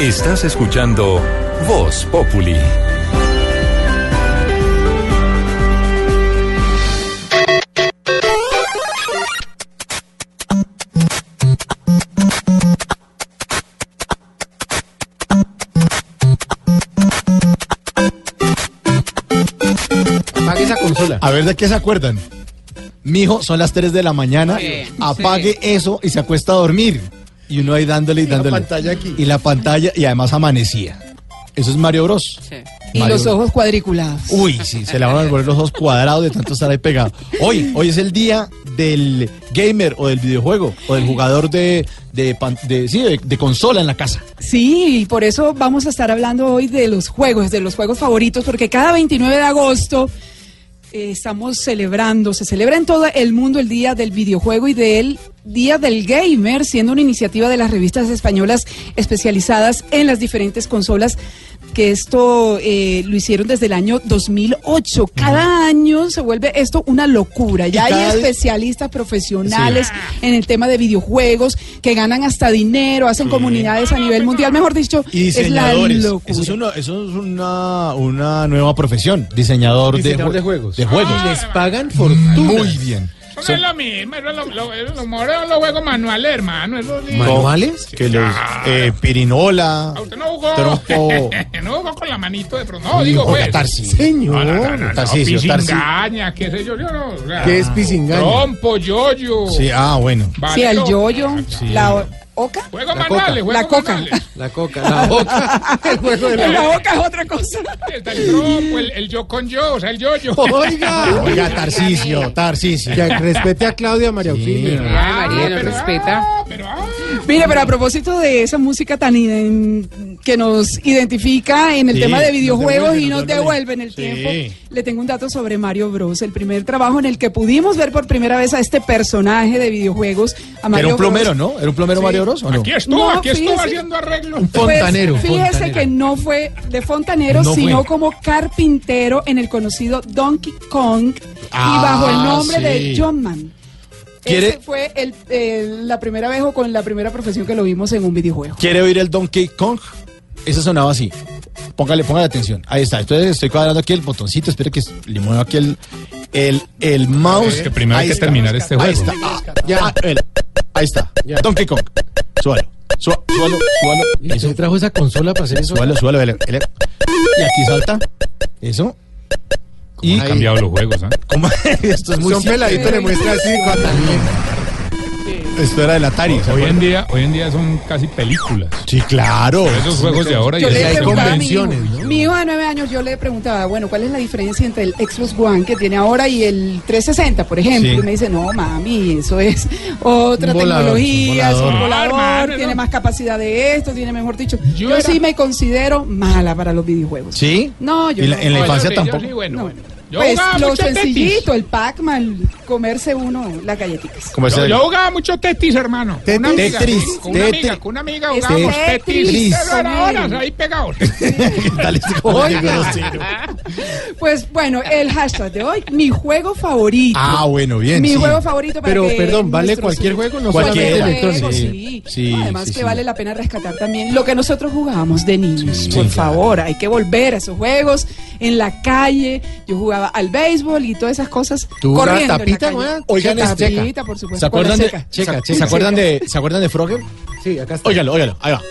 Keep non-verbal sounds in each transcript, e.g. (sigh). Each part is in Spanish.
Estás escuchando Voz Populi. Apague esa consola. A ver de qué se acuerdan. Mijo, son las 3 de la mañana. apague eso y se acuesta a dormir. Y uno ahí dándole y dándole. pantalla aquí. Y la pantalla, y además amanecía. Eso es Mario Bros. Y Mario los Bros. ojos cuadriculados. Uy, sí, se le van a volver los ojos cuadrados de tanto estar ahí pegado. Hoy, hoy es el día del gamer o del videojuego o del jugador de, de, pan- de- sí, de- de consola en la casa. Sí, y por eso vamos a estar hablando hoy de los juegos, de los juegos favoritos, porque cada 29 de agosto eh, estamos celebrando, se celebra en todo el mundo el Día del Videojuego y del Día del Gamer, siendo una iniciativa de las revistas españolas especializadas en las diferentes consolas que esto eh, lo hicieron desde el año 2008. Cada año se vuelve esto una locura. Ya hay especialistas profesionales en el tema de videojuegos que ganan hasta dinero, hacen comunidades a nivel mundial. Mejor dicho, Y es la locura. Eso es, una, eso es una, una nueva profesión. Diseñador, Diseñador de, de juegos. De juegos. Y les pagan fortuna. Muy bien. Eso no es lo mismo, eso es lo, lo, eso- lo los juegos manuales, hermano. Eso sí. ¿Manuales? Que los eh, pirinola, Ah, Usted no jugó. trompo, (laughs) no jugó con la manito de pronto. No, digo, pues. Tarsi. Señor. No, no, no, no, no, Tarcisio, Tarcisio. pisingaña, qué sé yo, yo no. o sea, ¿Qué es pisingaña? Trompo, yoyo. Sí, ah, bueno. Sí, el valero. yoyo, la oca. Juegos La manuales, coca. La coca. manuales. La coca, la boca. (laughs) El juego de La la boca. oca es otra cosa. El trompo, el, el yo con yo, o sea, el yoyo. Oiga. Oiga, Tarcisio, Tarcisio. Que respete a Claudia María Auxilio. Ah, María, no pero, respeta. ah, pero, ah, Mire, pero a propósito de esa música tan que nos identifica en el Sí, tema de nos videojuegos devuelve, y nos devuelve. en el Sí. tiempo, le tengo un dato sobre Mario Bros, el primer trabajo en el que pudimos ver por primera vez a este personaje de videojuegos, a Mario Era un plomero, Bros. ¿no? ¿Era un plomero Mario Bros o no? aquí estuvo, No, aquí estuvo fíjese. haciendo arreglos. Un fontanero. Pues, fíjese fontanero. que no fue de fontanero, No sino fue. como carpintero en el conocido Donkey Kong Ah, y bajo el nombre sí. de John Man. ¿Quiere- Ese fue el- el- la primera vez o con la primera profesión que lo vimos en un videojuego. ¿Quiere oír el Donkey Kong? Ese sonaba así. Póngale, póngale atención. Ahí está. Entonces estoy cuadrando aquí el botoncito. Espere que le mueva aquí el, el, el mouse. Es que primero hay Ahí que está. terminar este Ahí juego. está. Ah, ya. el- ahí está. Ya. Donkey Kong. Súbalo. Sú- Súbalo, súbalo. ¿Y Eso. se trajo esa consola para hacer eso? Súbalo, súbalo. Y aquí salta. Eso. Y Han cambiado los juegos. (laughs) ¿cómo? (laughs) Esto es muy Son peladitos, le muestra así. Esto era del Atari. ¿se Hoy en día, hoy en día son casi películas. Sí, claro. Esos juegos de ahora Yo hay a mi hijo, convenciones, ¿no? mi hijo de nueve años, yo le preguntaba, bueno, ¿cuál es la diferencia entre el Xbox One que tiene ahora y el 360, por ejemplo? Sí. Y me dice, no, mami, eso es otra Un volador, tecnología, es un un volador. tiene no. más capacidad de esto, tiene mejor dicho. Yo, Yo era- sí me considero mala para los videojuegos. ¿Sí? No, yo ¿Y la- no. en la infancia yo tampoco? sí, bueno, No. bueno. Yo Pues lo mucho Tetris. sencillito, el Pac-Man, comerse uno las galletitas. ¿Cómo es Yo, yo jugaba mucho Tetris, hermano. Con una amiga, Tetris, con una amiga, Tetris. con una amiga jugábamos Tetris. Tetris. Pero horas ahí pegados. (laughs) (laughs) Pues bueno, el hashtag de hoy, mi juego favorito. Ah, bueno, bien. Mi sí. juego favorito para Pero, que perdón, ¿vale cualquier juego? No Cualquier juego, sí. Sí, No, además sí, que vale la pena rescatar también lo que nosotros jugábamos de niños. Sí, Por sí, claro. favor, hay que volver a esos juegos en la calle. Yo jugaba al béisbol y todas esas cosas ¿Tú jugabas corriendo en la tapita, calle. güey? Oigan, Checa, este- Tapita, por supuesto. ¿Se acuerdan de. Checa, ¿se, checa. ¿se acuerdan de, ¿se acuerdan de Frogger? Sí, acá está. Óigalo, óigalo, ahí va.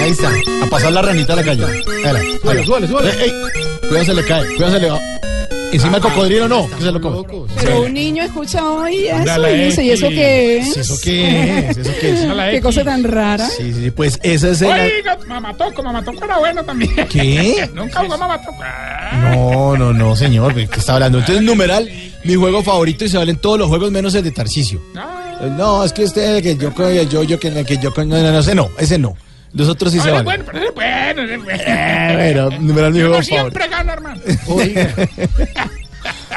Ahí está. A pasar la ranita a la calle. Ahí va, ahí va. Súbale, súbale. Eh, ey, cuidado se le cae, cuidado se le va. Encima del cocodrilo no, que se lo come. Locos. Pero un niño escucha hoy eso y dice, ¿y eso qué es? ¿Eso qué es? ¿Eso qué es? la (laughs) Qué X. cosa tan rara. Sí, sí, pues esa es el... Oiga, Mamatoco, Mamatoco era bueno también. ¿Qué? (laughs) Nunca jugó Mamatoco. No, no, no, señor, ¿de qué está hablando? Entonces, numeral, mi juego favorito y se valen todos los juegos menos el de Tarcisio. Ah, No, es que este, que yo, que yo, yo, que, que yo, no, no, ese no, ese no. Los otros sí se es bueno, pero es bueno. es bueno. Eh, bueno, mi juego siempre favorito. gano, hermano. Oiga,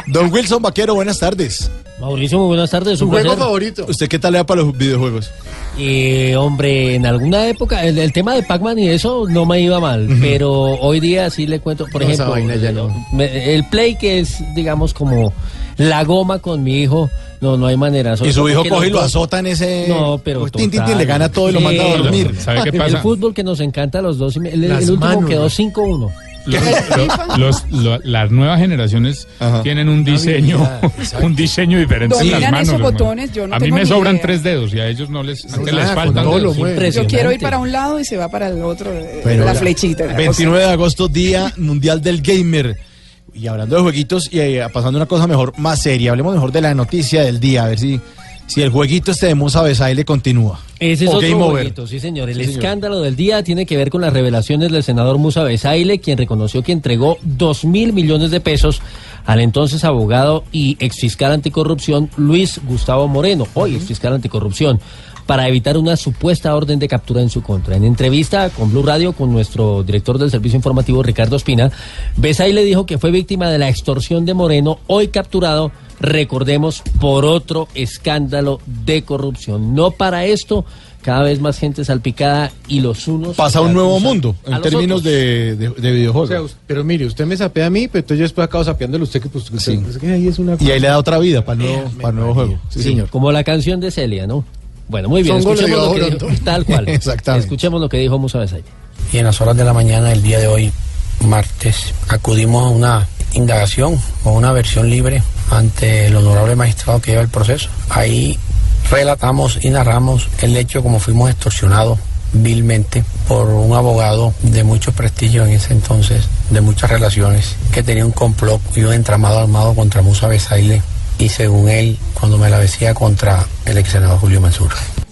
Don Wilson Vaquero, buenas tardes. Mauricio, muy buenas tardes. su un juego placer. favorito. ¿Usted qué tal le da para los videojuegos? Eh, hombre, en alguna época, el, el tema de Pac-Man y eso no me iba mal, pero hoy día sí le cuento, por No, esa ejemplo, vaina ya no. me- el Play que es, digamos, como la goma con mi hijo, No, no hay manera. sobre Y su hijo coge y los lo azota en ese. No, pero Pues, tin, tin, tin, total. le gana todo y lo manda a Sí. dormir. ¿Sabe qué El pasa? fútbol que nos encanta a los dos. El, el último manos. quedó 5-1. Los- lo- los- lo- las nuevas generaciones Ajá. tienen un diseño, (laughs) un diseño diferente en las manos. esos botones, yo no a mí me sobran idea. tres dedos y a ellos no les, antes les con faltan dedos. Yo quiero ir para un lado y se va para el otro, eh, Bueno, la flechita. la cosa. 29 de agosto, Día Mundial del Gamer. Y hablando de jueguitos y eh, pasando una cosa mejor, más seria, hablemos mejor de la noticia del día, a ver si, si el jueguito este de Musa Besaile continúa. Ese es O otro jueguito, sí señor. El Sí, señor. escándalo del día tiene que ver con las revelaciones del senador Musa Besaile, quien reconoció que entregó dos mil millones de pesos al entonces abogado y exfiscal anticorrupción Luis Gustavo Moreno, hoy exfiscal anticorrupción, para evitar una supuesta orden de captura en su contra. En entrevista con Blue Radio con nuestro director del servicio informativo Ricardo Espina, Besaile dijo que fue víctima de la extorsión de Moreno, hoy capturado recordemos, por otro escándalo de corrupción. No para esto, cada vez más gente salpicada y los unos... Pasa un nuevo mundo en términos de, de, de O sea, videojuegos. pero mire, usted me sapea a mí, pero entonces yo después acabo sapeándole a usted que pues, Sí. que ahí es una Y ahí le da otra vida para el nuevo, Véame, para el nuevo juego. Sí, Sí, señor. Como la canción de Celia, ¿no? Bueno, muy bien, escuchemos lo que dijo, tal cual. (laughs) Exactamente. Escuchemos lo que dijo Musa Besaile. y en las horas de la mañana del día de hoy, martes, acudimos a una indagación o una versión libre ante el honorable magistrado que lleva el proceso. Ahí relatamos y narramos el hecho como fuimos extorsionados vilmente por un abogado de mucho prestigio en ese entonces, de muchas relaciones, que tenía un complot y un entramado armado contra Musa Besaile y según él, cuando me la decía contra el ex senador Julio Mansur.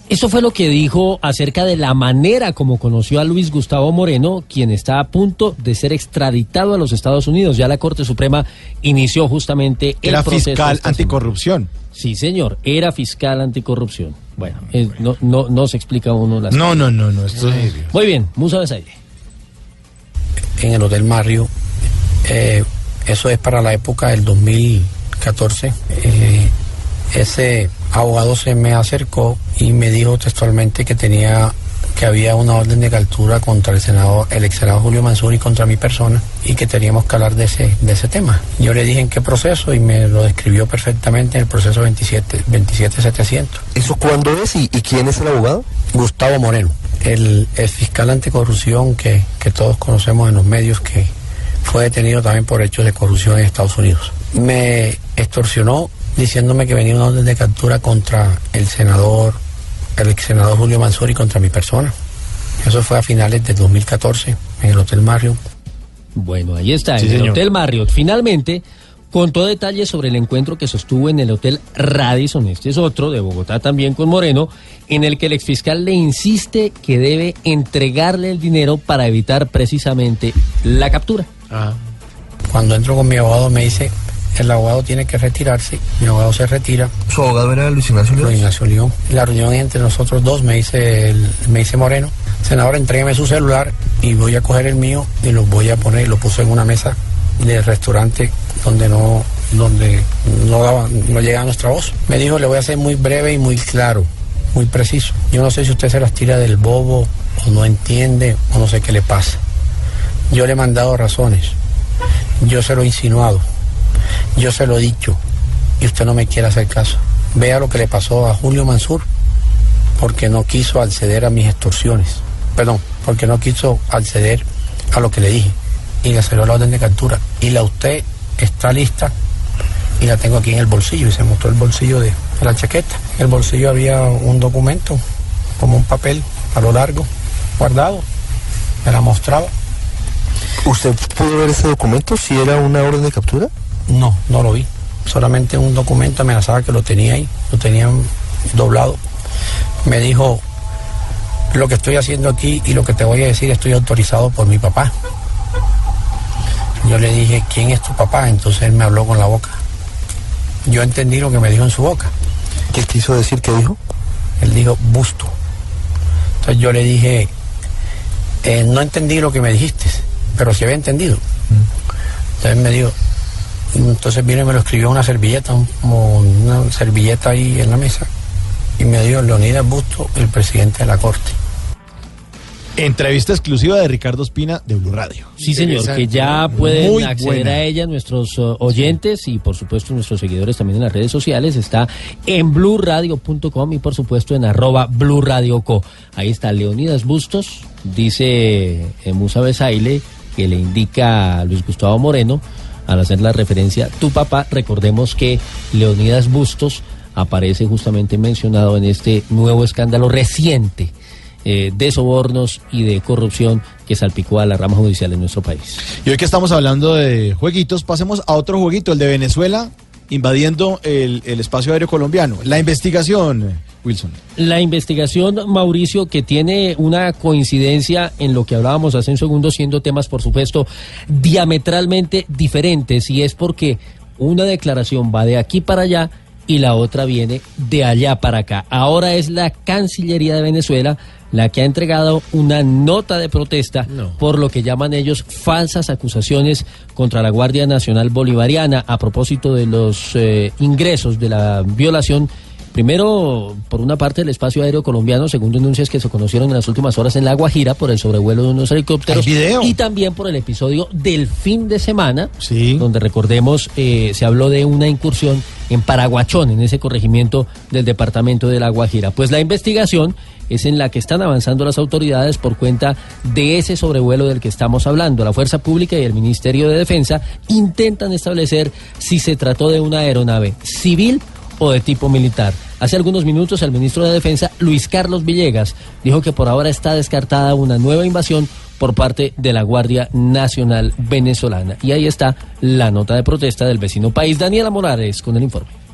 Eso fue lo que dijo acerca de la manera como conoció a Luis Gustavo Moreno, quien está a punto de ser extraditado a los Estados Unidos. Ya la Corte Suprema inició justamente el Era proceso fiscal esta anticorrupción. semana. Sí, señor, era fiscal anticorrupción. Bueno, eh, no, no, no se explica uno las No, no, no, no. Esto es... Muy bien, Musa Besaile. en el Hotel Mario. Eh, eso es para la época del 2014. Eh, ese abogado se me acercó y me dijo textualmente que tenía que había una orden de captura contra el senador, el ex senador Julio Mansur y contra mi persona y que teníamos que hablar de ese, de ese tema. Yo le dije en qué proceso y me lo describió perfectamente en el proceso 27, 27700. ¿Eso cuándo es y, y quién es el abogado? Gustavo Moreno, el, el fiscal anticorrupción que, que todos conocemos en los medios, que fue detenido también por hechos de corrupción en Estados Unidos. Me extorsionó diciéndome que venía una orden de captura contra el senador, el ex senador Julio Mansur y contra mi persona. Eso fue a finales de 2014 en el Hotel Mario. Bueno, ahí está, Sí, en el señor. Hotel Marriott. Finalmente, contó detalles sobre el encuentro que sostuvo en el Hotel Radisson, este es otro, de Bogotá también con Moreno, en el que el exfiscal le insiste que debe entregarle el dinero para evitar precisamente la captura. Ah, Cuando entro con mi abogado me dice, el abogado tiene que retirarse, mi abogado se retira, ¿Su abogado era Luis Ignacio Luis León? Ignacio León. La reunión entre nosotros dos me dice, el- me dice Moreno, senador, entrégueme su celular y voy a coger el mío y lo voy a poner, y lo puso en una mesa del restaurante donde no, donde no daba, no llegaba nuestra voz. Me dijo, le voy a hacer muy breve y muy claro, muy preciso. Yo no sé si usted se las tira del bobo o no entiende o no sé qué le pasa. Yo le he mandado razones. Yo se lo he insinuado. Yo se lo he dicho y usted no me quiere hacer caso. Vea lo que le pasó a Julio Mansur porque no quiso acceder a mis extorsiones. Perdón, porque no quiso acceder a lo que le dije y le salió la orden de captura. Y la usted está lista y la tengo aquí en el bolsillo y se mostró el bolsillo de la chaqueta. En el bolsillo había un documento, como un papel a lo largo, guardado. Me la mostraba. ¿Usted pudo ver ese documento si era una orden de captura? No, no lo vi. Solamente un documento amenazaba que lo tenía ahí, lo tenían doblado. Me dijo, lo que estoy haciendo aquí y lo que te voy a decir estoy autorizado por mi papá. Yo le dije, ¿quién es tu papá? Entonces él me habló con la boca. Yo entendí lo que me dijo en su boca. ¿Qué quiso decir? ¿Qué dijo? Él dijo, busto. Entonces yo le dije, "Eh, no entendí lo que me dijiste, pero sí había entendido. Entonces me dijo, entonces vino y me lo escribió una servilleta, un- como una servilleta ahí en la mesa, y me dijo, Leonidas Busto, el presidente de la Corte. Entrevista exclusiva de Ricardo Espina de Blue Radio. Sí, señor, que ya pueden Muy acceder buena. a ella nuestros uh, oyentes y por supuesto nuestros seguidores también en las redes sociales. Está en blurradio.com y por supuesto en arroba blurradioco. Ahí está Leonidas Bustos, dice eh, Musa Besaile, que le indica a Luis Gustavo Moreno al hacer la referencia tu papá. Recordemos que Leonidas Bustos aparece justamente mencionado en este nuevo escándalo reciente eh, de sobornos y de corrupción que salpicó a la rama judicial en nuestro país. Y hoy que estamos hablando de jueguitos, pasemos a otro jueguito, el de Venezuela invadiendo el, el espacio aéreo colombiano. La investigación, Wilson. La investigación, Mauricio, que tiene una coincidencia en lo que hablábamos hace un segundo, siendo temas, por supuesto, diametralmente diferentes, y es porque una declaración va de aquí para allá y la otra viene de allá para acá. Ahora es la Cancillería de Venezuela la que ha entregado una nota de protesta por lo que llaman ellos falsas acusaciones contra la Guardia Nacional Bolivariana a propósito de los eh, ingresos de la violación Primero, por una parte, el espacio aéreo colombiano, según denuncias que se conocieron en las últimas horas en La Guajira por el sobrevuelo de unos helicópteros. Video. Y también por el episodio del fin de semana, Sí. donde recordemos, eh, se habló de una incursión en Paraguachón, en ese corregimiento del departamento de La Guajira. Pues la investigación es en la que están avanzando las autoridades por cuenta de ese sobrevuelo del que estamos hablando. La Fuerza Pública y el Ministerio de Defensa intentan establecer si se trató de una aeronave civil o de tipo militar. Hace algunos minutos el ministro de Defensa, Luis Carlos Villegas, dijo que por ahora está descartada una nueva invasión por parte de la Guardia Nacional Venezolana. Y ahí está la nota de protesta del vecino país. Daniela Morales con el informe.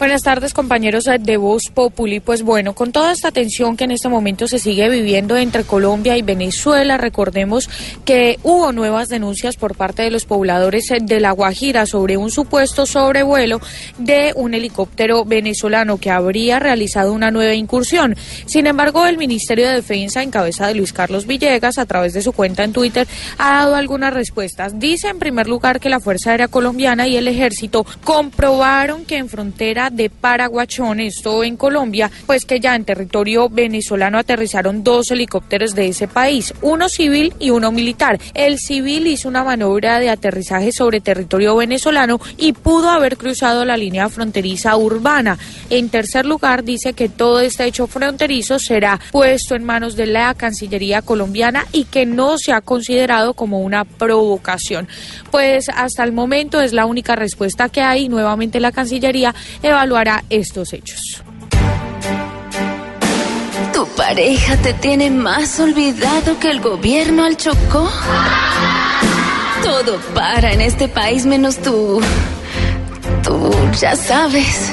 Buenas tardes, compañeros de Voz Populi. Pues bueno, con toda esta tensión que en este momento se sigue viviendo entre Colombia y Venezuela, recordemos que hubo nuevas denuncias por parte de los pobladores de La Guajira sobre un supuesto sobrevuelo de un helicóptero venezolano que habría realizado una nueva incursión. Sin embargo, el Ministerio de Defensa, en cabeza de Luis Carlos Villegas, a través de su cuenta en Twitter, ha dado algunas respuestas. Dice, en primer lugar, que la Fuerza Aérea Colombiana y el Ejército comprobaron que en frontera de Paraguachón, esto en Colombia, pues que ya en territorio venezolano aterrizaron dos helicópteros de ese país, uno civil y uno militar. El civil hizo una maniobra de aterrizaje sobre territorio venezolano y pudo haber cruzado la línea fronteriza urbana. En tercer lugar, dice que todo este hecho fronterizo será puesto en manos de la Cancillería colombiana y que no se ha considerado como una provocación. Pues hasta el momento es la única respuesta que hay. Nuevamente la Cancillería evaluará estos hechos. ¿Tu pareja te tiene más olvidado que el gobierno al Chocó? Todo para en este país menos tú. Tú ya sabes.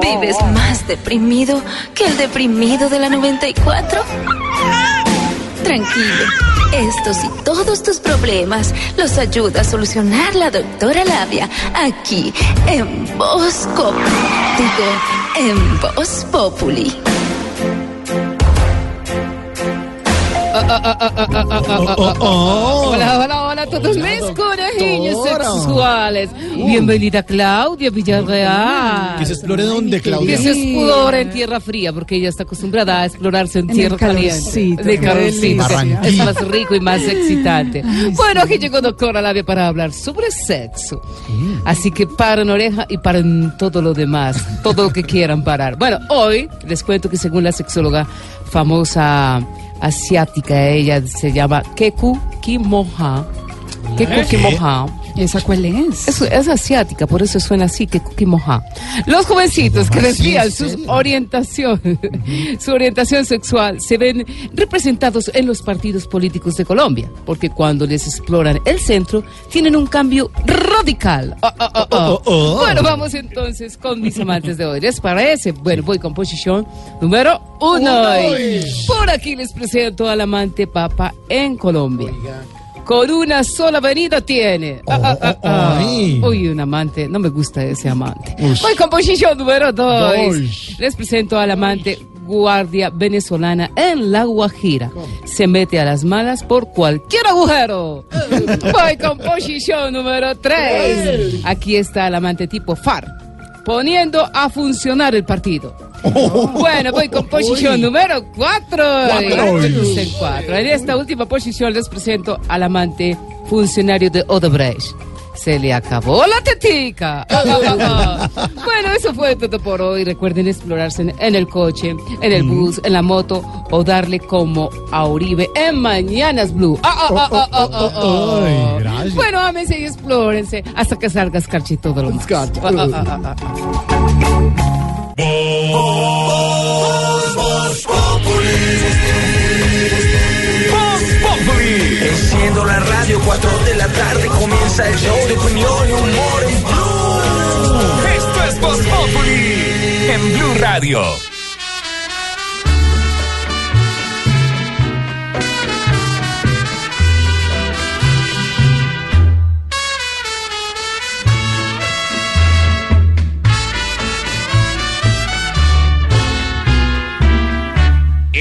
¿Vives más deprimido que el deprimido de la 94? Tranquilo, estos y todos tus problemas los ayuda a solucionar la doctora Labia aquí en Voz Digo, en Populi. Hola, hola, hola a todos mis conejillos sexuales. Bienvenida Claudia Villarreal. Que se explore dónde, Claudia. Que se explore en tierra fría, porque ella está acostumbrada a explorarse en, En tierra caliente. De qué calorcito. Es más rico y más excitante. Bueno, aquí llegó Doctora Labia para hablar sobre sexo. Así que paren oreja y paren todo lo demás, todo lo que quieran parar. Bueno, hoy les cuento que según la sexóloga famosa asiática, ella se llama Keku Kimoha. Keku Kimoha. ¿Esa cuál es? Es, es asiática, por eso suena así, que Moja. Los jovencitos que desvían su orientación, (laughs) su orientación sexual, se ven representados en los partidos políticos de Colombia, porque cuando les exploran el centro, tienen un cambio radical. Ah, ah, ah. Oh, oh, oh. Bueno, vamos entonces con mis amantes de hoy. ¿Les parece? Bueno, voy con posición número uno. Por aquí les presento al amante papa en Colombia. Con una sola venida tiene. Ah, ah, ah, ah. ay. Uy, un amante. No me gusta ese amante. Ush. Voy con posición número dos. Dos. Les presento al amante guardia venezolana en La Guajira. Se mete a las malas por cualquier agujero. (laughs) Voy con posición número tres. Aquí está el amante tipo FARC, poniendo a funcionar el partido. (laughs) Bueno, voy con posición número 4. Cuatro. En esta última posición les presento al amante funcionario de Odebrecht. Se le acabó la tetica. (laughs) bueno, eso fue todo por hoy. Recuerden explorarse en, el coche, en el bus, en la moto o darle como a Uribe en Mañanas Blue. Ah, ah, ah. Bueno, ámense y explórense hasta que salga escarchito de lo más. Ah, ah, ah, ah, ah. Enciendo la radio, 4 de la tarde comienza el show de opinión y humor en Blue. Esto es Voz Populi en Blue Radio.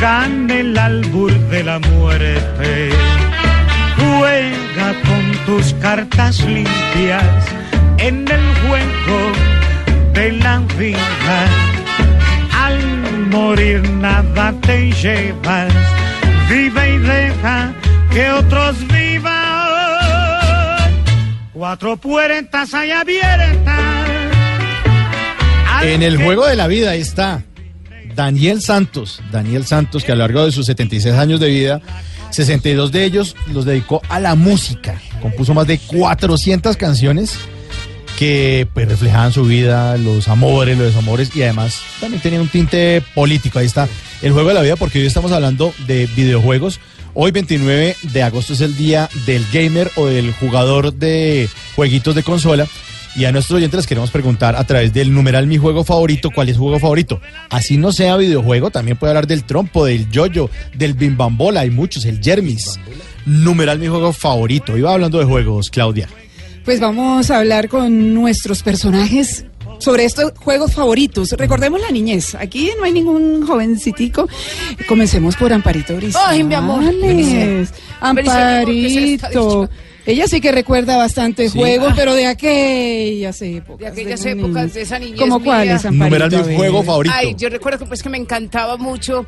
gana el albur de la muerte. Juega con tus cartas limpias en el juego de la vida. Al morir nada te llevas, vive y deja que otros vivan. Cuatro puertas hay abiertas. En el juego de la vida ahí está Daniel Santos. Daniel Santos, que a lo largo de sus 76 años de vida, 62 de ellos los dedicó a la música. Compuso más de 400 canciones que pues reflejaban su vida, los amores, los desamores y además también tenía un tinte político. Ahí está el juego de la vida porque hoy estamos hablando de videojuegos. Hoy 29 de agosto es el día del gamer o del jugador de jueguitos de consola. Y a nuestros oyentes les queremos preguntar a través del numeral mi juego favorito, ¿cuál es su juego favorito? Así no sea videojuego, también puede hablar del trompo, del yoyo, del bimbambola, hay muchos, el Jermis. Numeral mi juego favorito. Iba hablando de juegos, Claudia. Pues vamos a hablar con nuestros personajes sobre estos juegos favoritos. Recordemos la niñez. Aquí no hay ningún jovencitico. Comencemos por Amparito Grisales. Ay, mi amor. Amparito. Ella sí que recuerda bastante Sí. juegos, pero de aquellas épocas. De aquellas épocas, de esa niñez ¿Cómo mía. cuáles, Amparito? Numeral juego favorito. Ay, yo recuerdo que pues que me encantaba mucho.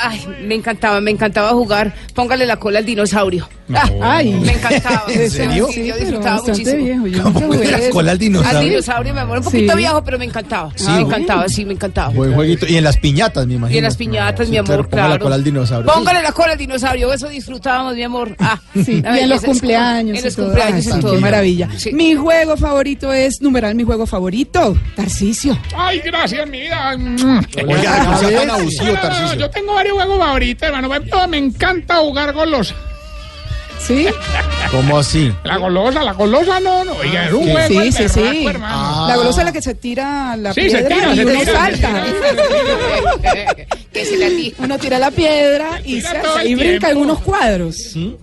Ay, me encantaba, me encantaba jugar. Póngale la cola al dinosaurio. Ah, Ay. me encantaba. ¿En serio? Sí, yo disfrutaba muchísimo. viejo. Yo ¿Cómo nunca fue jugué la cola al Al dinosaurio? dinosaurio, mi amor, un poquito Sí. viejo, pero me encantaba. Sí, me encantaba, sí, me encantaba. Buen jueguito. Y en las piñatas, me imagino. Y en las piñatas, Sí, mi amor, claro. la cola al dinosaurio. Póngale la cola al dinosaurio, eso disfrutábamos, mi amor. Ah, Sí, y en los cumpleaños. En los cumpleaños Ah, y todo. Maravilla. Sí. Mi juego favorito es, numeral, mi juego favorito, Tarcicio. Ay, gracias, mi vida. Oiga, no sea tan abusivo, No, no, no, Tarcisio. yo tengo varios juegos favoritos, hermano. Por ejemplo, Me encanta jugar golosa. ¿Sí? (laughs) ¿Cómo así? La golosa, la golosa no, no. Oiga, era un Sí, juego sí, sí, sí. hermano. La golosa es la que se tira la Sí, se piedra tira, y se uno tira, se salta. (laughs) (laughs) que se la. Uno tira la piedra y, tira se y brinca tiempo. algunos cuadros.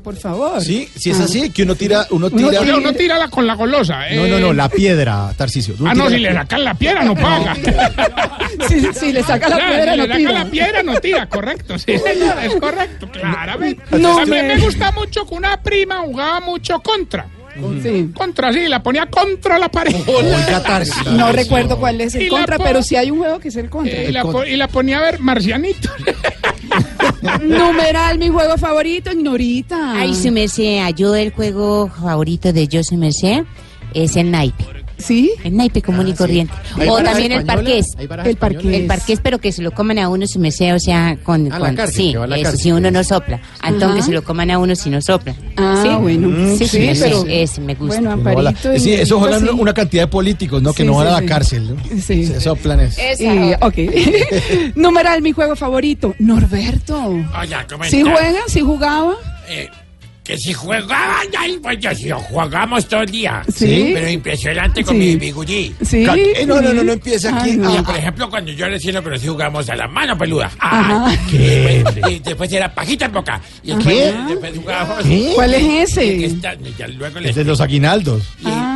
Por favor. Sí, si es Ah. así, que uno tira, uno Uno tira. Uno, tira la, con la golosa. No, eh. no, no, la piedra, Tarcisio. Ah, no, tira si le sacan la piedra no paga. (laughs) Si, si le saca la Claro, piedra, si no le saca tira. la piedra no tira, correcto. Sí, (laughs) es correcto, claramente. No, a mí me gusta mucho que una prima jugaba mucho contra. Sí. Contra, sí, la ponía contra la pared. (laughs) (laughs) No recuerdo cuál es el contra, pero sí hay un juego que es el contra. Eh, y, la po- y la ponía a ver marcianito. (laughs) Numeral, mi juego favorito, Ignorita. Ay, su merced, yo el juego favorito de yo su merced es el naipe. ¿Sí? El naipe común y corriente. ¿Hay O barajas también el parqués. ¿Hay barajas El parqués. El parqués, pero que se lo coman a uno su merced, o sea, con... A la con- cárcel, sí, eso si uno no sopla. Entonces Ajá. que se lo coman a uno si no sopla. Ah, ¿Sí? bueno. Mm, Sí, sí, sí, pero... sí, ese me gusta. Bueno, no Amparito. y Sí, eso sí. una cantidad de políticos, ¿no? Que Sí, no van sí, a la sí. cárcel. ¿no? Sí. Se soplan eso. Y, ok. (laughs) Numeral, mi juego favorito, Norberto. Oye, ¿cómo ¿Sí juega? ¿Sí jugaba? Eh, Que si jugaban ahí, pues yo sí, jugamos todo el día. Sí. Pero impresionante con Sí. mi bigudí. Sí. Eh, no, no, no, no empiece aquí. Ah, por ejemplo, cuando yo recién lo conocí jugamos a la mano peluda. Ah, y, después, y después era pajita en boca. Y después, ¿Qué? después jugábamos. ¿Qué? ¿Cuál es ese? Ya luego Es de los aguinaldos.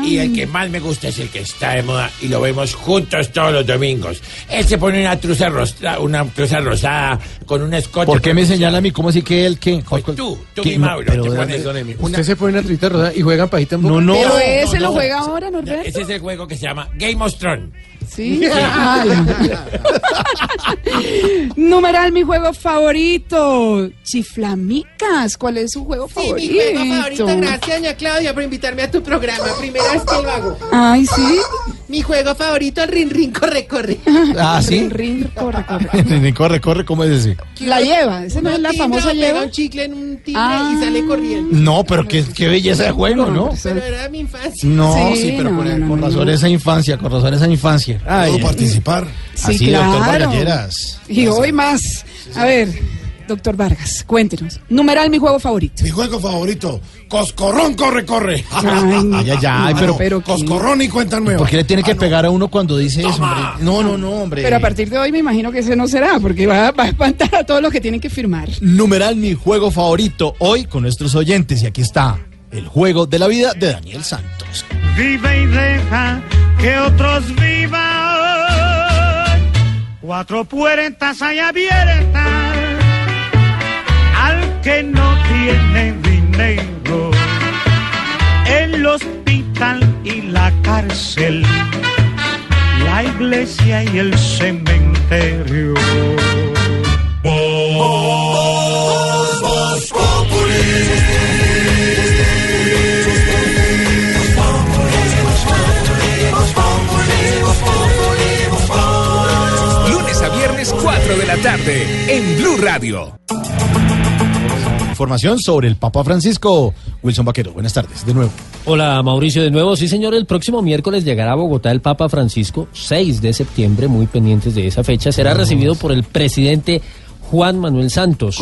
Y, y el que más me gusta es el que está de moda y lo vemos juntos todos los domingos. Él se pone una truza rosada, una truza rosada con un escote. ¿Por qué me señala a mí? ¿Cómo así que él qué? Pues tú, tú ¿Qué? mi No, Mauro, pero te Usted se pone una trita rosa y juegan pajita en boca. No, no. Pero No, ese no, lo no. juega ahora, Norberto. Ese es el juego que se llama Game of Thrones. Sí. Ay. (laughs) Numeral, mi juego favorito. Chiflamicas. ¿Cuál es su juego Sí, favorito? mi juego favorito. Gracias, doña Claudia, por invitarme a tu programa. Primera vez que lo hago. Ay, sí. Mi juego favorito, Rin Rin Corre Corre. Ah, sí. Rin, rin, corre, corre. (laughs) corre, corre, ¿cómo es ese? La lleva. ¿Esa no es la famosa pega lleva? un chicle en un timbre Ah. y sale corriendo. No, pero qué, qué belleza de juego, ¿no? Pero era mi infancia. No, Sí, sí, pero no, con, con no. razón esa infancia, con razón esa infancia. Ay, ¿Puedo participar? Sí, Así, doctor claro. Vargas Lleras. Y hoy más. A ver, doctor Vargas, cuéntenos. Numeral, mi juego favorito. Mi juego favorito, Coscorrón corre, corre. Ay, Ay, ay, ay, pero, pero- Coscorrón y cuenta nueva. ¿por qué le tiene que pegar a uno cuando dice eso, hombre? No, no, no, hombre. Pero a partir de hoy me imagino que ese no será, porque va, va a espantar a todos los que tienen que firmar. Numeral mi juego favorito hoy con nuestros oyentes y aquí está el juego de la vida de Daniel Santos. Vive y deja que otros vivan. Cuatro puertas hay abiertas al que no tiene dinero. El hospital y la cárcel, la iglesia y el cementerio. Radio. Información sobre el Papa Francisco. Wilson Vaquero, buenas tardes, de nuevo. Hola Mauricio, de nuevo, sí señor, el próximo miércoles llegará a Bogotá el Papa Francisco, 6 de septiembre, muy pendientes de esa fecha, será recibido por el presidente Juan Manuel Santos.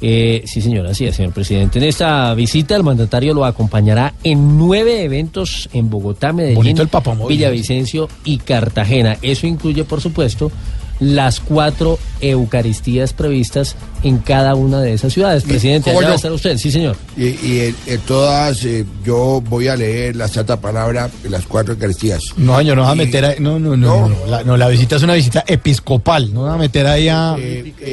Eh, sí señor, así es, señor presidente. En esta visita el mandatario lo acompañará en nueve eventos en Bogotá, Medellín, Bonito el papamóvil. Villavicencio y Cartagena. Eso incluye, por supuesto, las cuatro Eucaristías previstas en cada una de esas ciudades. Presidente, ¿cómo allá va a yo? estar usted, sí señor. Y, y en, en todas, eh, yo voy a leer la santa palabra las cuatro Eucaristías. No, señor, no va a meter ahí, no, no, no, no, la, no, la visita es una visita episcopal, no va a meter ahí a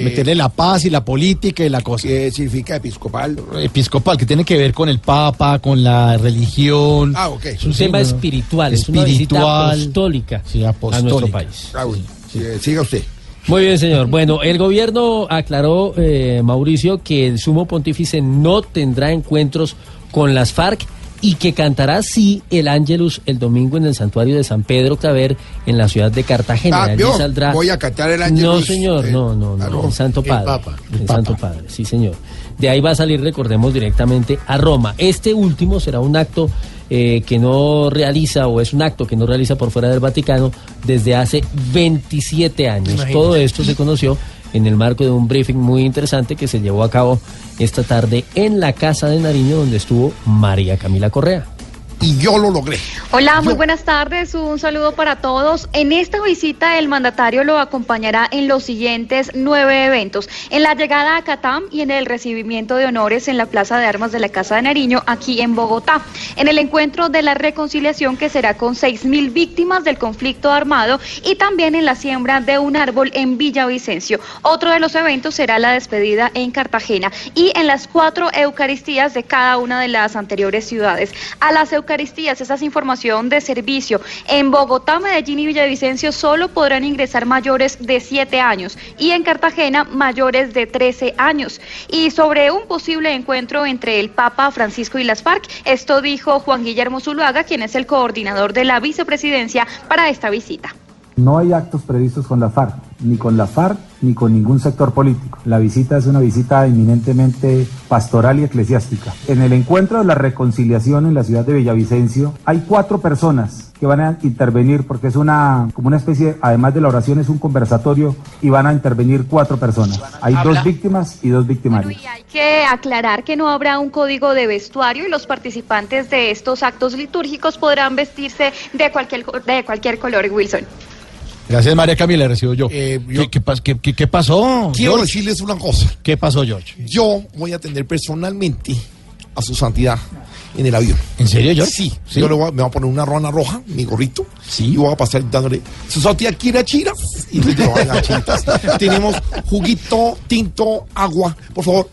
meterle la paz y la política y la cosa. ¿Qué significa episcopal? Episcopal, que tiene que ver con el Papa, con la religión. Ah, ok. Es un tema no, espiritual, es una visita espiritual. apostólica Sí, a nuestro país. Ah, bueno. Siga usted. Muy bien, señor. Bueno, el gobierno aclaró, eh, Mauricio, que el sumo pontífice no tendrá encuentros con las FARC y que cantará sí el Ángelus el domingo en el santuario de San Pedro Claver en la ciudad de Cartagena. Ah, saldrá. Voy a cantar el No, Ángelus, señor, eh, no, no, no. no. El Santo El Padre. Papa. El, Santo Padre, sí, señor. De ahí va a salir, recordemos, directamente a Roma. Este último será un acto eh, que no realiza, o es un acto que no realiza por fuera del Vaticano desde hace 27 años. Imagínate. Todo esto se conoció en el marco de un briefing muy interesante que se llevó a cabo esta tarde en la Casa de Nariño, donde estuvo María Camila Correa. Y yo lo logré. Hola, muy buenas tardes. Un saludo para todos. En esta visita el mandatario lo acompañará en los siguientes nueve eventos. En la llegada a Catam y en el recibimiento de honores en la Plaza de Armas de la Casa de Nariño, aquí en Bogotá. En el encuentro de la reconciliación que será con seis mil víctimas del conflicto armado y también en la siembra de un árbol en Villavicencio. Otro de los eventos será la despedida en Cartagena y en las cuatro Eucaristías de cada una de las anteriores ciudades. A las Eucaristías, esa es información de servicio. En Bogotá, Medellín y Villavicencio solo podrán ingresar mayores de 7 años y en Cartagena mayores de 13 años. Y sobre un posible encuentro entre el Papa Francisco y las FARC, esto dijo Juan Guillermo Zuluaga, quien es el coordinador de la vicepresidencia para esta visita. No hay actos previstos con la FARC, ni con la FARC, ni con ningún sector político. La visita es una visita eminentemente pastoral y eclesiástica. En el encuentro de la reconciliación en la ciudad de Villavicencio hay cuatro personas que van a intervenir porque es una, como una especie, además de la oración, es un conversatorio y van a intervenir cuatro personas. Hay dos víctimas y dos victimarios. Hay que aclarar que no habrá un código de vestuario y los participantes de estos actos litúrgicos podrán vestirse de cualquier, de cualquier color, Wilson. Gracias, María Camila, recibo yo. ¿Qué, qué pas- qué- qué- qué pasó? Quiero George? decirles una cosa. ¿Qué pasó, George? Yo voy a atender personalmente a su santidad en el avión. ¿En serio, George? Sí. ¿Sí? Yo le voy a, me voy a poner una rona roja, mi gorrito. Sí. Y voy a pasar dándole. Su santidad quiere chiras. Y le digo, "Oiga, chiritas, Tenemos juguito, tinto, agua. Por favor,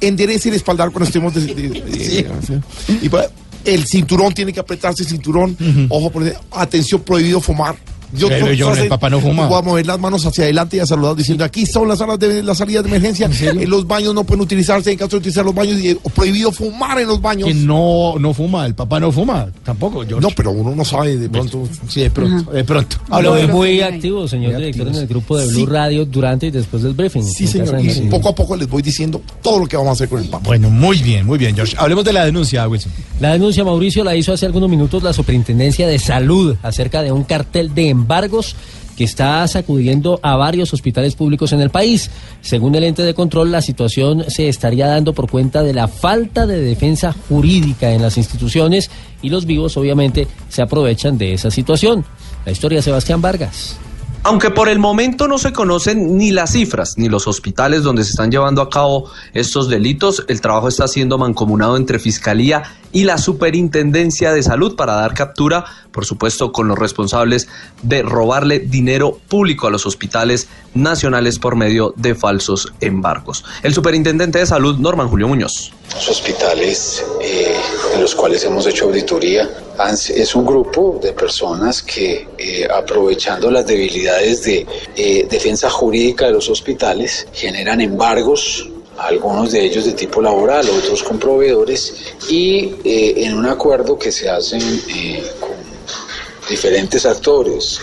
enderece el espaldar cuando estemos. de- de- de- Y pues, el cinturón tiene que apretarse el cinturón. Ojo, por atención, prohibido fumar. Pero, por- John, el papá no fuma. Voy a mover las manos hacia adelante y a saludar diciendo aquí son las salas de la salida de emergencia. En los baños no pueden utilizarse en caso de utilizar los baños y eh, prohibido fumar en los baños. Que no, no fuma, el papá no fuma, tampoco, George. No, pero uno no sabe de pronto. Sí, de pronto, de pronto. Lo de- ve muy activo, señor director, en el grupo de Blue Sí. Radio durante y después del briefing. Sí, señor. Y poco a poco les voy diciendo todo lo que vamos a hacer con el Papa. Bueno, muy bien, muy bien, George. Hablemos de la denuncia, Wilson. La denuncia, Mauricio, la hizo hace algunos minutos la Superintendencia de Salud acerca de un cartel de embargos que está sacudiendo a varios hospitales públicos en el país. Según el ente de control, la situación se estaría dando por cuenta de la falta de defensa jurídica en las instituciones y los vivos obviamente se aprovechan de esa situación. La historia Sebastián Vargas. Aunque por el momento no se conocen ni las cifras ni los hospitales donde se están llevando a cabo estos delitos, el trabajo está siendo mancomunado entre Fiscalía y la Superintendencia de Salud para dar captura, por supuesto, con los responsables de robarle dinero público a los hospitales nacionales por medio de falsos embargos. El Superintendente de Salud, Norman Julio Muñoz. Los hospitales eh, en los cuales hemos hecho auditoría. Es un grupo de personas que eh, aprovechando las debilidades de eh, defensa jurídica de los hospitales generan embargos algunos de ellos de tipo laboral, otros con proveedores, y eh, en un acuerdo que se hacen con diferentes actores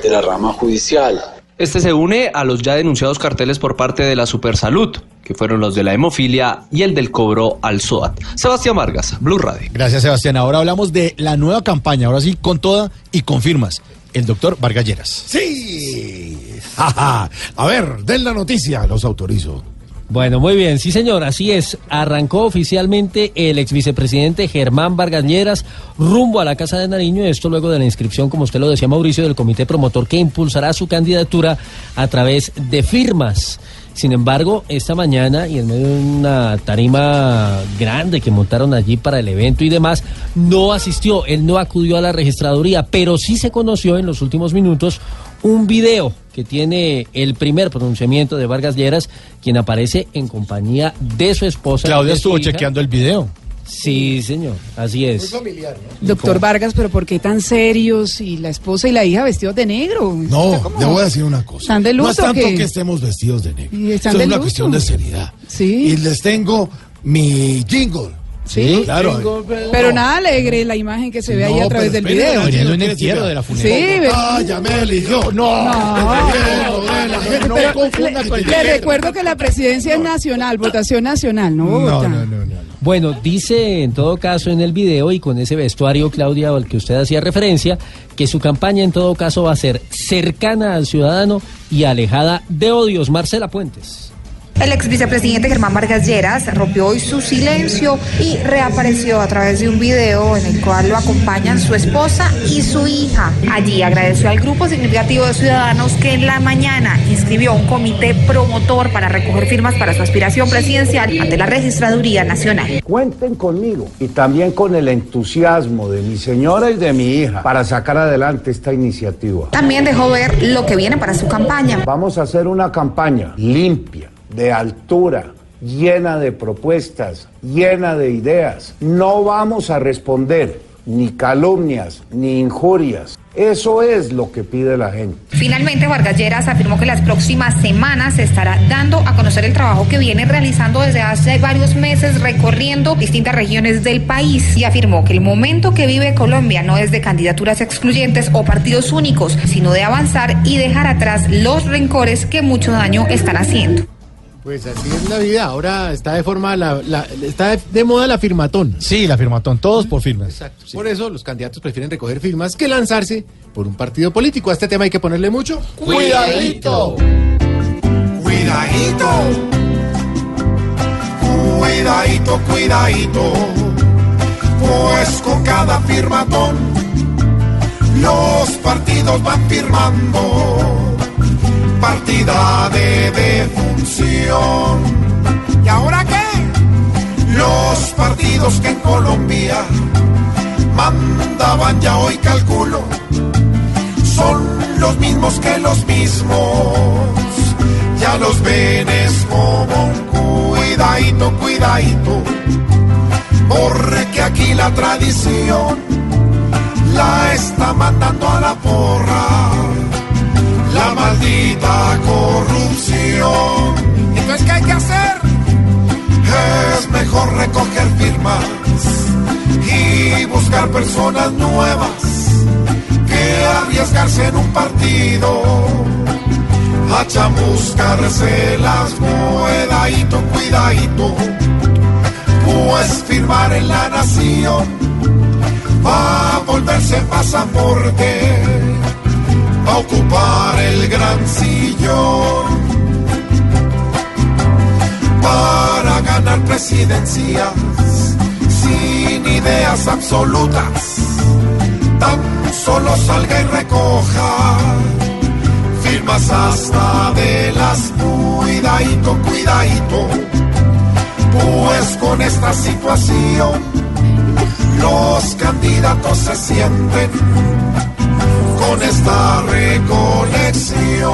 de la rama judicial, Este se une a los ya denunciados carteles por parte de la Supersalud, que fueron los de la hemofilia y el del cobro al SOAT. Sebastián Vargas, Blue Radio. Gracias, Sebastián. Ahora hablamos de la nueva campaña, ahora sí, con toda y con firmas. El doctor Vargas Lleras. Sí. Ajá. (laughs) A ver, den la noticia, los autorizo. Bueno, muy bien, sí señor, así es. Arrancó oficialmente el ex vicepresidente Germán Vargas rumbo a la Casa de Nariño, esto luego de la inscripción, como usted lo decía Mauricio, del comité promotor que impulsará su candidatura a través de firmas. Sin embargo, esta mañana y en medio de una tarima grande que montaron allí para el evento y demás, no asistió, él no acudió a la registraduría, pero sí se conoció en los últimos minutos un video que tiene el primer pronunciamiento de Vargas Lleras, quien aparece en compañía de su esposa. Claudia estuvo hija. chequeando el video. Sí, señor, así es. familiar, Doctor Vargas, pero ¿por qué tan serios? Y la esposa y la hija vestidos de negro. No, como- le voy a decir una cosa. ¿Están de no es luto tanto que estemos vestidos de negro. Y están Esto de es una luto. cuestión de seriedad. Sí. Y les tengo mi jingle. Sí. claro. Pero nada alegre la imagen que se ve ahí No, a través del video. el quiere entierro de la Sí, funeraria. ve- Ah, ya me eligió. No, no (laughs) le, recuerdo que la presidencia es nacional, votación nacional, no Bogotá. Bueno, dice en todo caso en el video y con ese vestuario, Claudia, al que usted hacía referencia, que su campaña en todo caso va a ser cercana al ciudadano y alejada de odios. Marcela Puentes. El ex vicepresidente Germán Vargas Lleras rompió hoy su silencio y reapareció a través de un video en el cual lo acompañan su esposa y su hija. Allí agradeció al grupo significativo de ciudadanos que en la mañana inscribió un comité promotor para recoger firmas para su aspiración presidencial ante la Registraduría Nacional. Cuenten conmigo y también con el entusiasmo de mi señora y de mi hija para sacar adelante esta iniciativa. También dejó ver lo que viene para su campaña. Vamos a hacer una campaña limpia, de altura, llena de propuestas, llena de ideas. No vamos a responder ni calumnias ni injurias. Eso es lo que pide la gente. Finalmente, Vargas Lleras afirmó que las próximas semanas se estará dando a conocer el trabajo que viene realizando desde hace varios meses recorriendo distintas regiones del país y afirmó que el momento que vive Colombia no es de candidaturas excluyentes o partidos únicos, sino de avanzar y dejar atrás los rencores que mucho daño están haciendo. Pues así es la vida. Ahora está de forma la, la- está de, de moda la firmatón. Sí, la firmatón, todos por firmas. Exacto. Por eso los candidatos prefieren recoger firmas que lanzarse por un partido político. A este tema hay que ponerle mucho Cuidadito. Cuidadito. Cuidadito, cuidadito. Pues con cada firmatón los partidos van firmando partida de defunción. ¿Y ahora qué? Los partidos que en Colombia mandaban ya hoy calculo son los mismos que los mismos. Ya los ven es como un cuidadito, cuidadito. Porque aquí la tradición la está mandando a la porra. La maldita corrupción. Entonces, ¿qué hay que hacer? Es mejor recoger firmas y buscar personas nuevas que arriesgarse en un partido a chamuscarse las cuidadito, cuidadito, pues firmar en la nación va a volverse pasaporte, a ocupar el gran sillón para ganar presidencias sin ideas absolutas. Tan solo salga y recoja firmas hasta de las cuidadito, cuidadito. Pues con esta situación los candidatos se sienten con esta recolección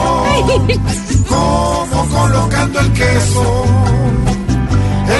(laughs) como colocando el queso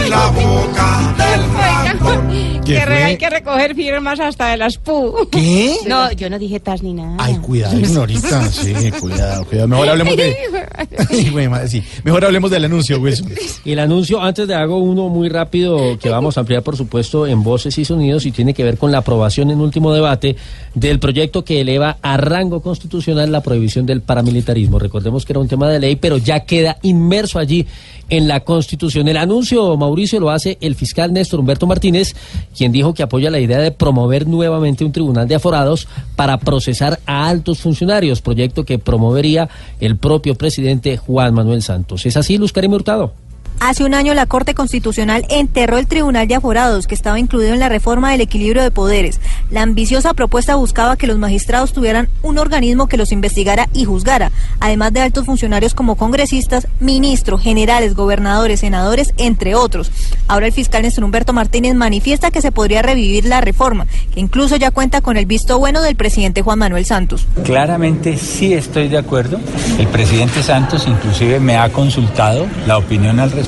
en la boca del ratón. ¿Qué fue? hay que recoger firmas hasta de las PU. ¿Qué? No, yo no dije tas ni nada. Ay, cuidado, ignorita. Sí, cuidado, cuidado. Mejor hablemos de. (laughs) Ay, güey, madre, sí. Mejor hablemos del anuncio, Wilson. Y el anuncio, antes de hago uno muy rápido que vamos a ampliar, por supuesto, en voces y sonidos y tiene que ver con la aprobación en último debate del proyecto que eleva a rango constitucional la prohibición del paramilitarismo. Recordemos que era un tema de ley, pero ya queda inmerso allí en la Constitución. El anuncio, Mauricio, lo hace el fiscal Néstor Humberto Martínez, quien dijo que apoya la idea de promover nuevamente un tribunal de aforados para procesar a altos funcionarios, proyecto que promovería el propio presidente Juan Manuel Santos. ¿Es así, Luz Hurtado? Hace un año la Corte Constitucional enterró el Tribunal de Aforados, que estaba incluido en la reforma del equilibrio de poderes. La ambiciosa propuesta buscaba que los magistrados tuvieran un organismo que los investigara y juzgara, además de altos funcionarios como congresistas, ministros, generales, gobernadores, senadores, entre otros. Ahora el fiscal Néstor Humberto Martínez manifiesta que se podría revivir la reforma, que incluso ya cuenta con el visto bueno del presidente Juan Manuel Santos. Claramente sí estoy de acuerdo. El presidente Santos inclusive me ha consultado la opinión al respecto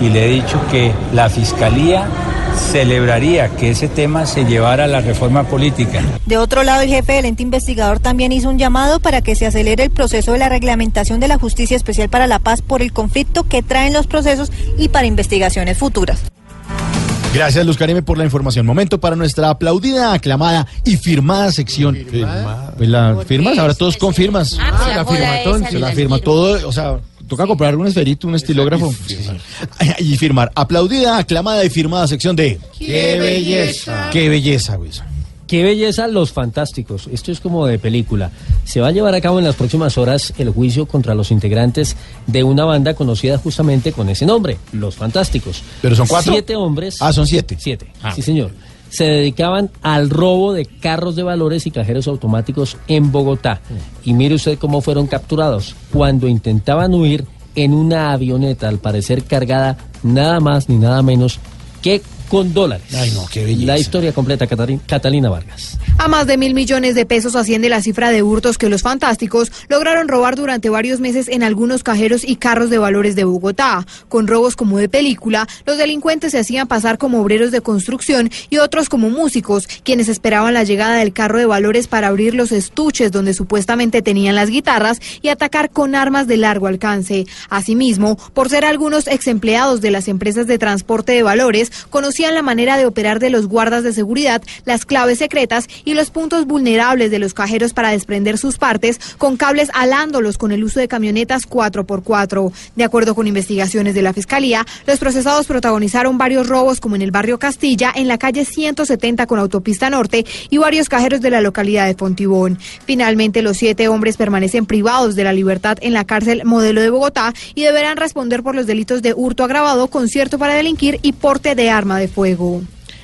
y le he dicho que la Fiscalía celebraría que ese tema se llevara a la reforma política. De otro lado, el jefe del ente investigador también hizo un llamado para que se acelere el proceso de la reglamentación de la Justicia Especial para la Paz por el conflicto que traen los procesos y para investigaciones futuras. Gracias, Luz Karime, por la información. Momento para nuestra aplaudida, aclamada y firmada sección. Pues la firmas, ahora todos con firmas. Ah, pues la la esa se la firma todo, o sea, toca comprar un esferito, un estilógrafo (laughs) y firmar. Aplaudida, aclamada y firmada sección de ¡Qué belleza! Qué belleza, Wilson. Qué belleza los fantásticos. Esto es como de película. Se va a llevar a cabo en las próximas horas el juicio contra los integrantes de una banda conocida justamente con ese nombre, Los Fantásticos. Pero son cuatro. Siete hombres. Ah, son siete. Siete. Ah. Sí, señor. Se dedicaban al robo de carros de valores y cajeros automáticos en Bogotá. Y mire usted cómo fueron capturados. Cuando intentaban huir en una avioneta, al parecer cargada nada más ni nada menos que con dólares. Ay, no, qué belleza. La historia completa, Catalina Vargas. A más de mil millones de pesos asciende la cifra de hurtos que los fantásticos lograron robar durante varios meses en algunos cajeros y carros de valores de Bogotá. Con robos como de película, los delincuentes se hacían pasar como obreros de construcción y otros como músicos, quienes esperaban la llegada del carro de valores para abrir los estuches donde supuestamente tenían las guitarras y atacar con armas de largo alcance. Asimismo, por ser algunos ex empleados de las empresas de transporte de valores, conocían la manera de operar de los guardas de seguridad, las claves secretas y los puntos vulnerables de los cajeros para desprender sus partes con cables alándolos con el uso de camionetas 4x4. De acuerdo con investigaciones de la Fiscalía, los procesados protagonizaron varios robos como en el barrio Castilla, en la calle 170 con autopista norte y varios cajeros de la localidad de Fontibón. Finalmente, los siete hombres permanecen privados de la libertad en la cárcel modelo de Bogotá y deberán responder por los delitos de hurto agravado, concierto para delinquir y porte de arma fuego.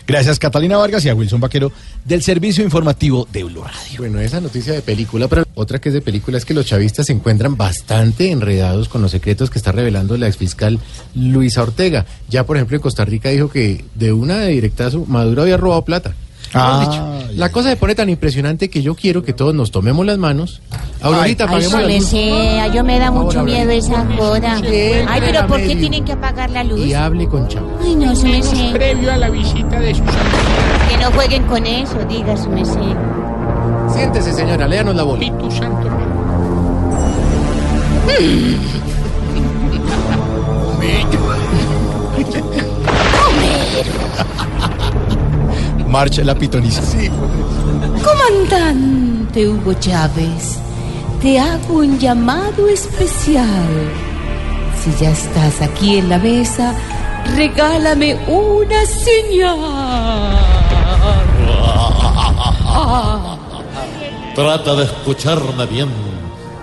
Gracias Catalina Vargas y a Wilson Vaquero del Servicio Informativo de Blue Radio. Bueno, esa noticia de película, pero otra que es de película es que los chavistas se encuentran bastante enredados con los secretos que está revelando la exfiscal Luisa Ortega. Ya, por ejemplo, en Costa Rica dijo que de una de directazo Maduro había robado plata. Ah, dicho, la cosa se pone tan impresionante que yo quiero que todos nos tomemos las manos. Aurorita, Ay, apaguemos la me luz. sé, yo me da mucho Ahora, miedo esa joda. Ay, pero ¿por qué tienen que apagar la luz? Y hable con Chavo. Ay, no, su. Previo a la visita de sus Que no jueguen con eso, diga su merced. Siéntese, señora, léanos la bola. Espíritu Santo. (laughs) Marcha la pitoniza. Comandante Hugo Chávez, te hago un llamado especial. Si ya estás aquí en la mesa, regálame una señal. (laughs) Trata de escucharme bien,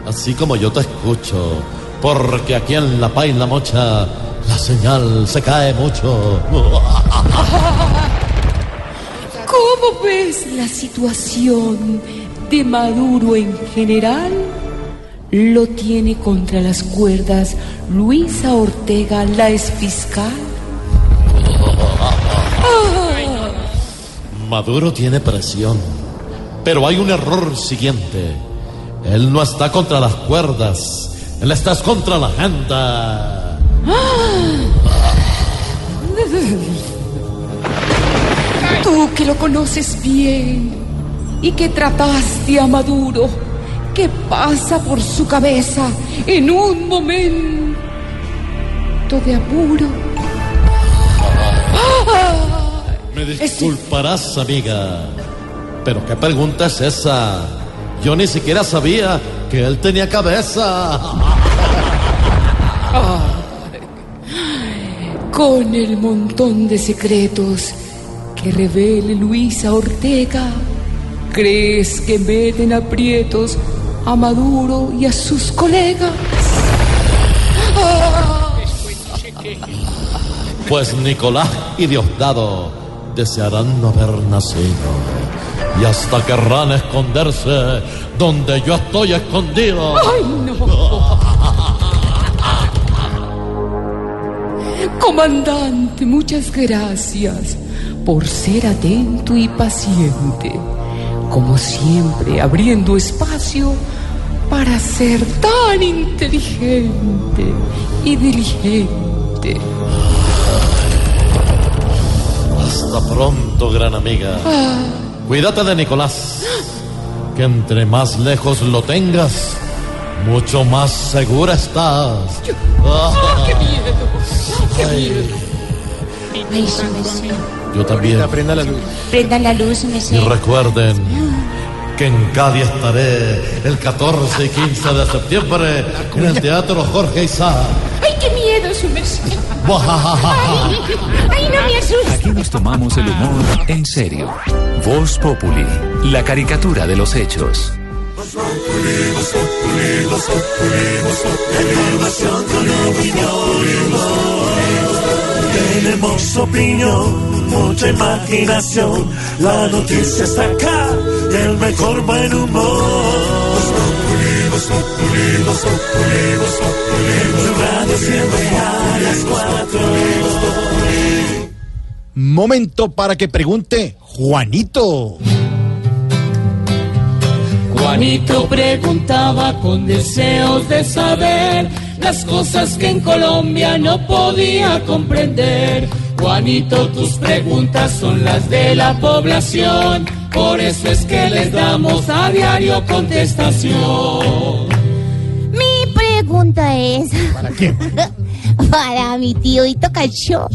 así como yo te escucho, porque aquí en La Pa y La Mocha la señal se cae mucho. (laughs) ¿Cómo ves la situación de Maduro en general? Lo tiene contra las cuerdas Luisa Ortega, la exfiscal. Ah, Maduro tiene presión, pero hay un error siguiente. Él no está contra las cuerdas, él está contra la agenda. Tú que lo conoces bien y que trataste a Maduro, ¿qué pasa por su cabeza en un momento de apuro? Me disculparás, amiga, pero ¿qué pregunta es esa? Yo ni siquiera sabía que él tenía cabeza. Con el montón de secretos que revele Luisa Ortega, ¿crees que meten aprietos a Maduro y a sus colegas? Pues Nicolás y Diosdado desearán no haber nacido y hasta querrán esconderse donde yo estoy escondido. ¡Ay, no! (laughs) Comandante, muchas gracias por ser atento y paciente. Como siempre, abriendo espacio para ser tan inteligente y diligente. Hasta pronto, gran amiga. Ah. Cuídate de Nicolás, que entre más lejos lo tengas, mucho más segura estás. ¡Qué miedo! ¡Qué Ay. miedo! Ay, su merced. Yo también. Prenda la luz. Prendan la luz, su Y recuerden que en Cádiz estaré el 14 y 15 de septiembre en el Teatro Jorge Isaac. ¡Ay, qué miedo, su merced! ¡Ay, ay, no me asustes! Aquí nos tomamos el humor en serio. Voz Populi, la caricatura de los hechos. Tenemos opinión, mucha imaginación. La noticia está acá, y el mejor buen humor. Radio siempre a las cuatro. Momento para que pregunte Juanito. Juanito preguntaba con deseos de saber las cosas que en Colombia no podía comprender. Juanito, tus preguntas son las de la población, por eso es que les damos a diario contestación. Mi pregunta es. ¿Para qué? (laughs) Para mi tío Hito Cacho.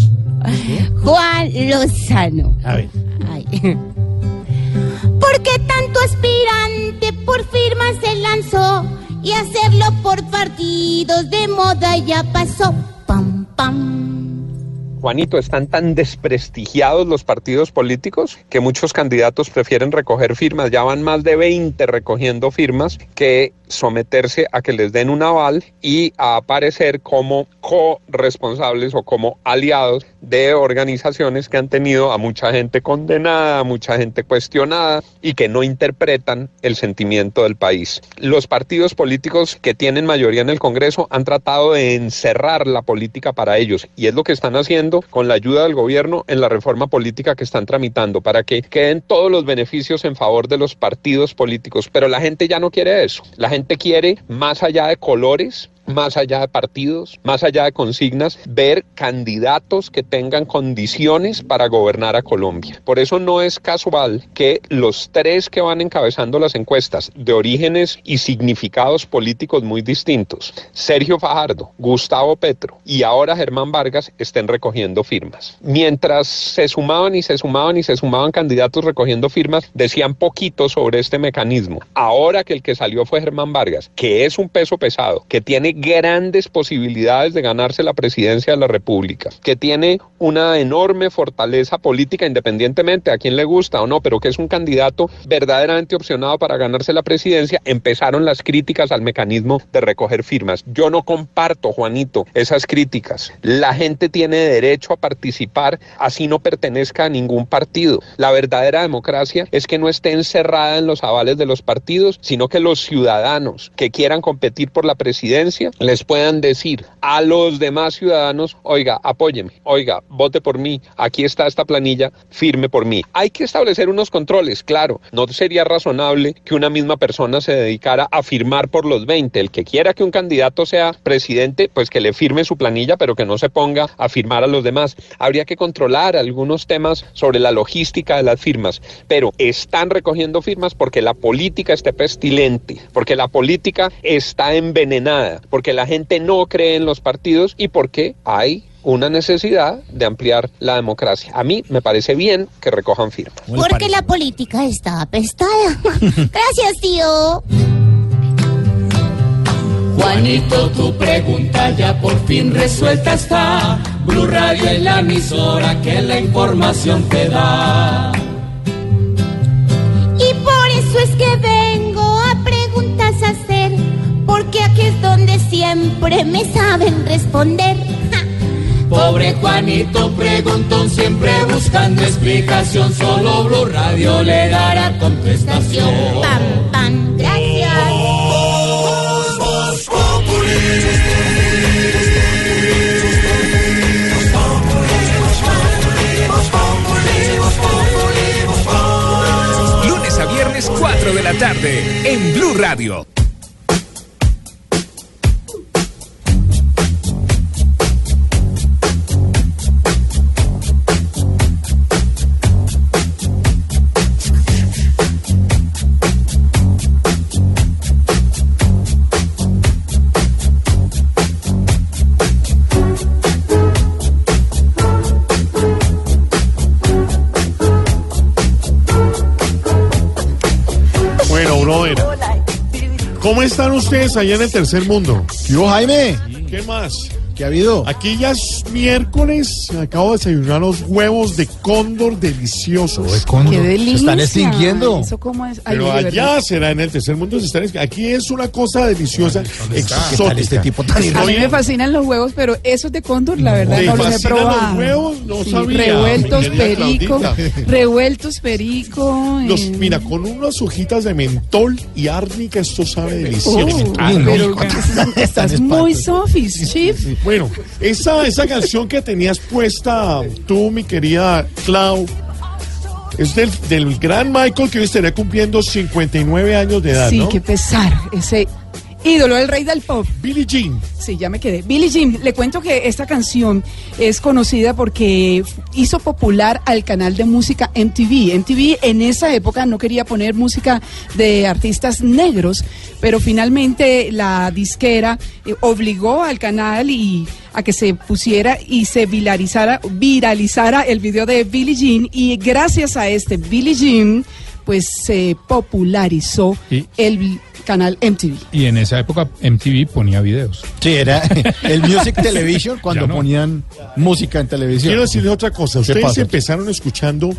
Juan Lozano. A ver. Ay. ¿Por qué tanto aspirante por firmas se lanzó? Y hacerlo por partidos de moda ya pasó. Pam, pam. Juanito, están tan desprestigiados los partidos políticos que muchos candidatos prefieren recoger firmas, ya van más de 20 recogiendo firmas, que someterse a que les den un aval y a aparecer como corresponsables o como aliados de organizaciones que han tenido a mucha gente condenada, a mucha gente cuestionada y que no interpretan el sentimiento del país. Los partidos políticos que tienen mayoría en el Congreso han tratado de encerrar la política para ellos y es lo que están haciendo con la ayuda del gobierno en la reforma política que están tramitando para que queden todos los beneficios en favor de los partidos políticos. Pero la gente ya no quiere eso. La gente quiere, más allá de colores, más allá de partidos, más allá de consignas, ver candidatos que tengan condiciones para gobernar a Colombia. Por eso no es casual que los tres que van encabezando las encuestas de orígenes y significados políticos muy distintos, Sergio Fajardo, Gustavo Petro y ahora Germán Vargas, estén recogiendo firmas. Mientras se sumaban y se sumaban y se sumaban candidatos recogiendo firmas, decían poquito sobre este mecanismo. Ahora que el que salió fue Germán Vargas, que es un peso pesado, que tiene grandes posibilidades de ganarse la presidencia de la República, que tiene una enorme fortaleza política independientemente a quien le gusta o no, pero que es un candidato verdaderamente opcionado para ganarse la presidencia, empezaron las críticas al mecanismo de recoger firmas. Yo no comparto, Juanito, esas críticas. La gente tiene derecho a participar así no pertenezca a ningún partido. La verdadera democracia es que no esté encerrada en los avales de los partidos, sino que los ciudadanos que quieran competir por la presidencia les puedan decir a los demás ciudadanos, oiga, apóyeme, oiga, vote por mí, aquí está esta planilla, firme por mí. Hay que establecer unos controles, claro, no sería razonable que una misma persona se dedicara a firmar por los 20. El que quiera que un candidato sea presidente, pues que le firme su planilla, pero que no se ponga a firmar a los demás. Habría que controlar algunos temas sobre la logística de las firmas, pero están recogiendo firmas porque la política está pestilente, porque la política está envenenada, porque la gente no cree en los partidos y porque hay una necesidad de ampliar la democracia. A mí me parece bien que recojan firmas. Porque la política está apestada. (laughs) Gracias, tío. Juanito, tu pregunta ya por fin resuelta está. Blue Radio es la emisora que la información te da. Y por eso es que vengo a preguntas a hacer. Porque aquí es donde siempre me saben responder. Ja. Pobre Juanito preguntón siempre buscando explicación. Solo Blue Radio le dará contestación. Pam, pam, gracias. Lunes a viernes 4 de la tarde en Blue Radio. ¿Cómo están ustedes allá en el tercer mundo? ¿Yo, Jaime? ¿Qué más? ¿Qué ha habido? Aquí ya es miércoles. Acabo de desayunar los huevos de cóndor deliciosos. ¡Qué delicia! Se están extinguiendo. ¿Eso cómo es? Ay, Pero allá verdad. será en el tercer mundo. Se están. Aquí es una cosa deliciosa, ¿Qué exótica. tal este tipo tan A mí me fascinan los huevos, pero esos de cóndor, la verdad, ¿Te no los he los huevos? No Sí, sabía, Revueltos perico, revueltos perico. Los, eh, mira, con unas hojitas de mentol y árnica, esto sabe oh, delicioso. pero (laughs) estás muy sofis, chief. Bueno, esa, esa canción que tenías puesta tú, mi querida Clau, es del, del gran Michael que hoy estaría cumpliendo 59 años de edad, Sí, ¿no? qué pesar. Ese, ídolo, el rey del pop. Billie Jean. Sí, ya me quedé. Billie Jean, le cuento que esta canción es conocida porque hizo popular al canal de música MTV. MTV en esa época no quería poner música de artistas negros, pero finalmente la disquera eh, obligó al canal y a que se pusiera y se viralizara, viralizara el video de Billie Jean y gracias a este Billie Jean pues se popularizó el canal MTV. Y en esa época MTV ponía videos. Sí, era (laughs) el Music Television cuando no. ponían música en televisión. Quiero decirles otra cosa. ¿Qué Ustedes pasa? empezaron escuchando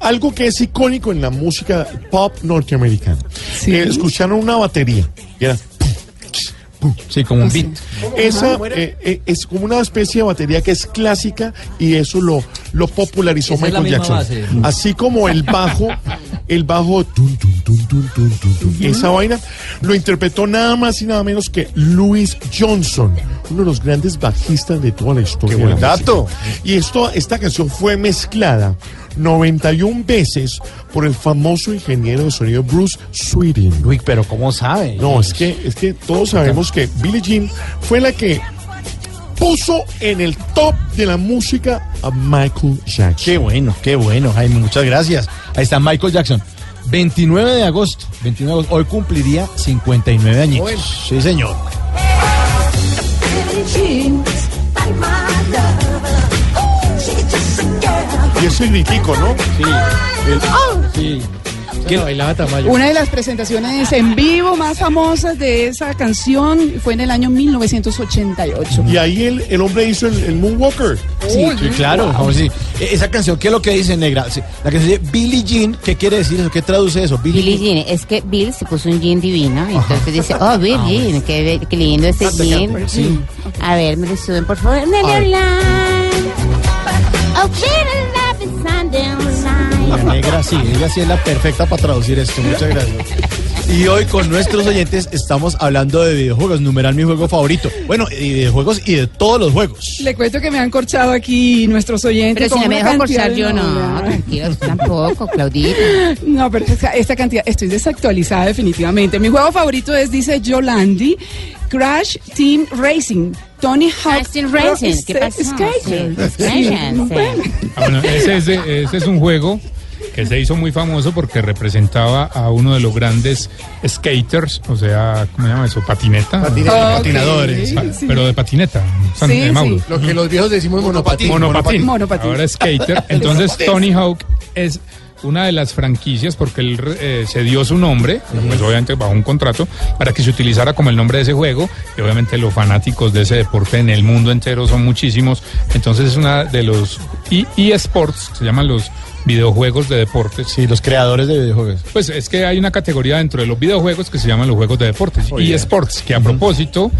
algo que es icónico en la música pop norteamericana. Eh, escucharon una batería. y era Sí, como un beat. Esa eh, eh, es como una especie de batería que es clásica y eso lo, lo popularizó Esa Michael Jackson. base. Así como el bajo, el bajo, tun, tun, tun, tun, tun, tun, tun, esa vaina lo interpretó nada más y nada menos que Louis Johnson, uno de los grandes bajistas de toda la historia. Qué buen dato. Y esto, esta canción fue mezclada 91 veces por el famoso ingeniero de sonido Bruce Sweetin. Uy, pero ¿cómo sabe? No, es que, es que todos sabemos que Billie Jean fue la que puso en el top de la música a Michael Jackson. Qué bueno, qué bueno, Jaime, muchas gracias. Ahí está Michael Jackson. 29 de agosto, 29 de agosto, hoy cumpliría 59 añitos. Bueno. Sí, señor. Y ese gritico, ¿no? Sí. Que bailaba Tamayo. Una de las presentaciones en vivo más famosas de esa canción fue en el año 1988. Y ahí el, el hombre hizo el, el Moonwalker. Sí, sí, claro. a decir, e- Esa canción, ¿qué es lo que dice Negra? Sí, La que se dice Billie Jean, ¿qué quiere decir eso? ¿Qué traduce eso? Billie Jean, es que Bill se puso un jean divino, entonces dice, oh, Bill Jean, qué, lindo este jean. Sí. A ver, me lo suben, por favor. A ver. Oh, La negra, sí, ella sí es la perfecta para traducir esto. Muchas gracias. Y hoy con nuestros oyentes estamos hablando de videojuegos, numeral mi juego favorito. Bueno, y de videojuegos y de todos los juegos. Le cuento que me han corchado aquí nuestros oyentes. Pero si no me cantidad corchar de yo, no, tranquilo, tampoco, Claudita. No, pero esta, esta cantidad, estoy desactualizada definitivamente. Mi juego favorito es, dice Yolandi, Crash Team Racing. Tony Hawk. Team Racing, ¿qué Sk- pasó? Sí. Bueno. Ah, bueno, ese, es de- ese es un juego que se hizo muy famoso porque representaba a uno de los grandes skaters, o sea, ¿cómo se llama eso? Patineta. Patinadores. Pa- sí. Pero de patineta, San- Sí, de Mauro. sí. Lo que los viejos decimos monopatín. Monopatín. Monopatín. Ahora es skater. (laughs) Entonces Tony Hawk es una de las franquicias porque él eh, se dio su nombre, pues obviamente bajo un contrato, para que se utilizara como el nombre de ese juego. Y obviamente los fanáticos de ese deporte en el mundo entero son muchísimos. Entonces es una de los eSports, se llaman los videojuegos de deportes. Sí, los creadores de videojuegos. Pues es que hay una categoría dentro de los videojuegos que se llaman los juegos de deportes. Y eSports, que a propósito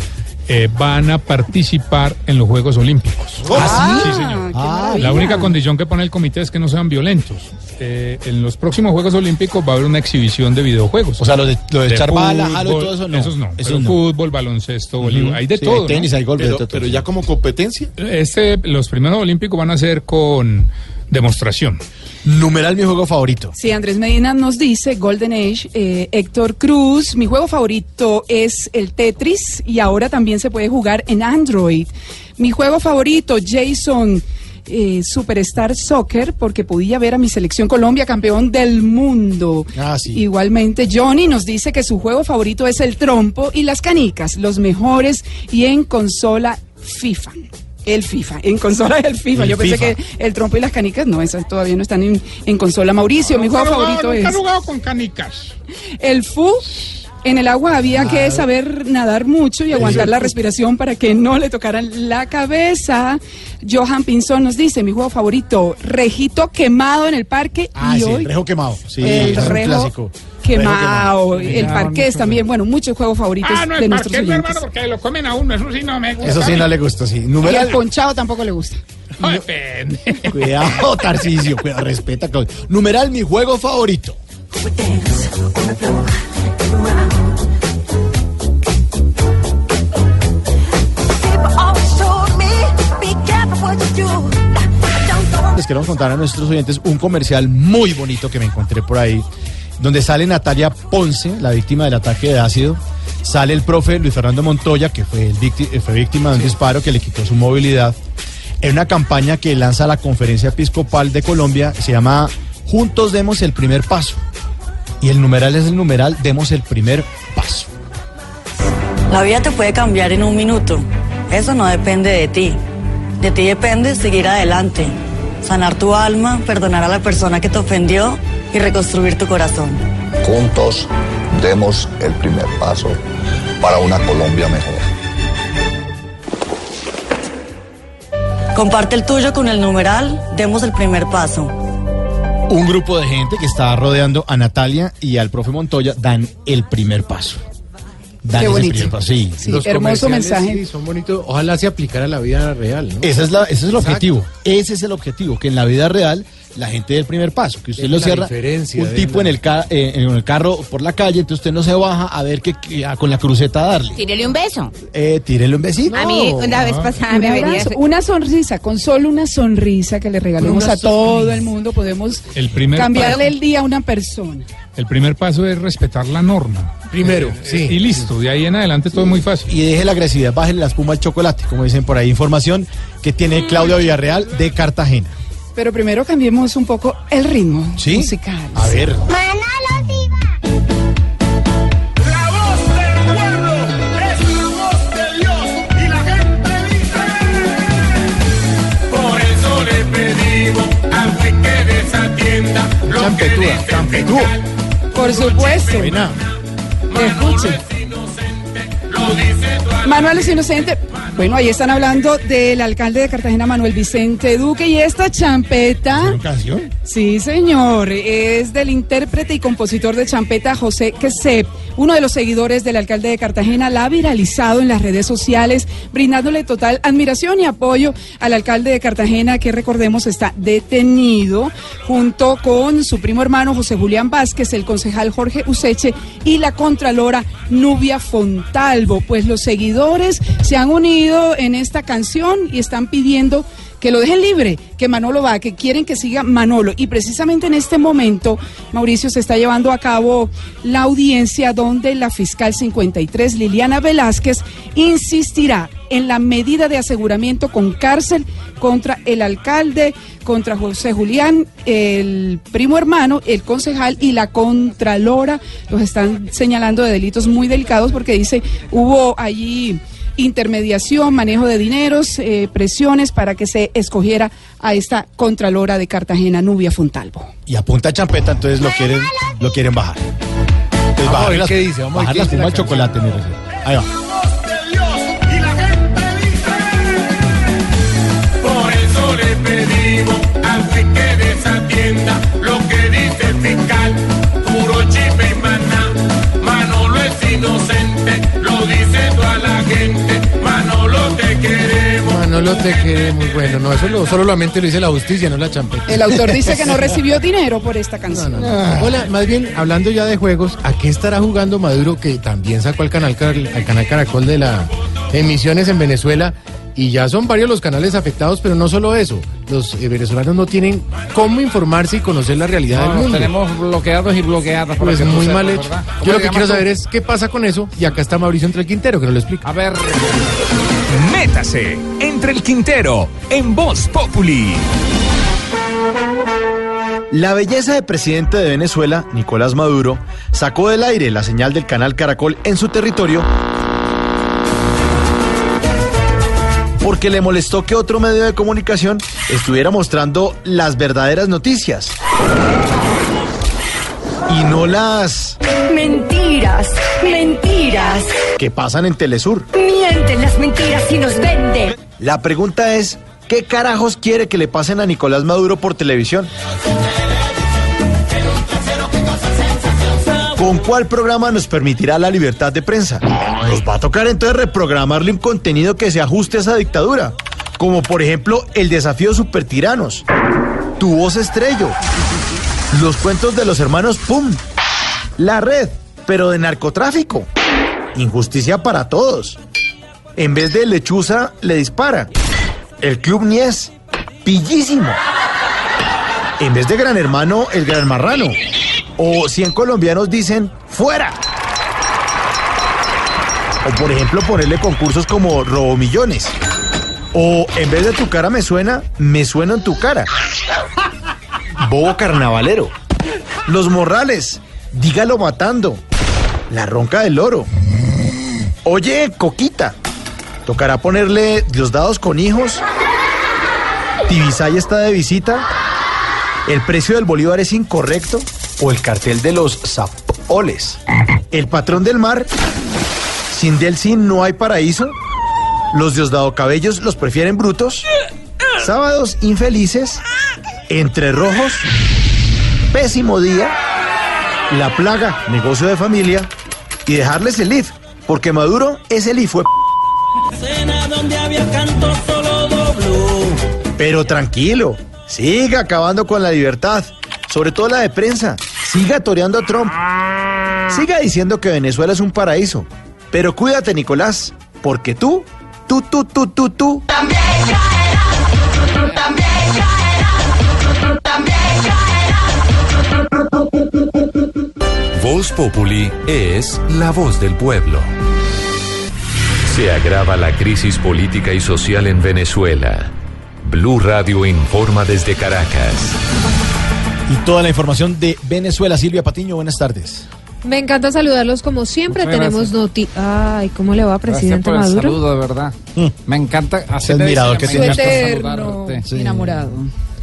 eh, van a participar en los Juegos Olímpicos. ¿Ah, sí? señor. Ah, maravilla. La única condición que pone el comité es que no sean violentos. Eh, en los próximos Juegos Olímpicos va a haber una exhibición de videojuegos. O sea, lo de, lo de echar bala, jalo y todo eso no. Esos no. Esos pero no. fútbol, baloncesto, voleibol, hay de Sí, todo. Hay tenis, ¿no? hay golf, de Pero, todo. pero ya como competencia. Este, los primeros Olímpicos van a ser con demostración. Numeral mi juego favorito. Sí, Andrés Medina nos dice, Golden Age, eh, Héctor Cruz, mi juego favorito es el Tetris y ahora también se puede jugar en Android. Mi juego favorito, Jason, eh, Superstar Soccer, porque podía ver a mi selección Colombia campeón del mundo. Ah, sí. Igualmente, Johnny nos dice que su juego favorito es el trompo y las canicas, los mejores y en consola FIFA. El FIFA, en consola el FIFA. El Yo pensé FIFA. que el trompo y las canicas, no, esas todavía no están en, en consola. Mauricio, mi juego favorito es jugado con canicas. el FU. En el agua había que saber nadar mucho y aguantar la respiración para que no le tocaran la cabeza. Johan Pinzón nos dice, mi juego favorito, rejito quemado en el parque Ah, y sí, hoy el rejo quemado. Sí, el ese es un rejo clásico. quemado, Rejo el parqués también, bueno, muchos juegos favoritos Ah, no, de el nuestros parqués, mi oyentes. hermano, porque lo comen a uno, eso sí no me gusta. Eso sí no le gusta, sí. Y Numeral. ponchado tampoco le gusta. No, depende. (laughs) Cuidado, Tarcisio, cuidado, respeta. Claudio. Numeral mi juego favorito. Les queremos contar a nuestros oyentes un comercial muy bonito que me encontré por ahí, donde sale Natalia Ponce, la víctima del ataque de ácido, sale el profe Luis Fernando Montoya, que fue, el vícti- eh, fue víctima de un disparo que le quitó su movilidad, en una campaña que lanza la Conferencia Episcopal de Colombia, se llama Juntos demos el primer paso. Y el numeral es el numeral Demos el primer paso. La vida te puede cambiar en un minuto. Eso no depende de ti. De ti depende seguir adelante, sanar tu alma, perdonar a la persona que te ofendió y reconstruir tu corazón. Juntos demos el primer paso para una Colombia mejor. Comparte el tuyo con el numeral, demos el primer paso. Un grupo de gente que está rodeando a Natalia y al profe Montoya dan el primer paso. Dan Qué bonito. Sí, Sí, hermoso mensaje. Sí, son bonitos. Ojalá se aplicara a la vida real, ¿no? Ese es, la, ese es el Exacto. objetivo. Ese es el objetivo, que en la vida real la gente dé el primer paso, que usted Es lo cierra un tipo en el, ca- eh, en el carro por la calle, entonces usted no se baja a ver que, que- a- con la cruceta a darle. Tírele un beso. Eh, tírele un besito. A mí una vez pasada me venía... abrazo, una sonrisa, con solo una sonrisa que le regalemos a todo el mundo, podemos El primer cambiarle paso- el día a una persona. El primer paso es respetar la norma. Primero, sí. Y listo, de ahí en adelante todo es muy fácil. Y deje la agresividad, bájele la espuma al chocolate, como dicen por ahí. Información que tiene Claudia Villarreal de Cartagena. Pero primero cambiemos un poco el ritmo ¿Sí? musical. A ver. Por eso le pedimos al que desatienda lo Champetúa, champetúa. Por supuesto. Escuche. Manuel es inocente. Bueno, ahí están hablando del alcalde de Cartagena, Manuel Vicente Duque, y esta champeta. canción? Sí, señor. Es del intérprete y compositor de champeta José Quesep. Uno de los seguidores del alcalde de Cartagena la ha viralizado en las redes sociales, brindándole total admiración y apoyo al alcalde de Cartagena, que recordemos está detenido, junto con su primo hermano José Julián Vázquez, el concejal Jorge Useche y la contralora Nubia Fontalvo. Pues los seguidores se han unido en esta canción y están pidiendo que lo dejen libre, que Manolo va, que quieren que siga Manolo. Y precisamente en este momento, Mauricio, se está llevando a cabo la audiencia donde la fiscal 53, Liliana Velázquez, insistirá en la medida de aseguramiento con cárcel contra el alcalde, contra José Julián, el primo hermano, el concejal y la contralora. Los están señalando de delitos muy delicados porque dice, hubo allí intermediación, manejo de dineros, eh, presiones para que se escogiera a esta contralora de Cartagena, Nubia Fontalvo. Y apunta a champeta, entonces lo quieren, lo quieren bajar. Entonces Vamos a bajar ver las- qué dice, vamos a ver qué dice chocolate, mire. Ahí va. Por eso le pedimos al que desatienda queremos. Manolo te queremos. Bueno, no, eso lo, solamente lo dice la justicia, no la champeta. El autor dice que no (laughs) recibió dinero por esta canción. Hola, más bien, hablando ya de juegos, ¿a qué estará jugando Maduro que también sacó al canal, al canal Caracol de la emisiones en Venezuela? Y ya son varios los canales afectados, pero no solo eso. Los eh, venezolanos no tienen cómo informarse y conocer la realidad No, del mundo. tenemos bloqueados y bloqueadas. Pues que tú muy mal hecho. ¿verdad? ¿Cómo Yo lo que quiero tú? saber es qué pasa con eso. Y acá está Mauricio entre el Quintero, que nos lo explica. A ver. Métase entre el Quintero en Voz Populi. La belleza de presidente de Venezuela, Nicolás Maduro, sacó del aire la señal del canal Caracol en su territorio porque le molestó que otro medio de comunicación estuviera mostrando las verdaderas noticias. Y no las Mentiras, mentiras. que pasan en Telesur. Las mentiras y nos. La pregunta es, ¿qué carajos quiere que le pasen a Nicolás Maduro por televisión? ¿Con cuál programa nos permitirá la libertad de prensa? Nos va a tocar entonces reprogramarle un contenido que se ajuste a esa dictadura, como por ejemplo el desafío supertiranos, tu voz estrello, los cuentos de los hermanos Pum, la red, pero de narcotráfico, injusticia para todos. En vez de lechuza, le dispara. El Club Nies, pillísimo. En vez de Gran Hermano, el Gran Marrano. O 100 colombianos dicen, ¡fuera! O por ejemplo ponerle concursos como Robomillones. O en vez de tu cara me suena, me suena en tu cara. Bobo carnavalero. Los morrales. Dígalo matando. La ronca del loro. Oye, Coquita. Tocará ponerle Diosdados con hijos. Tibisay está de visita. El precio del bolívar es incorrecto. O el cartel de los zapoles. El patrón del mar. Sin Delsin no hay paraíso. Los Diosdado Cabellos los prefieren brutos. Sábados infelices. Entre rojos. Pésimo día. La plaga, negocio de familia. Y dejarles el IF. Porque Maduro es el IF. Fue Cena donde había canto solo dobló. Pero tranquilo, siga acabando con la libertad, sobre todo la de prensa. Siga toreando a Trump. Siga diciendo que Venezuela es un paraíso. Pero cuídate, Nicolás, porque tú, tú, tú, tú, tú, tú. También caerás, también caerás, también Voz Populi es la voz del pueblo. Se agrava la crisis política y social en Venezuela. Blue Radio informa desde Caracas. Y toda la información de Venezuela. Silvia Patiño, buenas tardes. Me encanta saludarlos como siempre. Muchas Tenemos noti. Ay, ¿cómo le va, presidente Gracias por el Maduro? saludo, de verdad. Me encanta. Le admirador que tiene. Eterno. Sí. enamorado.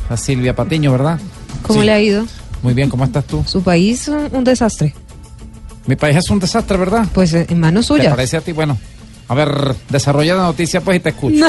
A Silvia Patiño, ¿verdad? ¿Cómo Sí. le ha ido? Muy bien, ¿cómo estás tú? Su país, un, un desastre. Mi país es un desastre, ¿verdad? Pues en manos ¿Te suyas. parece a ti? Bueno, a ver, desarrolla la noticia pues y te escucho.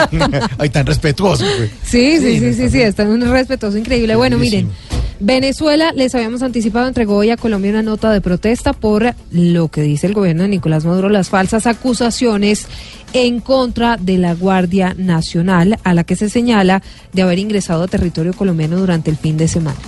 (laughs) Ay, tan respetuoso. (laughs) pues. Sí, sí, Sí, sí, sí, sí, está un respetuoso increíble. Bueno, miren, Venezuela, les habíamos anticipado, entregó hoy a Colombia una nota de protesta por lo que dice el gobierno de Nicolás Maduro, las falsas acusaciones en contra de la Guardia Nacional, a la que se señala de haber ingresado a territorio colombiano durante el fin de semana.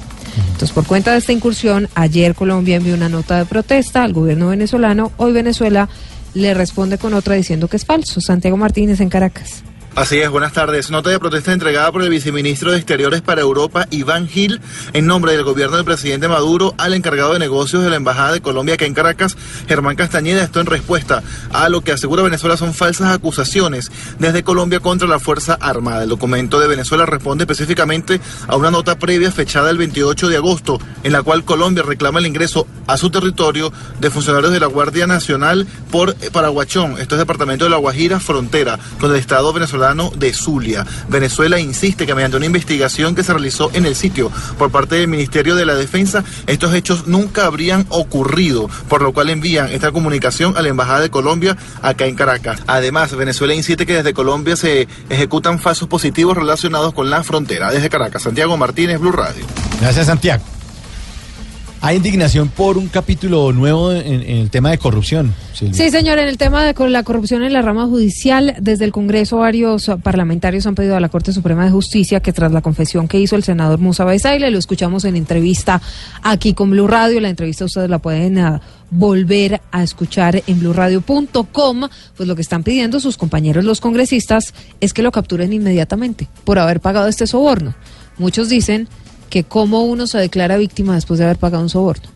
Entonces, por cuenta de esta incursión, ayer Colombia envió una nota de protesta al gobierno venezolano, hoy Venezuela le responde con otra diciendo que es falso. Santiago Martínez en Caracas. Así es, buenas tardes. Nota de protesta entregada por el viceministro de Exteriores para Europa, Iván Gil, en nombre del gobierno del presidente Maduro, al encargado de negocios de la Embajada de Colombia acá en Caracas, Germán Castañeda. Esto en respuesta a lo que asegura Venezuela son falsas acusaciones desde Colombia contra la Fuerza Armada. El documento de Venezuela responde específicamente a una nota previa fechada el 28 de agosto, en la cual Colombia reclama el ingreso a su territorio de funcionarios de la Guardia Nacional por eh, Paraguachón. Esto es departamento de La Guajira, frontera con el Estado venezolano de Zulia. Venezuela insiste que mediante una investigación que se realizó en el sitio por parte del Ministerio de la Defensa, estos hechos nunca habrían ocurrido, por lo cual envían esta comunicación a la Embajada de Colombia acá en Caracas. Además, Venezuela insiste que desde Colombia se ejecutan falsos positivos relacionados con la frontera. Desde Caracas, Santiago Martínez, Blue Radio. Gracias, Santiago. Hay indignación por un capítulo nuevo en, el tema de corrupción. Sí, señor, en el tema de la corrupción en la rama judicial, desde el Congreso varios parlamentarios han pedido a la Corte Suprema de Justicia que tras la confesión que hizo el senador Musa Bezaile, lo escuchamos en entrevista aquí con Blue Radio, la entrevista ustedes la pueden ah, volver a escuchar en blueradio.com, pues lo que están pidiendo sus compañeros los congresistas es que lo capturen inmediatamente por haber pagado este soborno. Muchos dicen que cómo uno se declara víctima después de haber pagado un soborno.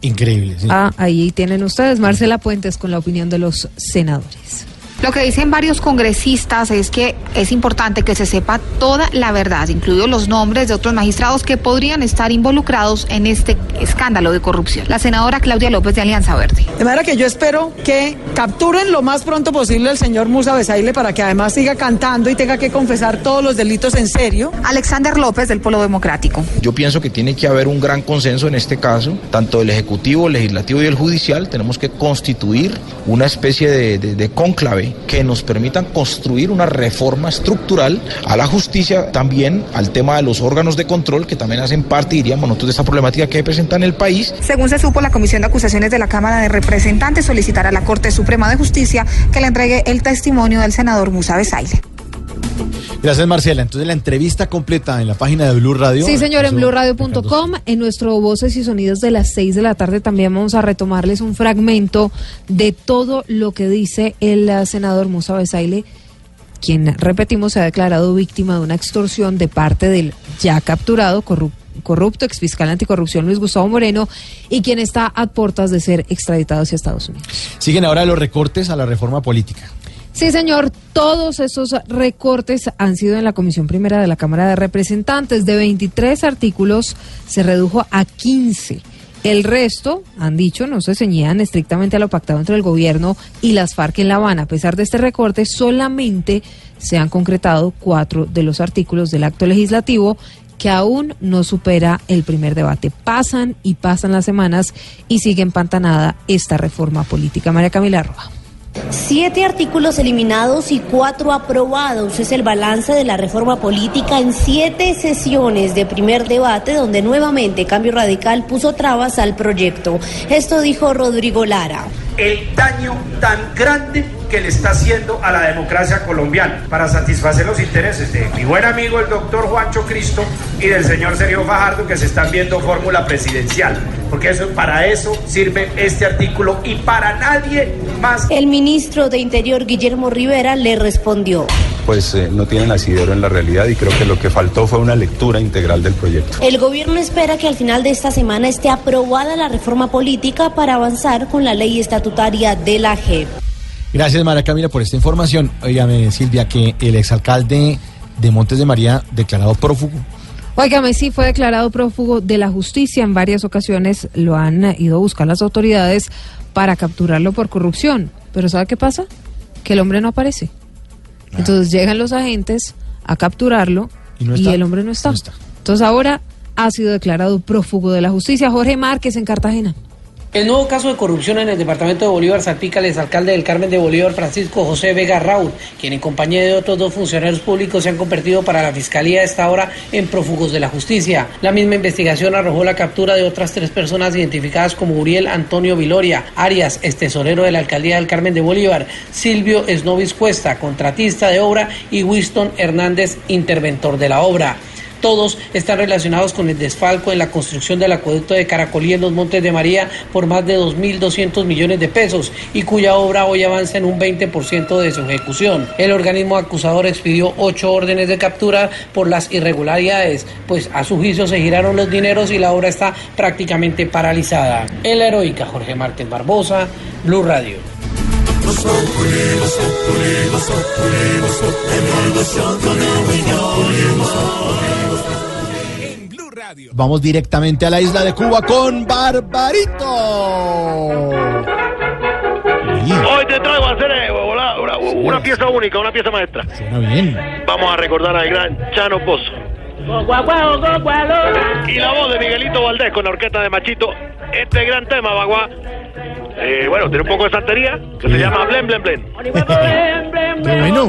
Increíble. sí. Ah, ahí tienen ustedes, Marcela Puentes, con la opinión de los senadores. Lo que dicen varios congresistas es que es importante que se sepa toda la verdad, incluidos los nombres de otros magistrados que podrían estar involucrados en este escándalo de corrupción. La senadora Claudia López de Alianza Verde. De manera que yo espero que capturen lo más pronto posible al señor Musa Besaile para que además siga cantando y tenga que confesar todos los delitos en serio. Alexander López del Polo Democrático. Yo pienso que tiene que haber un gran consenso en este caso, tanto del Ejecutivo, el Legislativo y el Judicial. Tenemos que constituir una especie de, de, de cónclave que nos permitan construir una reforma estructural a la justicia, también al tema de los órganos de control, que también hacen parte, diríamos nosotros, de esta problemática que presenta en el país. Según se supo, la Comisión de Acusaciones de la Cámara de Representantes solicitará a la Corte Suprema de Justicia que le entregue el testimonio del senador Musa Besaile. Gracias, Marcela. Entonces, la entrevista completa en la página de Blue Radio. Sí, señor, en blueradio.com, en nuestro Voces y Sonidos de las 6 de la tarde también vamos a retomarles un fragmento de todo lo que dice el eh, senador Musa Besaile, quien, repetimos, se ha declarado víctima de una extorsión de parte del ya capturado corrup- corrupto, exfiscal anticorrupción Luis Gustavo Moreno, y quien está a puertas de ser extraditado hacia Estados Unidos. Siguen ahora los recortes a la reforma política. Sí, señor, todos esos recortes han sido en la Comisión Primera de la Cámara de Representantes. De 23 artículos se redujo a 15. El resto, han dicho, no se ceñían estrictamente a lo pactado entre el gobierno y las FARC en La Habana. A pesar de este recorte, solamente se han concretado cuatro de los artículos del acto legislativo que aún no supera el primer debate. Pasan y pasan las semanas y sigue empantanada esta reforma política. María Camila Roa. Siete artículos eliminados y cuatro aprobados. Es el balance de la reforma política en siete sesiones de primer debate donde nuevamente Cambio Radical puso trabas al proyecto. Esto dijo Rodrigo Lara. El daño tan grande que le está haciendo a la democracia colombiana para satisfacer los intereses de mi buen amigo el doctor Juancho Cristo y del señor Sergio Fajardo que se están viendo fórmula presidencial. Porque eso, para eso sirve este artículo y para nadie más. El ministro de Interior Guillermo Rivera le respondió. Pues eh, no tienen asidero en la realidad y creo que lo que faltó fue una lectura integral del proyecto. El gobierno espera que al final de esta semana esté aprobada la reforma política para avanzar con la ley estatutaria de la JEP. Gracias, María Camila, por esta información. Óigame, Silvia, que el exalcalde de Montes de María declarado prófugo. Óigame, sí fue declarado prófugo de la justicia. En varias ocasiones lo han ido a buscar las autoridades para capturarlo por corrupción. Pero ¿sabe qué pasa? Que el hombre no aparece. Entonces llegan los agentes a capturarlo Y no y, está. el hombre no está. Entonces ahora ha sido declarado prófugo de la justicia. Jorge Márquez en Cartagena. El nuevo caso de corrupción en el departamento de Bolívar salpica al exalcalde del Carmen de Bolívar, Francisco José Vega Raúl, quien en compañía de otros dos funcionarios públicos se han convertido para la fiscalía a esta hora en prófugos de la justicia. La misma investigación arrojó la captura de otras tres personas identificadas como Uriel Antonio Viloria, Arias, tesorero de la alcaldía del Carmen de Bolívar, Silvio Esnovis Cuesta, contratista de obra, y Winston Hernández, interventor de la obra. Todos están relacionados con el desfalco en la construcción del acueducto de Caracolí en los Montes de María por más de 2.200 millones de pesos y cuya obra hoy avanza en un 20% de su ejecución. El organismo acusador expidió ocho órdenes de captura por las irregularidades, pues a su juicio se giraron los dineros y la obra está prácticamente paralizada. En la heroica Jorge Márquez Barbosa, Blue Radio. Vamos directamente a la isla de Cuba con Barbarito. Hoy te traigo a hacer una, una- una pieza única, una pieza maestra. Suena bien. Vamos a recordar al gran Chano Pozo. Y la voz de Miguelito Valdés con la orquesta de Machito. Este gran tema, Baguá. Eh, bueno, tiene un poco de santería que se llama Blen Blen Blen. Bueno.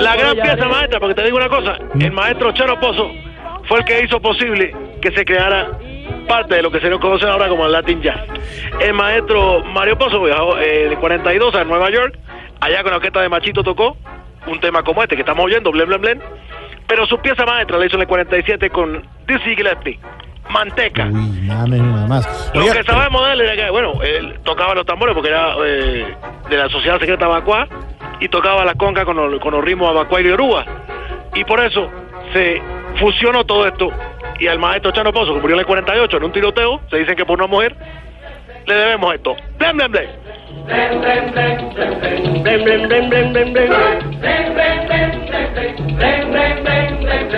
La gran pieza maestra, porque te digo una cosa, el maestro Chano Pozo fue el que hizo posible que se creara parte de lo que se nos conoce ahora como el Latin Jazz. El maestro Mario Pozo viajó eh, de 42 a Nueva York, allá con la orquesta de Machito tocó un tema como este que estamos oyendo, Blen Blen Blen, pero su pieza maestra la hizo en el 47 con Dizzy Gillespie, Manteca. Uy, nada menos, nada más. Lo Oiga, que sabemos de él era que, bueno, él tocaba los tambores porque era eh, de la Sociedad Secreta Abacuá y tocaba la conga con los, con los ritmos Abacuá y Oruga. Y por eso se fusionó todo esto y al maestro Chano Pozo, que murió en el 48 en un tiroteo, se dicen que por una mujer, le debemos esto. Blen, blen, blen.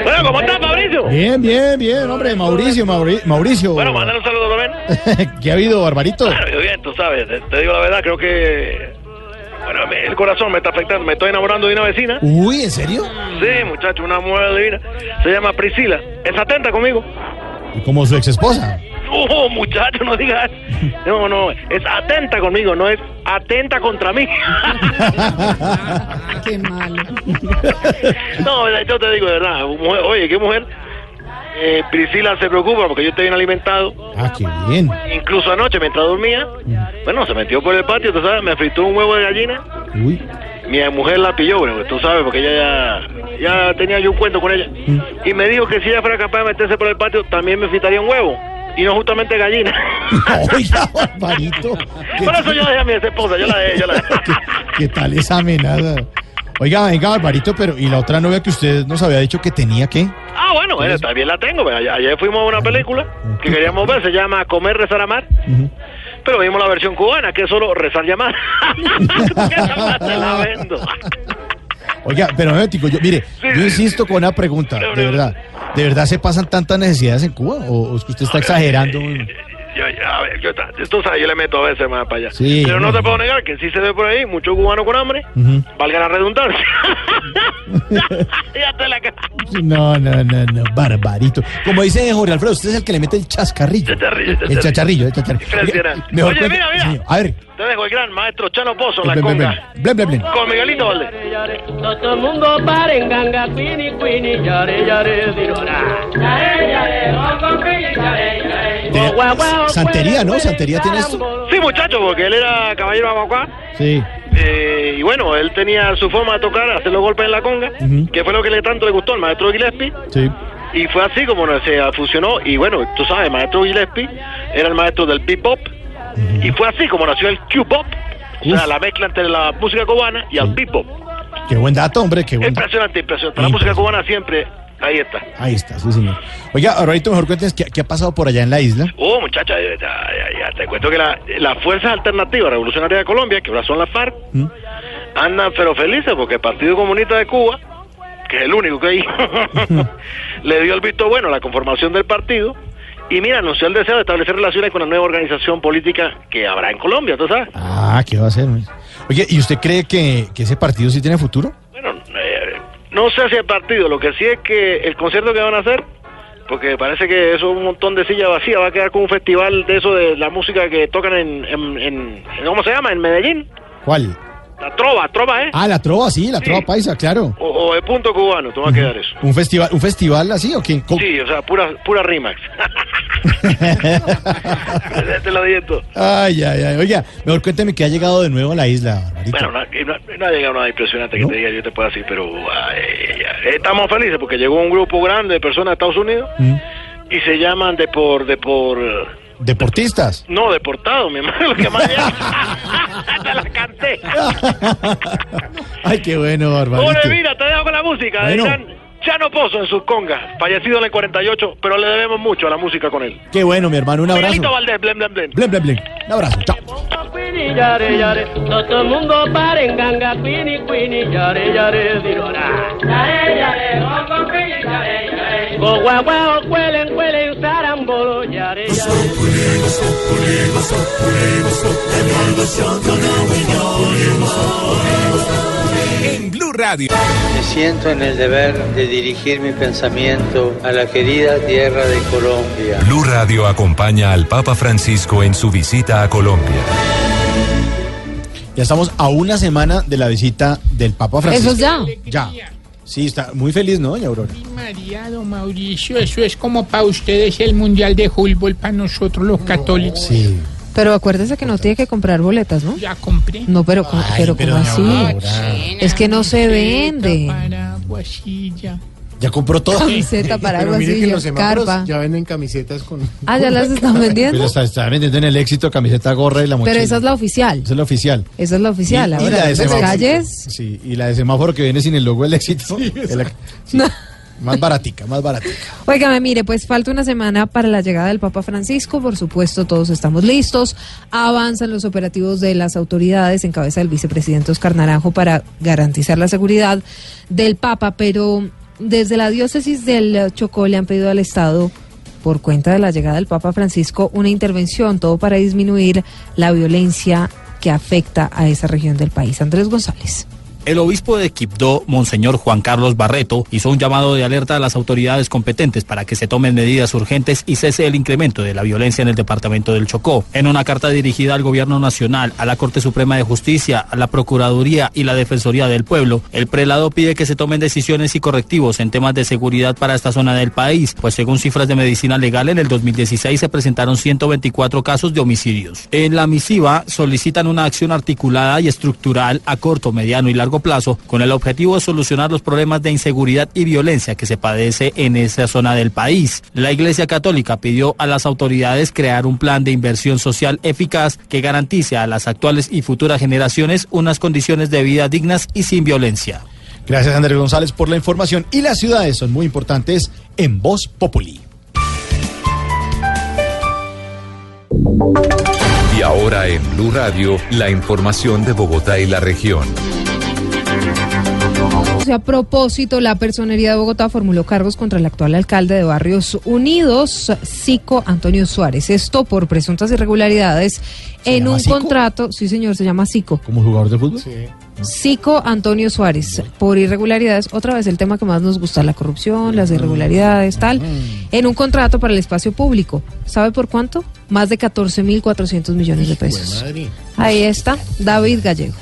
Bueno, ¿cómo estás, Mauricio? Bien, bien, bien, hombre. Mauricio, Mauri- Mauricio. Bueno, mandar un saludo también. (laughs) ¿Qué ha habido, Barbarito? Claro, yo bien, tú sabes, te digo la verdad, creo que bueno, me- el corazón me está afectando, me estoy enamorando de una vecina. Uy, ¿en serio? Sí, muchacho, una mujer divina. Se llama Priscila. Es atenta conmigo. Como su ex esposa. No, muchacho, no digas. (laughs) No, no, es atenta conmigo, no es atenta contra mí. Qué malo. (laughs) No, yo te digo de verdad, mujer- oye, qué mujer. Eh, Priscila se preocupa porque yo estoy bien alimentado. Ah, qué bien. Incluso anoche, mientras dormía, bueno, se metió por el patio, tú sabes, me fritó un huevo de gallina. Uy. Mi mujer la pilló, bueno, tú sabes, porque ella ya, ya tenía yo un cuento con ella. Y me dijo que si ella fuera capaz de meterse por el patio, también me fritaría un huevo. y no justamente gallina. (laughs) Oiga, Barbarito. ¿Qué, Por eso yo dejé a mi esposa, yo la dejé, yo la dejé. (laughs) qué tal esa amenaza? Oiga, venga, Barbarito, pero ¿y la otra novia que usted nos había dicho que tenía qué? Ah, bueno, bueno, también la tengo. Ayer, ayer fuimos a una película que queríamos ver, se llama Comer, Rezar, Amar. Pero vimos la versión cubana, que es solo rezar y amar. (laughs) La (laughs) vendo. Oiga, pero momentico, yo, mire, yo insisto con una pregunta, de verdad. ¿De verdad se pasan tantas necesidades en Cuba? ¿O, o es que usted está exagerando? Yo, ya, a ver, yo, tú sabes, yo le meto a veces más para allá. Sí, Pero no no. te puedo negar que sí se ve por ahí mucho cubano con hambre, valga la redundancia. (laughs) la No, no, no, no, barbarito. Como dice Jorge Alfredo, usted es el que le mete el chascarrillo. El chacharrillo, el chacharrillo. Impresionante. Mejor Oye, cuente- mira, mira. A ver, Te dejo el gran maestro Chano Pozo en la conga. Blen, blen, blen. Con Miguelito Valdés. Todo el mundo para en ganga, quini, quini, yare, yare, dirora. Yare, yare, yare. Santería, ¿no? Santería tiene esto. Sí, muchacho, porque él era caballero abacuá. Sí. Eh, y bueno, él tenía su forma de tocar, hacer los golpes en la conga, que fue lo que le tanto le gustó al maestro Gillespie. Sí. Y fue así como se fusionó. Y bueno, tú sabes, el maestro Gillespie era el maestro del bebop. Y fue así como nació el Q-pop. O sea, la mezcla entre la música cubana y el bebop. Qué buen dato, hombre, qué buen dato. Impresionante, impresionante. La música cubana siempre, ahí está. Ahí está, sí, señor. Oiga, ahorita mejor cuéntenos qué, qué ha pasado por allá en la isla. Oh, muchacha, ya, ya- ya te cuento que la- fuerzas alternativas revolucionarias de Colombia, que ahora son las FARC, ¿Mm? andan pero felices porque el Partido Comunista de Cuba, que es el único que hay, (laughs) (laughs) le dio el visto bueno a la conformación del partido y mira, anunció el deseo de establecer relaciones con la nueva organización política que habrá en Colombia, ¿tú sabes? Ah, ¿qué va a hacer? Oye, ¿y usted cree que, que ese partido sí tiene futuro? No sé si el partido, lo que sí es que el concierto que van a hacer, porque parece que eso es un montón de sillas vacías, va a quedar como un festival de eso de la música que tocan en, en, en- ¿cómo se llama? En Medellín. ¿Cuál? La trova, trova, ¿eh? Ah, la trova, sí, la trova paisa, claro. O, o el punto cubano, te va a quedar eso. ¿Un festival, un festival así o quién? Sí, o sea, pura, pura Rimax. (laughs) Te lo. Ay, ay, ay. Oiga, mejor cuénteme que ha llegado de nuevo a la isla. Bueno, no, no- no ha llegado nada impresionante que te diga, yo te puedo decir, pero ay, estamos felices porque llegó un grupo grande de personas de Estados Unidos Mm. y se llaman de por, de por, ¿Deportistas? no, deportados, mi hermano, (laughs) lo que más te (laughs) (laughs) la canté. Ay, qué bueno, Barbarito. Oye, mira, te dejo con la música. Bueno. Chano Pozo en sus congas, fallecido en el 48, pero le debemos mucho a la música con él. Qué bueno, mi hermano. Un abrazo. Miguelito Valdés, blem, blem, blem. Un abrazo. Chao. En Blue Radio. Me siento en el deber de dirigir mi pensamiento a la querida tierra de Colombia. Blue Radio acompaña al Papa Francisco en su visita a Colombia. Ya estamos a una semana de la visita del Papa Francisco. Eso ya. Ya. Sí, está muy feliz, ¿no, doña Aurora? María, don Mauricio, eso es como para ustedes el Mundial de Fútbol, para nosotros los católicos. Sí. Pero acuérdese que no tiene que comprar boletas, ¿no? Ya compré. No, pero, co- pero, pero ¿cómo doña así? Es que no se vende. Ya compró todo. Camiseta, (laughs) que los semáforos carpa. ya venden camisetas con... Ah, ¿ya las están (laughs) vendiendo? Pero está, está vendiendo en el éxito camiseta, gorra y la mochila. Pero esa es la oficial. Esa es la oficial. Esa es la oficial. Y- y Ahora, la de las semáforo. calles. Sí, y la de semáforo que viene sin el logo del éxito. Es la- sí. (laughs) Más baratica, más baratica. Óigame, mire, pues falta una semana para la llegada del Papa Francisco. Por supuesto, todos estamos listos. Avanzan los operativos de las autoridades en cabeza del vicepresidente Oscar Naranjo para garantizar la seguridad del Papa. Pero desde la diócesis del Chocó le han pedido al Estado, por cuenta de la llegada del Papa Francisco, una intervención, todo para disminuir la violencia que afecta a esa región del país. Andrés González. El obispo de Quibdó, Monseñor Juan Carlos Barreto, hizo un llamado de alerta a las autoridades competentes para que se tomen medidas urgentes y cese el incremento de la violencia en el departamento del Chocó. En una carta dirigida al Gobierno Nacional, a la Corte Suprema de Justicia, a la Procuraduría y la Defensoría del Pueblo, el prelado pide que se tomen decisiones y correctivos en temas de seguridad para esta zona del país, pues según cifras de medicina legal, en el 2016 se presentaron 124 casos de homicidios. En la misiva solicitan una acción articulada y estructural a corto, mediano y largo largo plazo con el objetivo de solucionar los problemas de inseguridad y violencia que se padece en esa zona del país. La Iglesia Católica pidió a las autoridades crear un plan de inversión social eficaz que garantice a las actuales y futuras generaciones unas condiciones de vida dignas y sin violencia. Gracias Andrés González por la información y las ciudades son muy importantes en Voz Populi. Y ahora en Blue Radio, la información de Bogotá y la región. A propósito, la Personería de Bogotá formuló cargos contra el actual alcalde de Barrios Unidos, Cico Antonio Suárez. Esto por presuntas irregularidades en un Zico? contrato. Sí, señor, se llama Cico. ¿Como jugador de fútbol? Cico Antonio Suárez, por irregularidades, otra vez el tema que más nos gusta, la corrupción, las irregularidades, tal, en un contrato para el espacio público. ¿Sabe por cuánto? Más de 14.400 millones de pesos. Ahí está, David Gallego.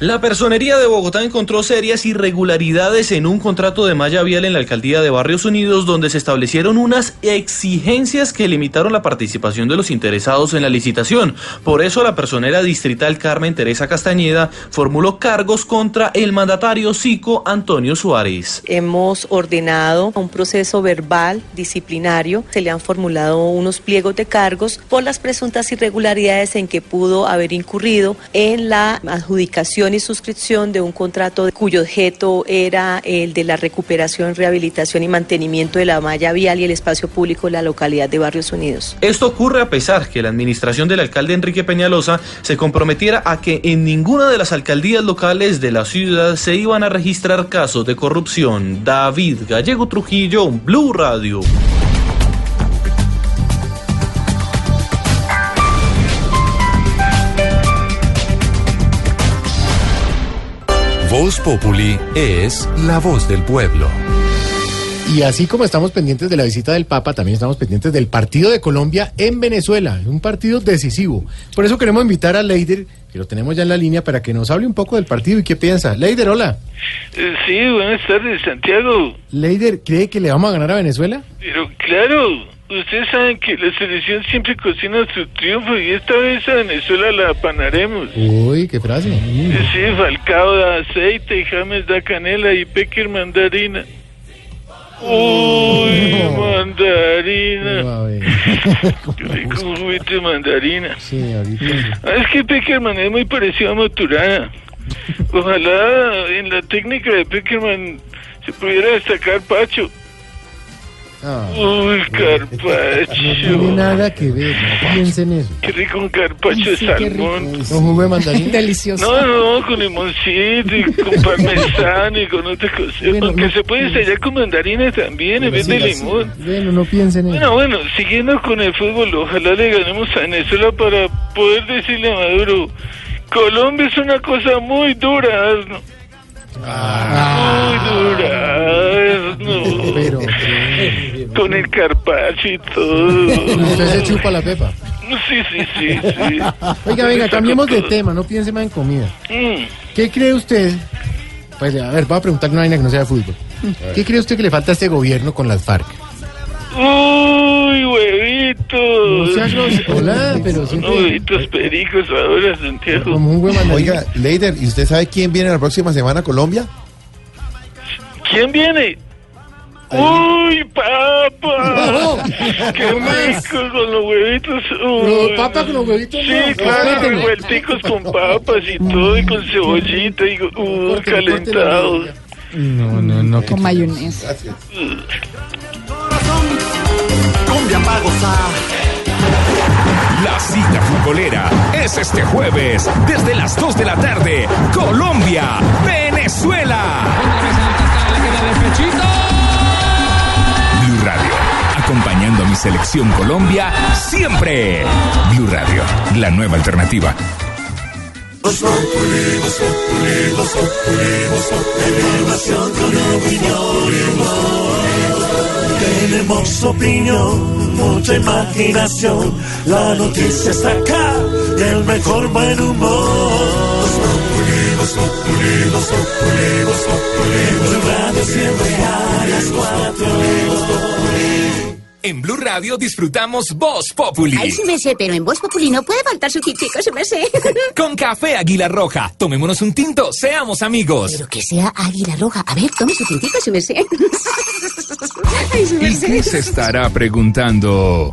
La Personería de Bogotá encontró serias irregularidades en un contrato de malla vial en la alcaldía de Barrios Unidos donde se establecieron unas exigencias que limitaron la participación de los interesados en la licitación. Por eso la personera distrital Carmen Teresa Castañeda formuló cargos contra el mandatario Cico Antonio Suárez. Hemos ordenado un proceso verbal disciplinario. Se le han formulado unos pliegos de cargos por las presuntas irregularidades en que pudo haber incurrido en la adjudicación y suscripción de un contrato cuyo objeto era el de la recuperación, rehabilitación y mantenimiento de la malla vial y el espacio público de la localidad de Barrios Unidos. Esto ocurre a pesar que la administración del alcalde Enrique Peñalosa se comprometiera a que en ninguna de las alcaldías locales de la ciudad se iban a registrar casos de corrupción. David Gallego Trujillo, Blue Radio. Voz Populi es la voz del pueblo. Y así como estamos pendientes de la visita del Papa, también estamos pendientes del partido de Colombia en Venezuela, un partido decisivo. Por eso queremos invitar a Leider, que lo tenemos ya en la línea, para que nos hable un poco del partido y qué piensa. Leider, hola. Eh, Sí, buenas tardes, Santiago. Leider, ¿cree que le vamos a ganar a Venezuela? Pero claro, ustedes saben que la selección siempre cocina su triunfo y esta vez a Venezuela la apanaremos. Uy, qué frase. Sí, Falcao da aceite, James da canela y Pecker mandarina. Uy, (laughs) mandarina. (laughs) Qué rico (laughs) un juguito de mandarina. Sí, ahorita. Ah, Es que Peckerman es muy parecido a Maturana. Ojalá en la técnica de Peckerman se pudiera destacar Pacho. Ah, Uy, no tiene carpacho. nada que ver, no piensen en eso. Qué rico un carpacho de Sí, salmón. Con jugo de mandarín. (laughs) Delicioso. No, no, con limoncito y con parmesano y con otras cosas. Bueno, Aunque no- se puede sellar con mandarina también en vez de limón. Bueno, no piensen en eso. Bueno, bueno, siguiendo con el fútbol, ojalá le ganemos a Venezuela para poder decirle a Maduro, Colombia es una cosa muy dura, asno. Muy dura, asno. Con el carpacho y todo. usted se chupa la pepa. Sí, sí, sí, sí. Oiga, venga, cambiemos de tema, no piense más en comida. Mm. ¿Qué cree usted? Pues, a ver, voy a preguntarle una vaina que no sea de fútbol. ¿Qué cree usted que le falta a este gobierno con las FARC? Uy, huevitos. No sea grosero. Hola, pero siempre- Huevitos pericos ahora, Santiago. Como un huevo. Oiga, Leider, ¿y usted sabe quién viene la próxima semana a Colombia? ¿Quién viene? ¡Uy, papa! ¡Qué rico con los huevitos! Uy. No, papa con los huevitos Sí, no. claro, revuelticos con papas y todo, y con cebollita, y uh, calentados. No, no, no. Con mayonesa. Cumbia gozar. La cita futbolera es este jueves desde las 2 de la tarde. Colombia, Venezuela. Mi selección Colombia siempre. Blue Radio, la nueva alternativa. Tenemos opinión, mucha imaginación. La noticia está acá y el mejor buen humor. Radio siempre a las cuatro. En Blue Radio disfrutamos Voz Populi. Ay, sí me sé, pero en Voz Populi no puede faltar su tintico, sí me sé. (laughs) Con café Águila Roja. Tomémonos un tinto, seamos amigos. Pero que sea Águila Roja. A ver, tome su tintico, sí me sé. (laughs) Ay, sí me ¿Y sé. qué se estará preguntando?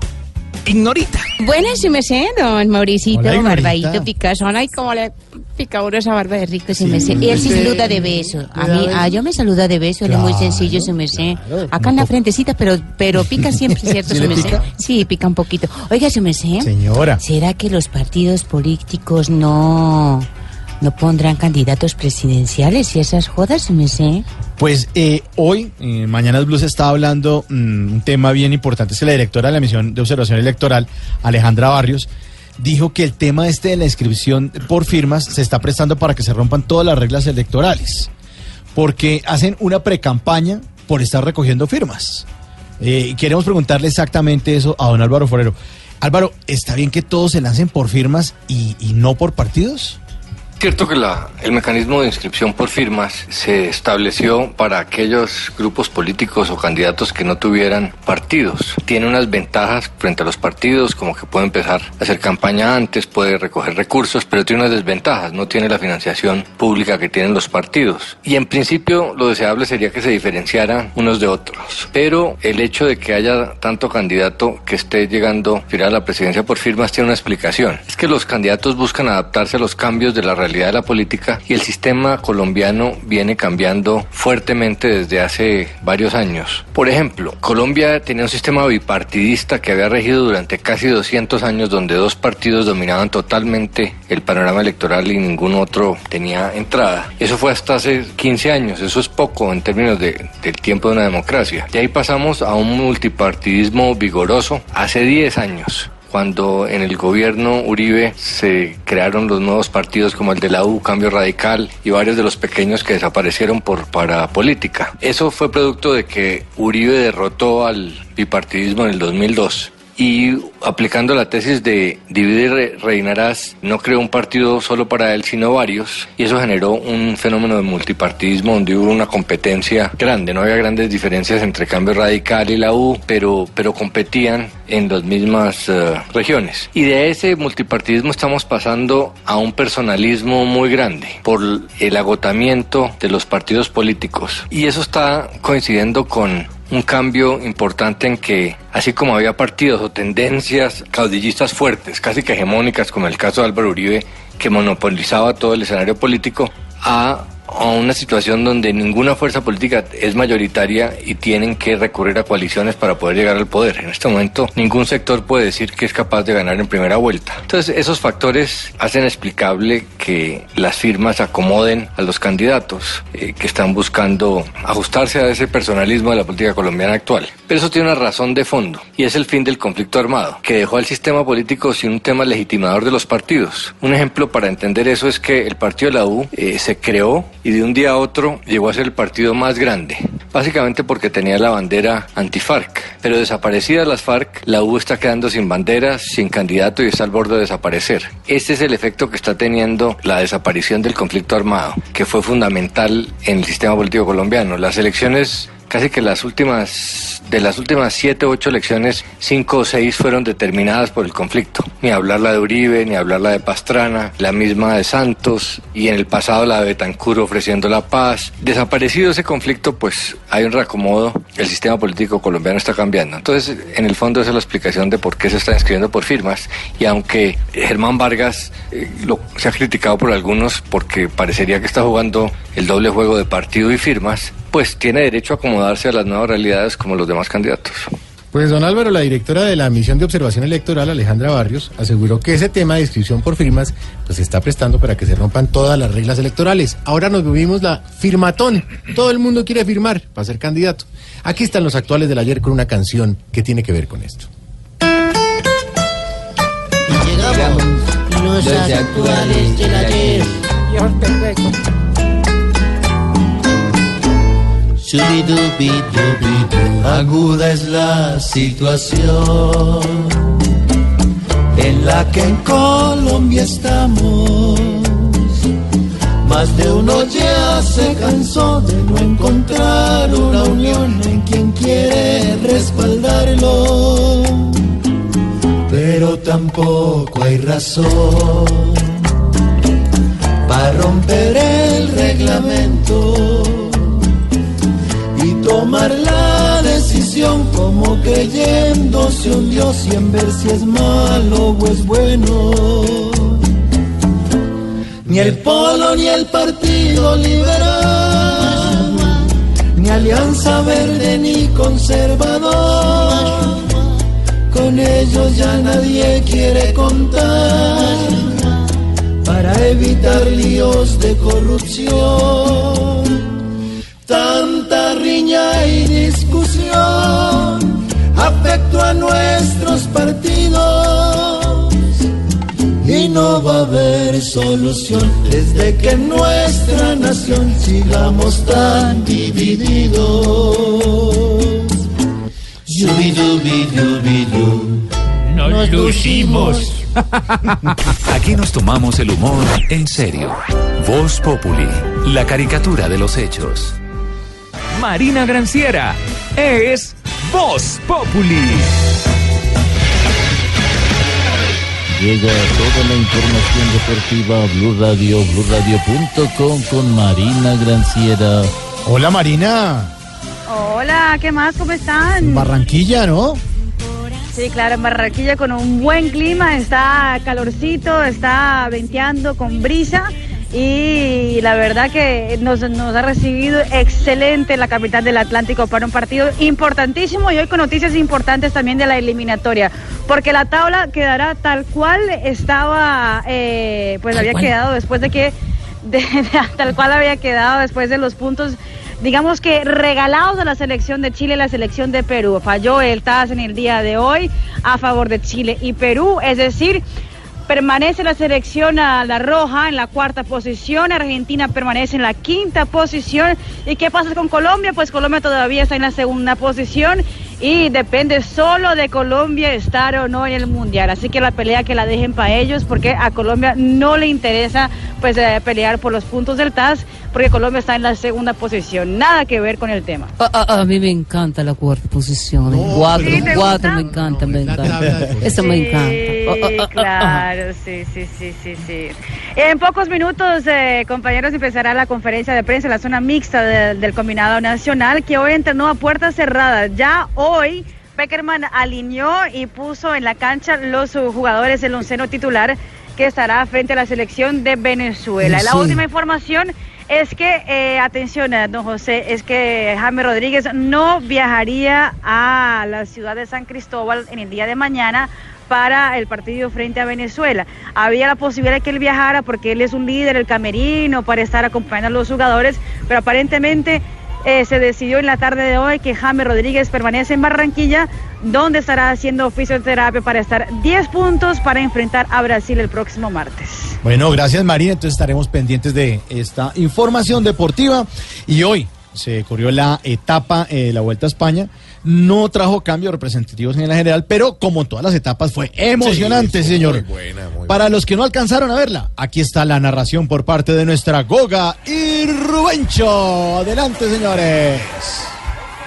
Ignorita. Buenas, sí me sé, don Mauricito, Hola, barbadito, picazón. Ay, cómo le pica uno esa barba de rico, sí, me sé. Él sí saluda de beso. A mí, beso. ah, yo me saluda de beso, él es muy sencillo, sí me sé. Acá en la frentecita, pero, pero pica siempre, (laughs) ¿cierto? ¿Sí Sí le me sé. Sí, pica un poquito. Oiga, sí me sé. Señora. ¿Será que los partidos políticos no, no pondrán candidatos presidenciales y esas jodas, me sé? Pues eh, hoy, en Mañanas Blue, se está hablando mm, un tema bien importante. Es que la directora de la misión de observación electoral, Alejandra Barrios, dijo que el tema este de la inscripción por firmas se está prestando para que se rompan todas las reglas electorales. Porque hacen una precampaña por estar recogiendo firmas. Eh, queremos preguntarle exactamente eso a don Álvaro Forero. Álvaro, ¿está bien que todos se lancen por firmas y no por partidos? Cierto que la, el mecanismo de inscripción por firmas se estableció para aquellos grupos políticos o candidatos que no tuvieran partidos. Tiene unas ventajas frente a los partidos, como que puede empezar a hacer campaña antes, puede recoger recursos, pero tiene unas desventajas, no tiene la financiación pública que tienen los partidos. Y en principio lo deseable sería que se diferenciaran unos de otros. Pero el hecho de que haya tanto candidato que esté llegando a la presidencia por firmas tiene una explicación. Es que los candidatos buscan adaptarse a los cambios de la realidad de la política y el sistema colombiano viene cambiando fuertemente desde hace varios años. Por ejemplo, Colombia tenía un sistema bipartidista que había regido durante casi 200 años donde dos partidos dominaban totalmente el panorama electoral y ningún otro tenía entrada. Eso fue hasta hace 15 años, eso es poco en términos de- del tiempo de una democracia. Y ahí pasamos a un multipartidismo vigoroso hace 10 años cuando en el gobierno Uribe se crearon los nuevos partidos como el de la U, Cambio Radical y varios de los pequeños que desaparecieron por para política. Eso fue producto de que Uribe derrotó al bipartidismo en el 2002 y aplicando la tesis de divide reinarás, no creó un partido solo para él, sino varios, y eso generó un fenómeno de multipartidismo donde hubo una competencia grande, no había grandes diferencias entre Cambio Radical y la U, pero, pero competían en las mismas eh, regiones. Y de ese multipartidismo estamos pasando a un personalismo muy grande por el agotamiento de los partidos políticos. Y eso está coincidiendo con un cambio importante en que, así como había partidos o tendencias caudillistas fuertes, casi que hegemónicas, como el caso de Álvaro Uribe, que monopolizaba todo el escenario político, a, a una situación donde ninguna fuerza política es mayoritaria y tienen que recurrir a coaliciones para poder llegar al poder. En este momento, ningún sector puede decir que es capaz de ganar en primera vuelta. Entonces, esos factores hacen explicable que las firmas acomoden a los candidatos eh, que están buscando ajustarse a ese personalismo de la política colombiana actual. Pero eso tiene una razón de fondo y es el fin del conflicto armado, que dejó al sistema político sin un tema legitimador de los partidos. Un ejemplo para entender eso es que el partido de la U eh, se creó y de un día a otro llegó a ser el partido más grande, básicamente porque tenía la bandera anti-FARC. Pero desaparecidas las FARC, la U está quedando sin banderas, sin candidato y está al borde de desaparecer. Este es el efecto que está teniendo la desaparición del conflicto armado, que fue fundamental en el sistema político colombiano. Las elecciones casi que las últimas, de las últimas siete o ocho elecciones, cinco o seis fueron determinadas por el conflicto. Ni hablar la de Uribe, ni hablar la de Pastrana, la misma de Santos, y en el pasado la de Betancur ofreciendo la paz. Desaparecido ese conflicto, pues hay un reacomodo, el sistema político colombiano está cambiando. Entonces, en el fondo esa es la explicación de por qué se está inscribiendo por firmas, y aunque Germán Vargas eh, lo, se ha criticado por algunos porque parecería que está jugando el doble juego de partido y firmas, pues tiene derecho a acomodarse a las nuevas realidades como los demás candidatos. Pues don Álvaro, la directora de la misión de observación electoral, Alejandra Barrios, aseguró que ese tema de inscripción por firmas pues se está prestando para que se rompan todas las reglas electorales. Ahora nos vivimos la firmatón. Todo el mundo quiere firmar para ser candidato. Aquí están los actuales del ayer con una canción que tiene que ver con esto. Llegamos los actuales del ayer. Aguda es la situación en la que en Colombia estamos. Más de uno ya se cansó de no encontrar una unión en quien quiere respaldarlo. Pero tampoco hay razón para romper el reglamento tomar la decisión como creyéndose un Dios y en ver si es malo o es bueno. Ni el Polo ni el Partido Liberal, ni Alianza Verde ni Conservador, con ellos ya nadie quiere contar para evitar líos de corrupción. Nuestros partidos y no va a haber solución desde que en nuestra nación sigamos tan divididos. Nos lucimos. (laughs) Aquí nos tomamos el humor en serio. Voz Populi, la caricatura de los hechos. Marina Granciera es Voz Populi. Llega toda la información deportiva a Blue Radio, BlueRadio.com con Marina Granciera. Hola Marina, Hola, ¿qué más? ¿Cómo están? Barranquilla, ¿no? Sí, claro, en Barranquilla con un buen clima, está calorcito, está venteando con brisa y la verdad que nos, nos ha recibido excelente la capital del Atlántico para un partido importantísimo y hoy con noticias importantes también de la eliminatoria, porque la tabla quedará tal cual estaba, eh, pues había cual. quedado después de que, de- de- (laughs) tal cual había quedado después de los puntos digamos que regalados a la selección de Chile y la selección de Perú. Falló el TAS en el día de hoy a favor de Chile y Perú, es decir, permanece la selección a la roja en la cuarta posición, Argentina permanece en la quinta posición. ¿Y qué pasa con Colombia? Pues Colombia todavía está en la segunda posición y depende solo de Colombia estar o no en el Mundial. Así que la pelea que la dejen para ellos porque a Colombia no le interesa pues eh, pelear por los puntos del TAS porque Colombia está en la segunda posición. Nada que ver con el tema. A, a- a mí me encanta la cuarta posición. el cuatro, ¿Sí cuatro me encanta, me encanta. Eso me encanta. Claro, sí, sí, sí, sí, sí. En pocos minutos, eh, compañeros, empezará la conferencia de prensa en la zona mixta de- del combinado nacional que hoy entrenó a puertas cerradas. Ya hoy, Peckerman alineó y puso en la cancha los jugadores del onceno titular que estará frente a la selección de Venezuela. La última información es que, eh, atención, eh, don José, es que Jaime Rodríguez no viajaría a la ciudad de San Cristóbal en el día de mañana para el partido frente a Venezuela. Había la posibilidad de que él viajara porque él es un líder, el camerino, para estar acompañando a los jugadores, pero aparentemente eh, se decidió en la tarde de hoy que Jaime Rodríguez permanece en Barranquilla, donde estará haciendo fisioterapia para estar 10 puntos para enfrentar a Brasil el próximo martes. Bueno, gracias Marina. Entonces estaremos pendientes de esta información deportiva. Y hoy se corrió la etapa eh, la Vuelta a España. No trajo cambios representativos en la general, pero como en todas las etapas fue emocionante, Sí, señor. muy buena, muy Para los que no alcanzaron a verla, aquí está la narración por parte de nuestra Goga y Rubencho. Adelante, señores.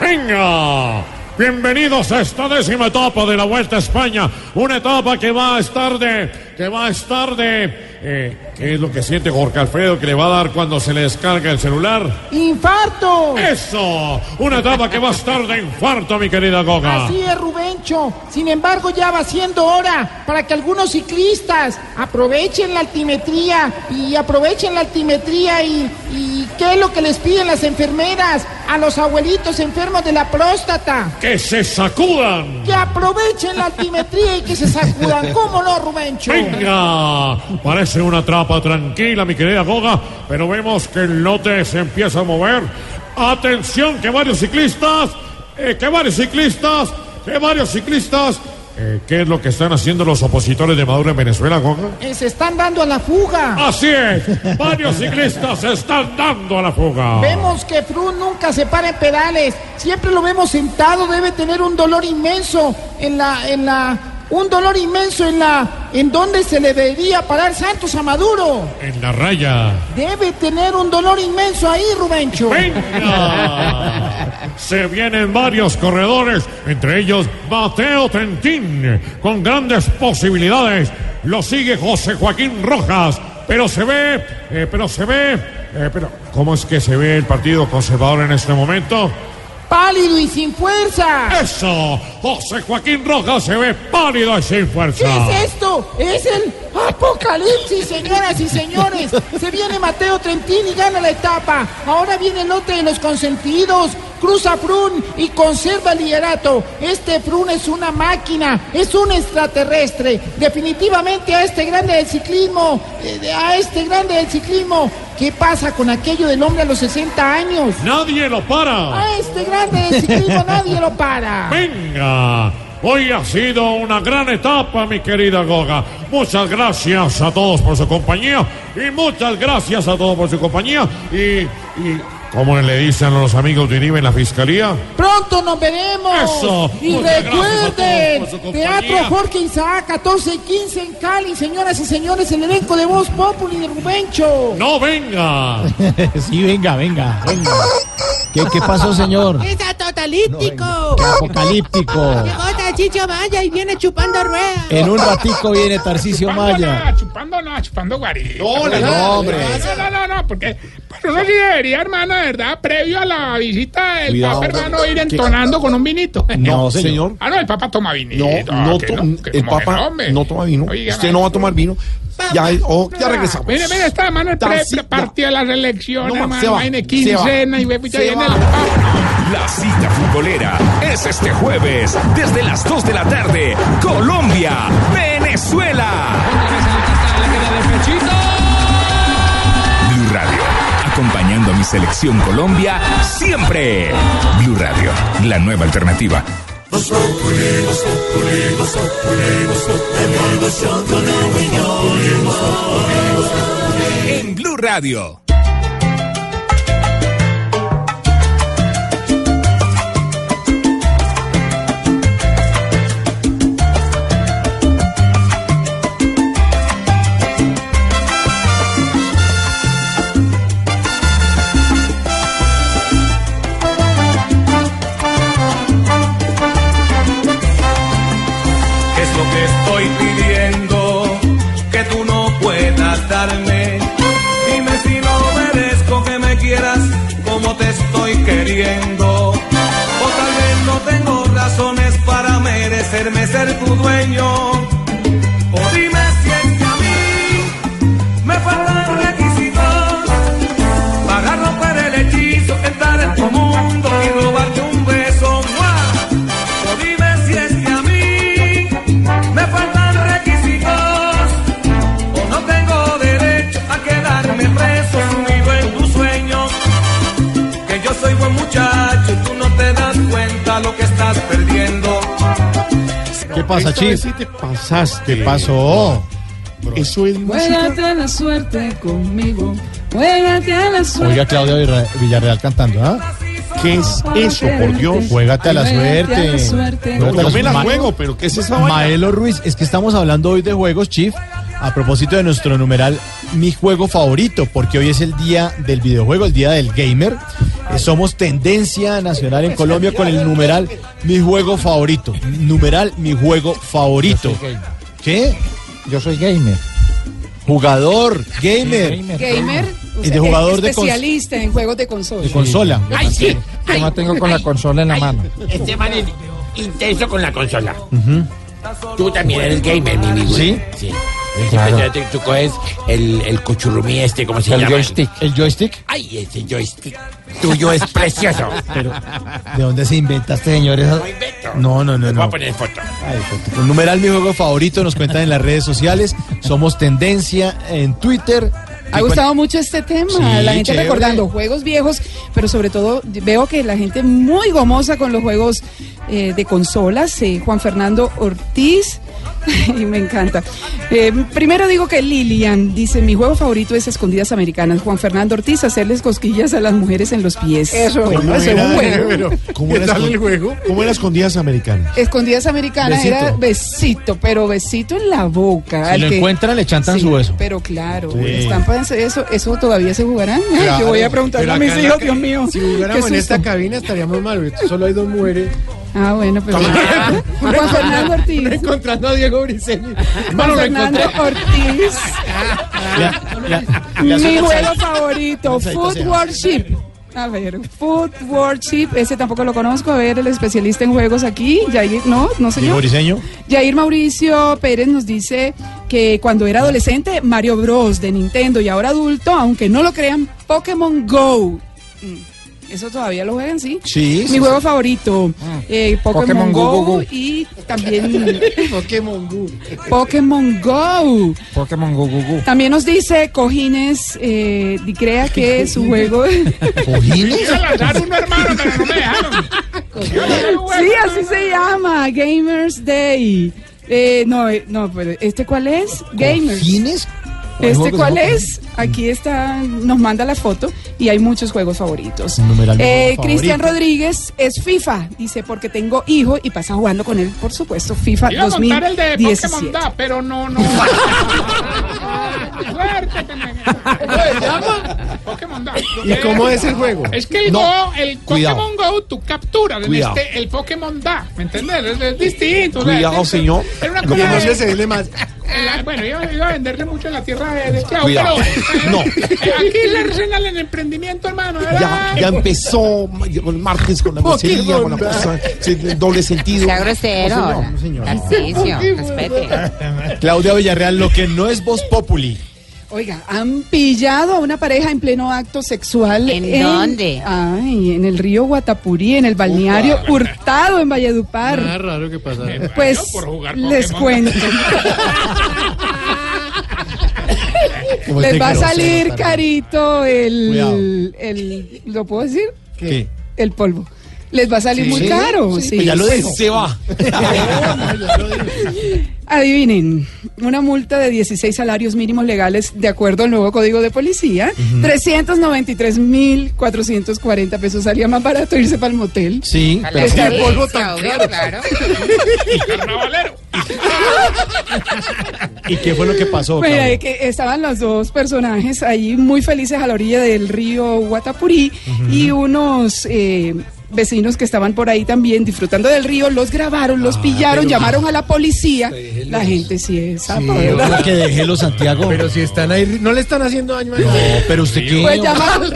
Venga, bienvenidos a esta décima etapa de la Vuelta a España, una etapa que va a estar de, que va a estar de, eh, ¿qué es lo que siente Jorge Alfredo que le va a dar cuando se le descarga el celular? ¡Infarto! Eso, una etapa que va a estar de infarto, mi querida Goga. Así es, Rubencho. Sin embargo, ya va siendo hora para que algunos ciclistas aprovechen la altimetría y aprovechen la altimetría y, y ¿qué es lo que les piden las enfermeras a los abuelitos enfermos de la próstata? Que se sacudan. Que aprovechen la altimetría y que se sacudan. ¿Cómo no, Rubencho? Venga, parece una trapa tranquila, mi querida Goga, pero vemos que el lote se empieza a mover. Atención, que varios ciclistas, eh, que varios ciclistas, que varios ciclistas. eh, ¿Qué es lo que están haciendo los opositores de Maduro en Venezuela, Goga? Eh, se están dando a la fuga. Así es, varios ciclistas se están dando a la fuga. Vemos que Froome nunca se para en pedales, siempre lo vemos sentado, debe tener un dolor inmenso en la, en la un dolor inmenso en la en donde se le debería parar Santos a Maduro. En la raya. Debe tener un dolor inmenso ahí, Rubencho. ¡Venga! (laughs) Se vienen varios corredores, entre ellos Mateo Trentín, con grandes posibilidades. Lo sigue José Joaquín Rojas, pero se ve, eh, pero se ve, eh, pero ¿cómo es que se ve el Partido Conservador en este momento? Pálido y sin fuerza. Eso, José Joaquín Rojas se ve pálido y sin fuerza. ¿Qué es esto? Es el apocalipsis, señoras y señores. Se viene Mateo Trentín y gana la etapa. Ahora viene el lote de los consentidos. Cruza Prun y conserva el liderato. Este Prun es una máquina, es un extraterrestre. Definitivamente a este grande del ciclismo, eh, a este grande del ciclismo. ¿Qué pasa con aquello del hombre a los 60 años? Nadie lo para. A este grande ciclismo nadie lo para. Venga. Hoy ha sido una gran etapa, mi querida Goga. Muchas gracias a todos por su compañía y muchas gracias a todos por su compañía y ¿cómo le dicen a los amigos de Uribe en la fiscalía? Pronto nos veremos. Eso. Y recuerden. Teatro Jorge Isaac, 14 y 15 en Cali, señoras y señores, el elenco de Voz Populi de Rubencho. No venga. (laughs) sí, venga, venga, venga. ¿Qué, qué pasó, señor? ¡Es totalítico! Qué apocalíptico. Llegó Chicho Maya y viene chupando ruedas. En un ratico viene Tarcisio Maya. No, chupando no, chupando guarito. No, no, no, hombre. No, no, no, porque pero uno sí debería, hermano, de verdad, previo a la visita del Cuidado. Papa, hermano, ir ¿Qué? entonando con un vinito. No, señor. Ah, no, el Papa toma vinito. No, no, que to- el Papa no, no toma vino. Oiga, Usted no va a tomar vino. Ya, oh, ya Ah, regresamos. Mire, mire, está hermano el pre, pre- partido de la selección, No, hermano. se va, Imagine, se va. quincena y ve, ya Se viene va. el Papa. La cita futbolera es este jueves desde las 2 de la tarde. Colombia, Venezuela. Selección Colombia siempre. Blue Radio, la nueva alternativa. Voz Populi, Voz queriendo. O tal vez no tengo razones para merecerme ser tu dueño. ¿Qué pasa, Esta sí te pasaste. ¿Qué pasó? Eso es música. Juégate a la suerte conmigo. Juégate a la suerte. Oiga, Claudia Villarreal, cantando, ¿ah? ¿Qué es eso, por Dios? Juégate a la Juégate a la suerte. No me la Ma- juego, pero ¿qué es esa vaina? Maelo Ruiz, es que estamos hablando hoy de juegos, Chief, a propósito de nuestro numeral Mi Juego Favorito, porque hoy es el día del videojuego, el día del gamer. Eh, Somos tendencia nacional en Colombia con el numeral Mi Juego Favorito. Numeral Mi Juego Favorito. ¿Qué? Yo soy gamer. Jugador, gamer. Gamer, o Y de sea, jugador de especialista en juegos de consola. De consola. Ay, sí. Yo no tengo con la consola en la mano. Este man es intenso con la consola. Tú también eres gamer, mi amigo. ¿Sí? Sí. Claro. El, el cuchurrumí este, ¿cómo se El llama? joystick. ¿El joystick? Ay, ese joystick tuyo es precioso. (laughs) Pero, ¿de dónde se inventa este señor? esa- No, no, no, voy no. a poner foto. Ay, foto. El numeral mi juego favorito nos cuentan en las redes sociales. Somos tendencia en Twitter. Ha gustado mucho este tema, Sí, la gente chévere. recordando juegos viejos, pero sobre todo veo que la gente muy gomosa con los juegos eh, de consolas. eh, Juan Fernando Ortiz (laughs) Y me encanta. Eh, primero digo que Lilian dice, mi juego favorito es escondidas americanas. Juan Fernando Ortiz, hacerles cosquillas a las mujeres en los pies. Eso, Bueno, eso es un juego. ¿Cómo era, escon- ¿Cómo era escondidas americanas? Escondidas americanas Besito. era besito, pero besito en la boca. Si Al lo que- encuentran, le chantan Sí, su beso. Pero claro, Sí. eso, eso todavía se jugarán. Ay, Claro, (laughs) Yo voy a preguntarle a mis hijos, Dios mío. Si jugáramos en esta cabina estaríamos mal, solo hay dos mujeres. Ah, bueno, pero. Juan Fernando Ortiz. encontrando a Diego Briceño. Juan Fernando Ortiz. Mi juego favorito, Food Worship. A ver, Food Worship, ese tampoco lo conozco. A ver, el especialista en juegos aquí, Jair, no, no Diego señor. Briseño. Jair Mauricio Pérez nos dice que cuando era adolescente, Mario Bros. de Nintendo y ahora adulto, aunque no lo crean, Pokémon Go. Mm, Eso todavía lo juegan, sí. Sí, Mi sí, juego favorito, eh, Pokémon, Pokémon Go, Go, Go, Go. y también (laughs) Pokémon Go. Pokémon Go. Pokémon Go, Go, Go. También nos dice Cojines, eh, y crea que (laughs) su juego... Iba a lanzar uno, hermano, pero no me dejaron. (laughs) sí, así se llama, Gamers Day. Eh, no, eh, no, pero ¿este cuál es? Gamers. ¿Cojines? ¿Este cuál es? Aquí está, nos manda la foto y hay muchos juegos favoritos. Eh. Cristian Rodríguez es FIFA, dice, porque tengo hijo y pasa jugando con él, por supuesto, FIFA Iba a montar el de 2017. Pokémon Da, pero no, no. (laughs) Suerte. Pokémon Da. ¿Y cómo es el juego? Es que el No, Go, el cuidado. Pokémon Go, tú capturas en Cuidado. este, el Pokémon Da, ¿me entiendes? Es, es distinto. o sea, Cuidado, es- señor. Era una No, cosa no de- se más. Eh, bueno, iba, iba a venderle mucho en la tierra Chiao, Cuidado. pero No. aquí le arsenal en emprendimiento, hermano. Ya, ¿verdad? ya empezó el martes con la grosería, con la cosa, doble sentido. Sea grosero. No, señor. Tarcisio, respete. Claudia Villarreal, lo que no es Voz Populi. Oiga, han pillado a una pareja en pleno acto sexual. ¿En dónde? Ay, en el río Guatapurí, en el balneario Hurtado, en Valledupar. Nada raro que pasa. Pues por jugar les Pokémon. cuento. (laughs) Les va a salir carito el, el. ¿Lo puedo decir? ¿Qué? El polvo. Les va a salir Sí. muy caro. sí, sí. pues ya lo dijo. Se va. (laughs) Adivinen, una multa de 16 salarios mínimos legales de acuerdo al nuevo código de policía, 393.440 pesos. Salía más barato irse para el motel. Sí, pero Este experiencia, polvo tan obvio, caro. claro. (laughs) (laughs) ¿y qué fue lo que pasó? Mira, que estaban los dos personajes ahí muy felices a la orilla del río Guatapurí y unos eh, vecinos que estaban por ahí también disfrutando del río, los grabaron, los pillaron, pero- llamaron a la policía. La gente sí es Sí, creo que déjelo, Santiago. Pero si están ahí, no le están haciendo daño a No, nadie. pero usted qué. Pues llamaron.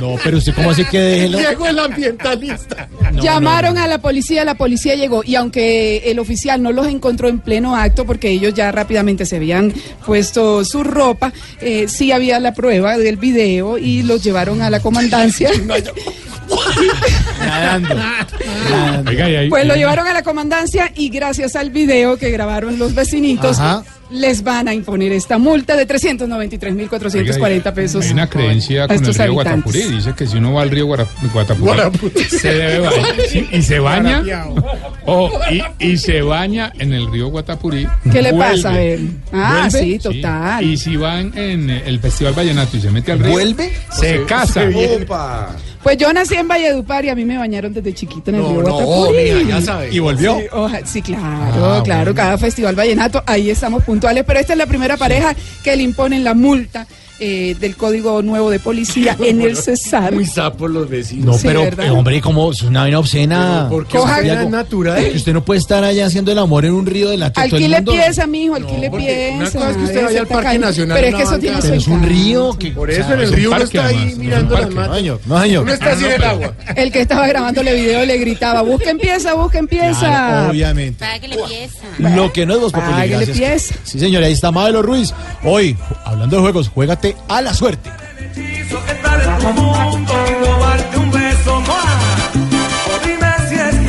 No, pero usted cómo así que déjelo. Diego el ambientalista. (laughs) No, Llamaron a la policía, la policía llegó y aunque el oficial no los encontró en pleno acto porque ellos ya rápidamente se habían puesto su ropa, eh, sí había la prueba del video y los llevaron a la comandancia. (laughs) Nadando. (laughs) Pues lo llevaron a la comandancia y gracias al video que grabaron los vecinitos Ajá. Les van a imponer esta multa de 393.440 pesos. Hay una creencia con el río habitantes. Guatapurí. Dice que si uno va al río Guara- Guatapurí, (laughs) se debe bañar. Sí, y se baña. Oh, y, y se baña en el río Guatapurí. ¿Qué le pasa a él? Ah, Vuelve, sí, total. Y si van en el Festival Vallenato y se mete al río. ¿Vuelve? Se casa. Opa. Pues yo nací en Valledupar y a mí me bañaron desde chiquita en el No, río no, ya sabe. ¿Y volvió? Sí, oja- sí, claro, Ah, claro, bueno. cada festival vallenato, ahí estamos puntuales, pero esta es la primera pareja que le imponen la multa eh, del Código Nuevo de Policía (laughs) en el Cesar. Muy sapos los vecinos. No, Sí, pero, ¿verdad? eh, hombre, como es una vaina obscena. ¿Por qué Coja- obscena es natural? Que usted no puede estar allá haciendo el amor en un río de la Alquile pieza, mijo, alquile porque pieza. una cosa es que usted vaya al Parque Nacional Pero es que eso tiene su es un río que... Por o eso sea, en el río uno está ahí además, no es un mirando las. No, matas. señor. No. Uno está así en el agua. El que estaba grabándole video le gritaba, busquen pieza, busquen pieza. Claro, obviamente. Págale pieza. Lo que no es Populi, Páguele pieza. Sí, señor, ahí está Mabelo Ruiz. Hoy, hablando de juegos, juégate a la suerte.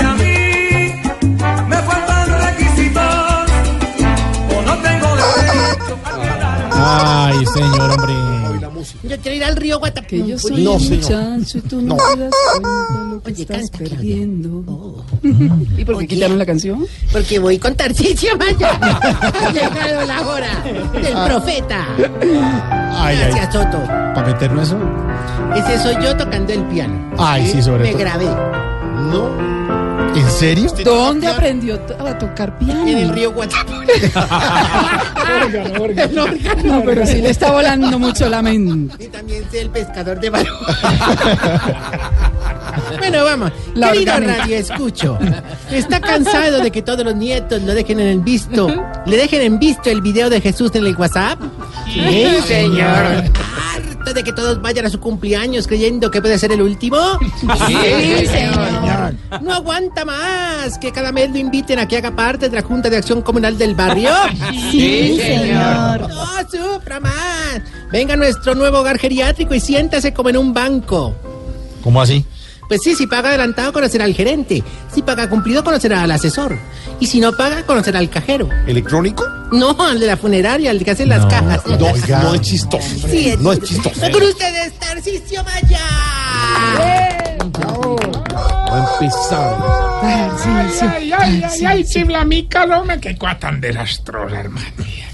a mí me faltan requisitos o no tengo derecho a Ay, señor, hombre. Yo quiero ir al río Guatapuri. Que yo soy No, muchacho y tú no, No. te das cuenta lo que Oye, estás canta, perdiendo. (laughs) ¿Y por qué Oye. quitaron la canción? Porque voy con Tarcisio Maya. (laughs) Ha llegado la hora del Ah. profeta. Ay, ay. Gracias, Soto. ¿Para meternos eso? Ese soy yo tocando el piano. Ay, sí, sobre Me todo. grabé. No. ¿En serio? ¿Dónde aprendió a tocar piano? En el río Guatapuri. (laughs) No, pero sí le está volando mucho la mente. Y también sé el pescador de balón. (laughs) bueno, vamos. La Querido orgánica. Radio Escucho, ¿está cansado de que todos los nietos lo dejen en el visto? ¿Le dejen en visto el video de Jesús en el WhatsApp? Sí, señor. ¿Harto de que todos vayan a su cumpleaños creyendo que puede ser el último? Sí, señor. ¿No aguanta más que cada mes lo inviten a que haga parte de la Junta de Acción Comunal del barrio? (laughs) Sí, señor. No sufra más. Venga a nuestro nuevo hogar geriátrico y siéntase como en un banco. ¿Cómo así? Pues sí, si paga adelantado conocerá al gerente. Si paga cumplido conocerá al asesor. Y si no paga conocerá al cajero. ¿Electrónico? No, al de la funeraria, al que hace las cajas. No, no es chistoso. Sí, es- No es chistoso. Con ustedes, Tarcisio Maya. Va a empezar. Ay, ay, ay, ay, ay, chiflamica, hombre, qué cosa tan desastrosa, hermano.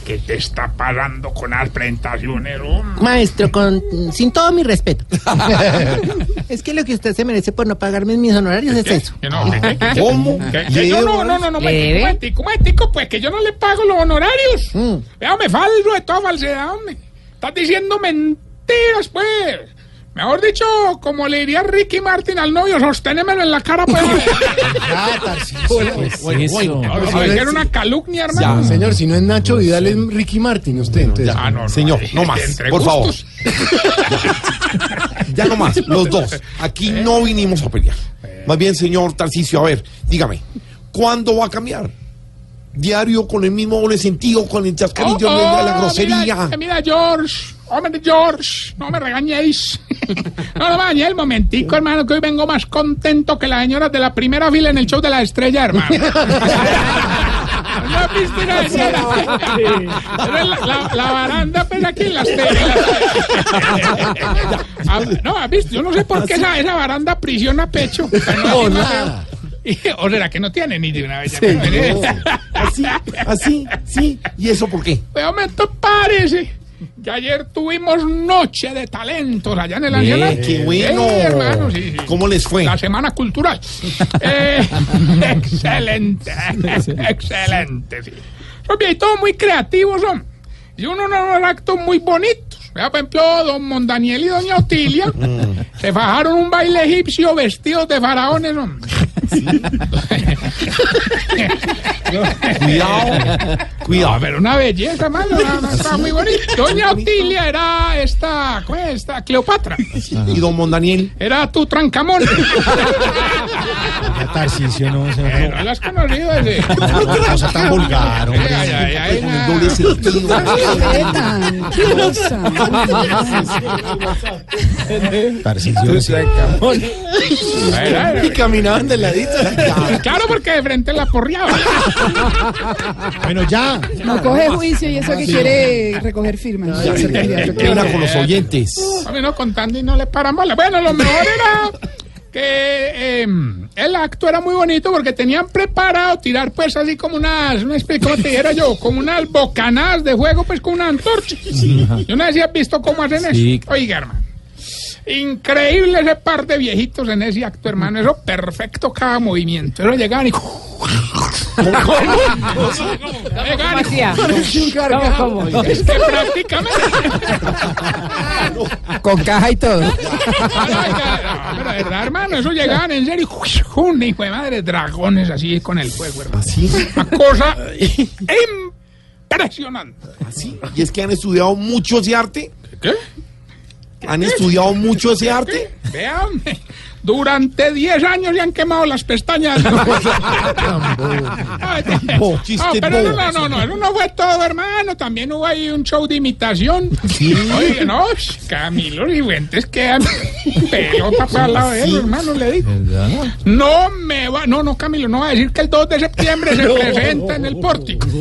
¿Qué te está pasando con las presentaciones, hombre? Maestro, con, sin todo mi respeto. (laughs) es que lo que usted se merece por no pagarme mis honorarios es eso. No, ¿Cómo? que- que yo no, no, no, no, momentico, momentico, pues que yo no le pago los honorarios. Mm. Véame, falso de toda falsedad, hombre. Estás diciendo mentiras, pues. Mejor dicho, como le diría Ricky Martin al novio, sosténemelo en la cara, pues. (laughs) Ah, Tarcisio. Bueno, bueno. Ahora, A ¿sabes ver, que era una calumnia, hermano? No, señor, si no es Nacho Vidal, es Ricky Martin, usted. Entonces, Ah, no, no, Señor, eh, no más, por favor. Ya no más, (laughs) los dos. Aquí no vinimos a pelear. Más bien, señor Tarcicio, a ver, dígame, ¿cuándo va a cambiar? Diario con el mismo doble sentido, con el chascarillo, Oh, la, la oh, grosería. Mira, mira, George. Hombre, George, no me regañéis. (laughs) No, me regañéis el momentico, hermano, que hoy vengo más contento que las señoras de la primera fila en el show de la estrella, hermano. (laughs) ¿No? Pero La, la- la baranda, pues aquí en las telas. (laughs) Ah, No, has visto, yo no sé por qué esa, esa baranda aprisiona pecho. No, nada. O será que no tiene ni de una vez. Sí, no. Así, así, sí. ¿Y eso por qué? De momento parece que ayer tuvimos noche de talentos allá en el Nacional. qué bueno. Sí, hermano, sí, sí. ¿Cómo les fue? La semana cultural. (laughs) Eh, (laughs) excelente, excelente, sí. Son viejitos muy creativos, son. Y uno unos actos muy bonitos. Por ejemplo, don Mondaniel y doña Otilia (laughs) se fajaron un baile egipcio vestidos de faraones, hombre. Cuidado, cuidado. No, pero una belleza, mano. Estaba muy bonito. Doña Otilia era esta, ¿cómo es esta? Cleopatra. ¿Y don Mondaniel? Era tu trancamón. Tarcisio, no. o sea, Eh, no la has conocido ese. no, (laughs) no, cosa tan vulgar, hombre. Ay, ay, ay, Con el ay, doble sentido. Respetan. ¿Qué cosa? Tarcisio. ay, y caminaban de ladito. Claro, porque de frente la porriaba. Bueno, ya. No coge juicio y eso que quiere recoger firmas. Pena con los oyentes. A mí no contando y no le paramos. Bueno, lo mejor era que eh, el acto era muy bonito porque tenían preparado tirar pues así como unas, no sé cómo te dijera yo, como unas bocanadas de fuego pues con una antorcha. Yo no sé si has visto cómo hacen Sí. eso. Oiga, hermano. Increíble ese par de viejitos en ese acto, hermano. Eso perfecto cada movimiento. Eso llegaban y... (laughs) (laughs) ¿Cómo, cómo? Es que prácticamente... (laughs) Con caja y todo. Pero de verdad, hermano, eso llegaban en serio. Un hijo de madre, dragones así con el fuego, hermano. ¿Así? Una cosa impresionante. ¿Así? ¿Y es que han estudiado mucho ese arte? ¿Qué? ¿Han estudiado mucho ese arte? Vean, durante 10 años le han quemado las pestañas. (laughs) Ay, Bo, chiste no, pero no, no, no, no, eso no fue todo, hermano. También hubo ahí un show de imitación. Oye, no, Camilo Cifuentes quedan pelota para el lado de él, hermano, le digo. No me va, no, no, Camilo, no va a decir que el 2 de septiembre se (laughs) presenta en el pórtico. (laughs)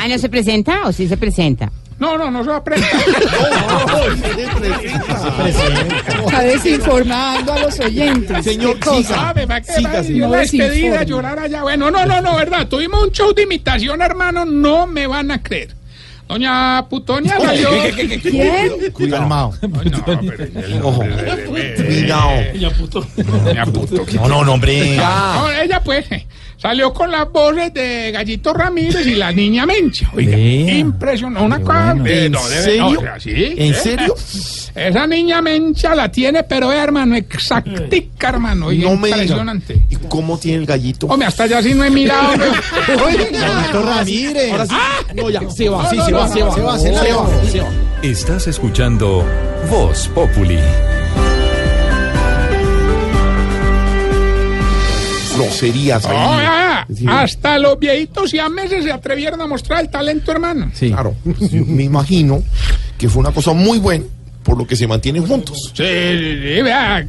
Ah, ¿no se presenta o sí se presenta? No, no, no se va a prestar. (laughs) Está desinformando a los oyentes. Señor, ¿Qué cosa? Yo la despedida, llorar allá. Bueno, no, no, no, verdad. Tuvimos un show de imitación, hermano. No me van a creer. Doña Putonia salió. ¿Quién? Ojo. Cuidado. Doña Puto. No, no, no, hombre. No, ella pues salió con las voces de Gallito Ramírez y la niña Mencha. Oiga, Vea. impresionante. Una cosa. eh, ¿En no, serio? no, o sea, sí, ¿En ¿eh? serio? Esa niña Mencha la tiene, pero vea, hermano, exactica, hermano. oiga, No me diga. impresionante. ¿Y cómo tiene el gallito? Hombre, hasta allá sí no he mirado. pero- (laughs) Gallito Ramírez. Ahora sí. No, ya, se va, sí, se va, se va, se va, se va. se va. Estás escuchando Voz Populi. Groserías ahí. No, ya, Sí. ya. Hasta los viejitos y a meses se atrevieron a mostrar el talento, hermano. Sí. Claro, me imagino que fue una cosa muy buena por lo que se mantienen juntos. Sí, sí, sí, vea,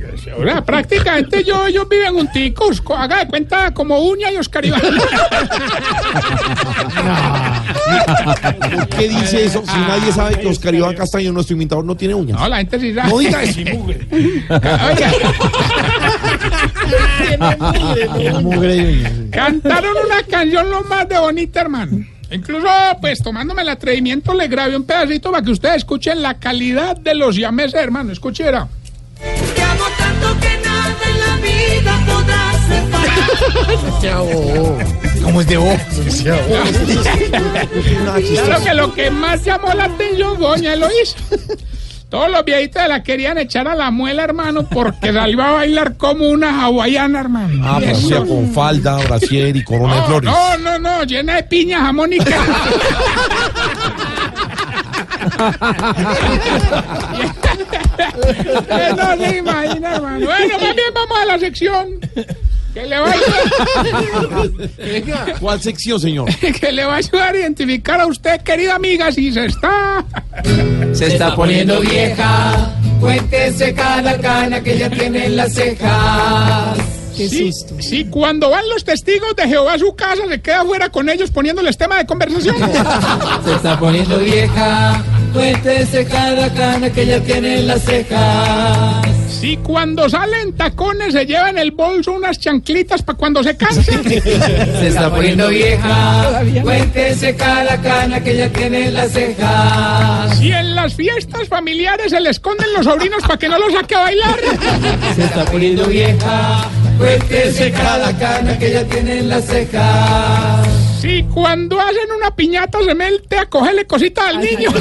prácticamente yo, ellos viven junticos, co- haga de cuenta como Uña y Oscar Iván. (laughs) ¿Por qué dice eso si nadie sabe que Oscar Iván Castaño, nuestro imitador, no tiene uñas? No, la gente sí sabe. No diga eso. (laughs) Oiga. Cantaron una canción lo más de bonita, hermano. Incluso, pues, tomándome el atrevimiento, le grabé un pedacito para que ustedes escuchen la calidad de los siameses, hermano. Escuchera. Te amo tanto que nada en la vida podrá separar. ¿Cómo es de voz? Claro que lo que más llamó la atención, Doña lo hizo. Todos los viejitos la querían echar a la muela, hermano, porque salió a bailar como una hawaiana, hermano. Ah, Y pero sea con falda, brasier y corona de no, flores. no, no, no, llena de piña jamónica. (laughs) no se imagina, hermano. Bueno, más bien vamos a la sección. Que le va a ayudar, (laughs) ¿Cuál sección, señor? (laughs) que le va a ayudar a identificar a usted, querida amiga, si se está. Se está poniendo vieja. Cuéntese cada cana que ya tiene en las cejas. Sí, sí, cuando van los testigos de Jehová a su casa, se queda fuera con ellos poniéndoles tema de conversación. (laughs) Se está poniendo vieja. Cuéntese cada cana que ya tiene en las cejas. Sí, cuando salen tacones, se lleva en el bolso unas chanclitas para cuando se canse. (laughs) Se está poniendo vieja. Cuéntese cada cana que ya tiene en las cejas. Y en las fiestas familiares se le esconden los sobrinos para que no los saque a bailar. (laughs) Se está poniendo vieja. Cuéntese cada cana que ya tiene en las cejas. Sí, cuando hacen una piñata se mete a cogerle cositas al niño.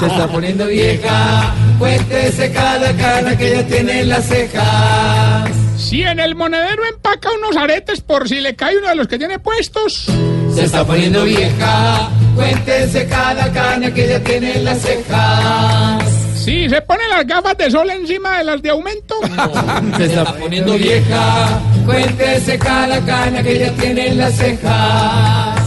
Se está poniendo vieja. Cuéntese cada cana que ya tiene en las cejas. Si en el monedero empaca unos aretes por si le cae uno de los que tiene puestos. Se está poniendo vieja. Cuéntese cada cana que ya tiene en las cejas. Si se pone las gafas de sol encima de las de aumento. (laughs) Se está poniendo vieja. Cuéntese cada cana que ya tiene en las cejas.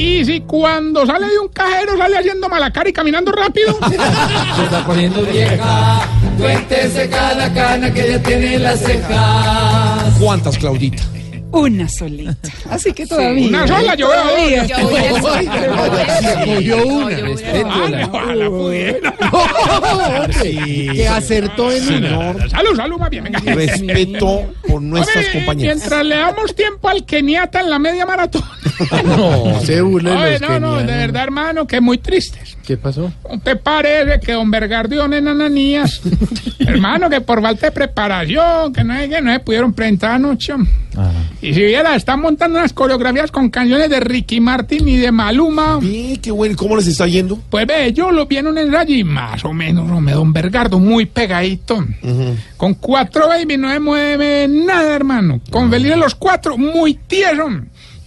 Y si cuando sale de un cajero sale haciendo malacar y caminando rápido. (laughs) Se está poniendo vieja. Cuéntese cada cana que ya tiene en las cejas. ¿Cuántas, Claudita? Una solita. Así que todavía. Una sola, yo veo. Yo una. Ah, ojalá pudiera. (laughs) Que acertó en Señor, Salud, salud, más bien, venga. respeto por nuestras compañeras. Mientras le damos tiempo al keniata en la media maratón. (laughs) No, se no, no, de verdad, hermano, que muy tristes. ¿Qué pasó? ¿Te parece que don Bergardión en Ananías, (laughs) hermano, que por falta de preparación, que no, es que no se pudieron presentar anoche? Y si viera, están montando unas coreografías con canciones de Ricky Martin y de Maluma. Qué bueno. ¿Cómo les está yendo? Pues ve, yo lo vi en un ensayo y más o menos, hombre, don Bergardo, muy pegadito. Con cuatro baby no se mueve nada, hermano. Con Feliz de los cuatro, muy tieso.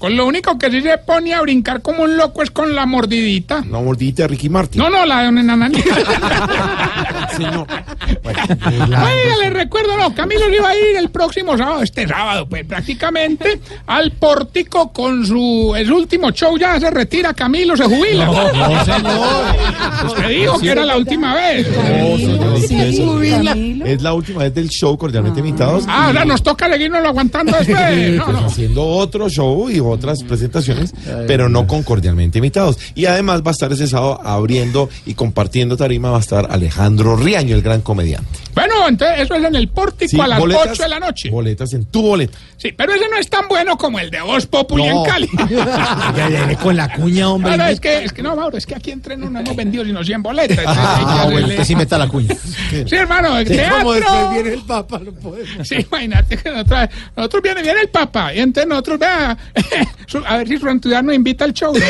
Con lo único que sí se pone a brincar como un loco es con la mordidita. La mordidita de Ricky Martin. No, no, la de don Enananí. (laughs) (laughs) Señor, Oiga, les recuerdo, no, Camilo iba a ir el próximo sábado, este sábado, pues prácticamente al pórtico con su el último show, ya se retira Camilo, se jubila. No, no, (laughs) señor. Usted dijo que era la última vez. No, señor, Sí, eso-. Es la última vez del show cordialmente invitados. Ah, ahora nos toca seguirnos aguantando después. No, pues no. haciendo otro show y otras presentaciones, pero no con cordialmente invitados. Y además va a estar ese sábado abriendo y compartiendo tarima, va a estar Alejandro Riaño, el gran comediante. Bueno, entonces eso es en el pórtico Sí, a las boletas- 8 de la noche. Boletas en tu boleta. Sí, pero ese no es tan bueno como el de Voz Populi No. en Cali. (laughs) Ya viene con la cuña, hombre. No, no, es que, es que no, Mauro, es que aquí entre no hemos vendido sino 100 boletas. Ah, bueno, usted sí meta la cuña. Sí, hermano, el Sí, como después teatro. viene el Papa, no podemos. Sí, imagínate que nosotros, nosotros viene, viene el Papa, y entonces nosotros, vea, (laughs) a ver si su entidad nos invita al show. (laughs)